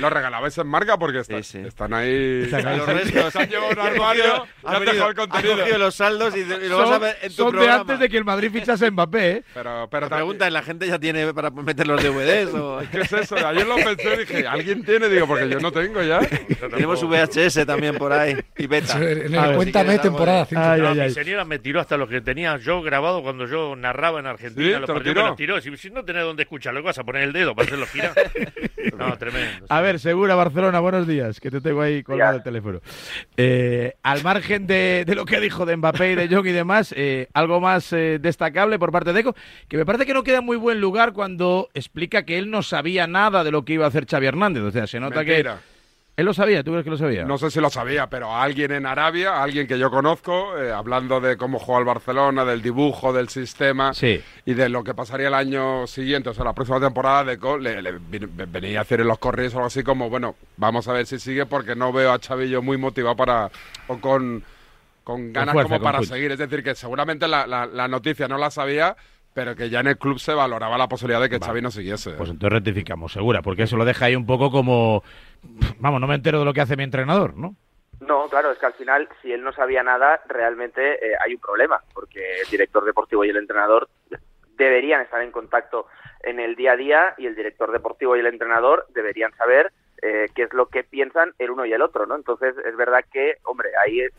Speaker 44: Los regalabais en marca porque está-
Speaker 45: Sí, sí.
Speaker 44: están ahí.
Speaker 45: Están ahí. Los restos.
Speaker 44: Se han llevado un (laughs) armario han
Speaker 45: venido-
Speaker 44: dejado el contenido.
Speaker 45: cogido los saldos y, y lo vas a
Speaker 1: Son,
Speaker 45: ver en tu
Speaker 1: son de
Speaker 45: programa.
Speaker 1: antes de que el Madrid fichase a Mbappé, ¿eh?
Speaker 44: Pero, pero
Speaker 45: La pregunta es, ¿la gente ya tiene para meter los DVDs? O... (laughs)
Speaker 44: ¿Qué es eso? Ayer lo pensé y dije, ¿alguien tiene? Digo, porque yo no tengo ya. (laughs)
Speaker 45: Tenemos VHS también por ahí y beta.
Speaker 7: En el Cuéntame, temporada
Speaker 45: de-
Speaker 7: 5.
Speaker 1: Ay, ay,
Speaker 3: mi
Speaker 1: ay.
Speaker 3: señora me tiró hasta los que tenía yo grabado cuando yo narraba en Argentina
Speaker 44: ¿Sí?
Speaker 3: los
Speaker 44: ¿Te lo
Speaker 3: partidos,
Speaker 44: tiró?
Speaker 3: me los tiró. Si, si no tenés dónde escucharlo, ¿qué vas a poner el dedo para hacerlo girar? No, tremendo.
Speaker 1: A ver, Segura, Barcelona, buenos días, que te tengo ahí colgado el teléfono. Eh, al margen de, de lo que dijo de Mbappé y de Jong y demás, eh, algo más eh, destacable por parte de Deco, que me parece que no queda en muy buen lugar cuando explica que él no sabía nada de lo que iba a hacer Xavi Hernández. O sea, se nota
Speaker 44: Mentira.
Speaker 1: que... ¿Él lo sabía? ¿Tú crees que lo sabía?
Speaker 44: No sé si lo sabía, pero alguien en Arabia, alguien que yo conozco, eh, hablando de cómo juega el Barcelona, del dibujo, del sistema
Speaker 1: Sí.
Speaker 44: y de lo que pasaría el año siguiente, o sea, la próxima temporada, de le, le venía a hacer en los correos o algo así como, bueno, vamos a ver si sigue porque no veo a Chavillo muy motivado para o con, con ganas
Speaker 1: fuerza,
Speaker 44: como
Speaker 1: con
Speaker 44: para seguir. Es decir, que seguramente la, la- la noticia no la sabía, pero que ya en el club se valoraba la posibilidad de que Xavi no siguiese.
Speaker 1: Pues entonces rectificamos, Segura, porque eso lo deja ahí un poco como... Vamos, no me entero de lo que hace mi entrenador, ¿no?
Speaker 47: No, claro, es que al final, si él no sabía nada, realmente eh, hay un problema, porque el director deportivo y el entrenador deberían estar en contacto en el día a día y el director deportivo y el entrenador deberían saber eh, qué es lo que piensan el uno y el otro, ¿no? Entonces, es verdad que, hombre, ahí es-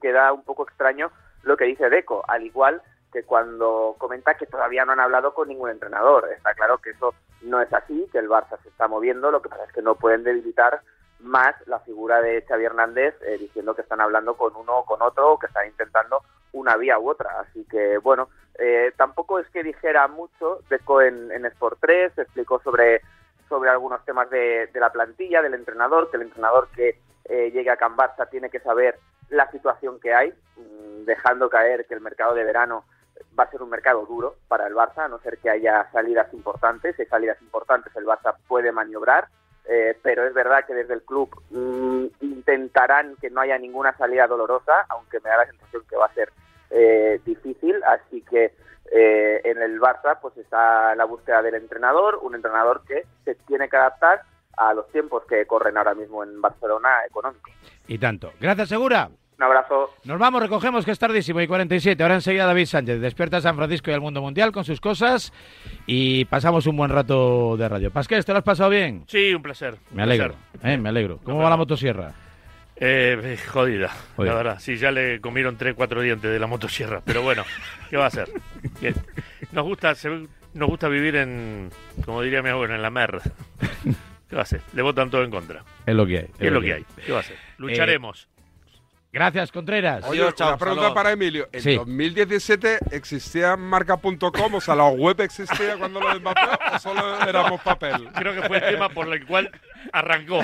Speaker 47: queda un poco extraño lo que dice Deco, al igual que cuando comenta que todavía no han hablado con ningún entrenador. Está claro que eso no es así, que el Barça se está moviendo, lo que pasa es que no pueden debilitar más la figura de Xavi Hernández eh, diciendo que están hablando con uno o con otro o que están intentando una vía u otra. Así que, bueno, eh, tampoco es que dijera mucho. Deco en, Sport 3 explicó sobre, sobre algunos temas de, de la plantilla, del entrenador, que el entrenador que eh, llegue a Can Barça tiene que saber la situación que hay, mm, dejando caer que el mercado de verano va a ser un mercado duro para el Barça, a no ser que haya salidas importantes. Si hay salidas importantes, el Barça puede maniobrar. Eh, pero es verdad que desde el club mm, intentarán que no haya ninguna salida dolorosa, aunque me da la sensación que va a ser eh, difícil, así que eh, en el Barça pues está la búsqueda del entrenador, un entrenador que se tiene que adaptar a los tiempos que corren ahora mismo en Barcelona económicos.
Speaker 1: Y tanto. Gracias, Segura.
Speaker 47: Un abrazo.
Speaker 1: Nos vamos, recogemos que es tardísimo y 47. Ahora enseguida David Sánchez despierta a San Francisco y al mundo mundial con sus cosas y pasamos un buen rato de radio. Pasqués, ¿te lo has pasado bien?
Speaker 3: Sí, un placer.
Speaker 1: Me alegro,
Speaker 3: placer.
Speaker 1: eh, me alegro. ¿Cómo va la motosierra?
Speaker 3: Eh, jodida,
Speaker 1: Jodida.
Speaker 3: la verdad. Sí, ya le comieron tres, cuatro dientes de la motosierra. Pero bueno, ¿qué va a hacer? Nos gusta, se- nos gusta vivir en, como diría mi abuelo, en la merda. (laughs) ¿Qué va a hacer? Le votan todo en contra.
Speaker 1: Es lo que hay.
Speaker 3: Es lo que hay. ¿Qué va a hacer? Lucharemos.
Speaker 1: Gracias, Contreras.
Speaker 44: Oye, una pregunta para Emilio. ¿En
Speaker 1: Sí.
Speaker 44: 2017 existía marca.com? O sea, ¿la web existía cuando lo de Mbappé o solo éramos papel?
Speaker 3: Creo que fue el tema por el cual arrancó.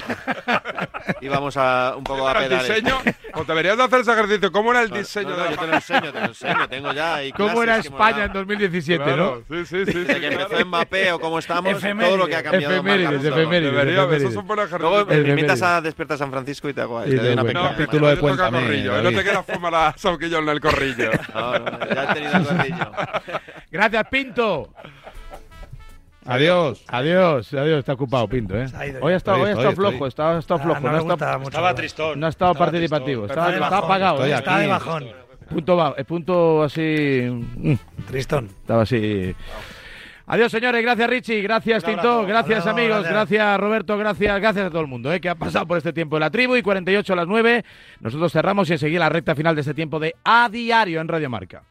Speaker 4: Íbamos a un poco a
Speaker 44: Pero el
Speaker 4: pedales.
Speaker 44: diseño, pues deberías de hacer ese ejercicio. ¿Cómo era el
Speaker 4: No,
Speaker 44: diseño
Speaker 4: no, no,
Speaker 44: la
Speaker 4: yo te lo enseño, te lo enseño. Tengo ya ahí
Speaker 1: ¿Cómo era España en 2017,
Speaker 44: Claro,
Speaker 1: no?
Speaker 44: Sí, sí, sí.
Speaker 4: Desde que empezó Mbappé o cómo estamos,
Speaker 1: Efemérides.
Speaker 4: todo lo que ha cambiado.
Speaker 1: Efemérides, efemérides,
Speaker 44: Debería,
Speaker 1: efemérides.
Speaker 44: esos son buenos
Speaker 4: Luego
Speaker 44: ejercicios.
Speaker 4: me invitas a Despierta San Francisco y te hago ahí. Te doy una pequeña.
Speaker 44: No,
Speaker 1: Capítulo de
Speaker 44: corrillo. Hoy no te queda fumar a Sauquillo en el corrillo.
Speaker 4: No, no, ya he tenido el corrillo. (laughs)
Speaker 1: Gracias, Pinto.
Speaker 33: Adiós.
Speaker 1: Adiós, adiós, está ocupado Pinto, ¿eh?
Speaker 2: Ha
Speaker 1: Hoy ha estado, hoy ha
Speaker 33: Estoy,
Speaker 1: estado
Speaker 33: estoy,
Speaker 1: flojo, estado
Speaker 2: Ah,
Speaker 1: flojo,
Speaker 2: no mucho
Speaker 5: Estaba tristón.
Speaker 1: no ha estado
Speaker 5: Estaba
Speaker 1: participativo, estaba,
Speaker 2: Está
Speaker 1: estaba apagado,
Speaker 33: estoy
Speaker 1: ¿eh?
Speaker 2: Está de bajón.
Speaker 1: Punto, eh, punto así. mm,
Speaker 2: Tristón.
Speaker 1: Estaba así. Adiós, señores. Gracias, Richie. Gracias, Tinto. Gracias,
Speaker 2: Abrazo,
Speaker 1: amigos.
Speaker 2: gracias.
Speaker 1: Gracias, Roberto. Gracias, gracias a todo el mundo eh, que ha pasado por este tiempo de la tribu. Y 48 a las 9. Nosotros cerramos y enseguida la recta final de este tiempo de A Diario en Radio Marca.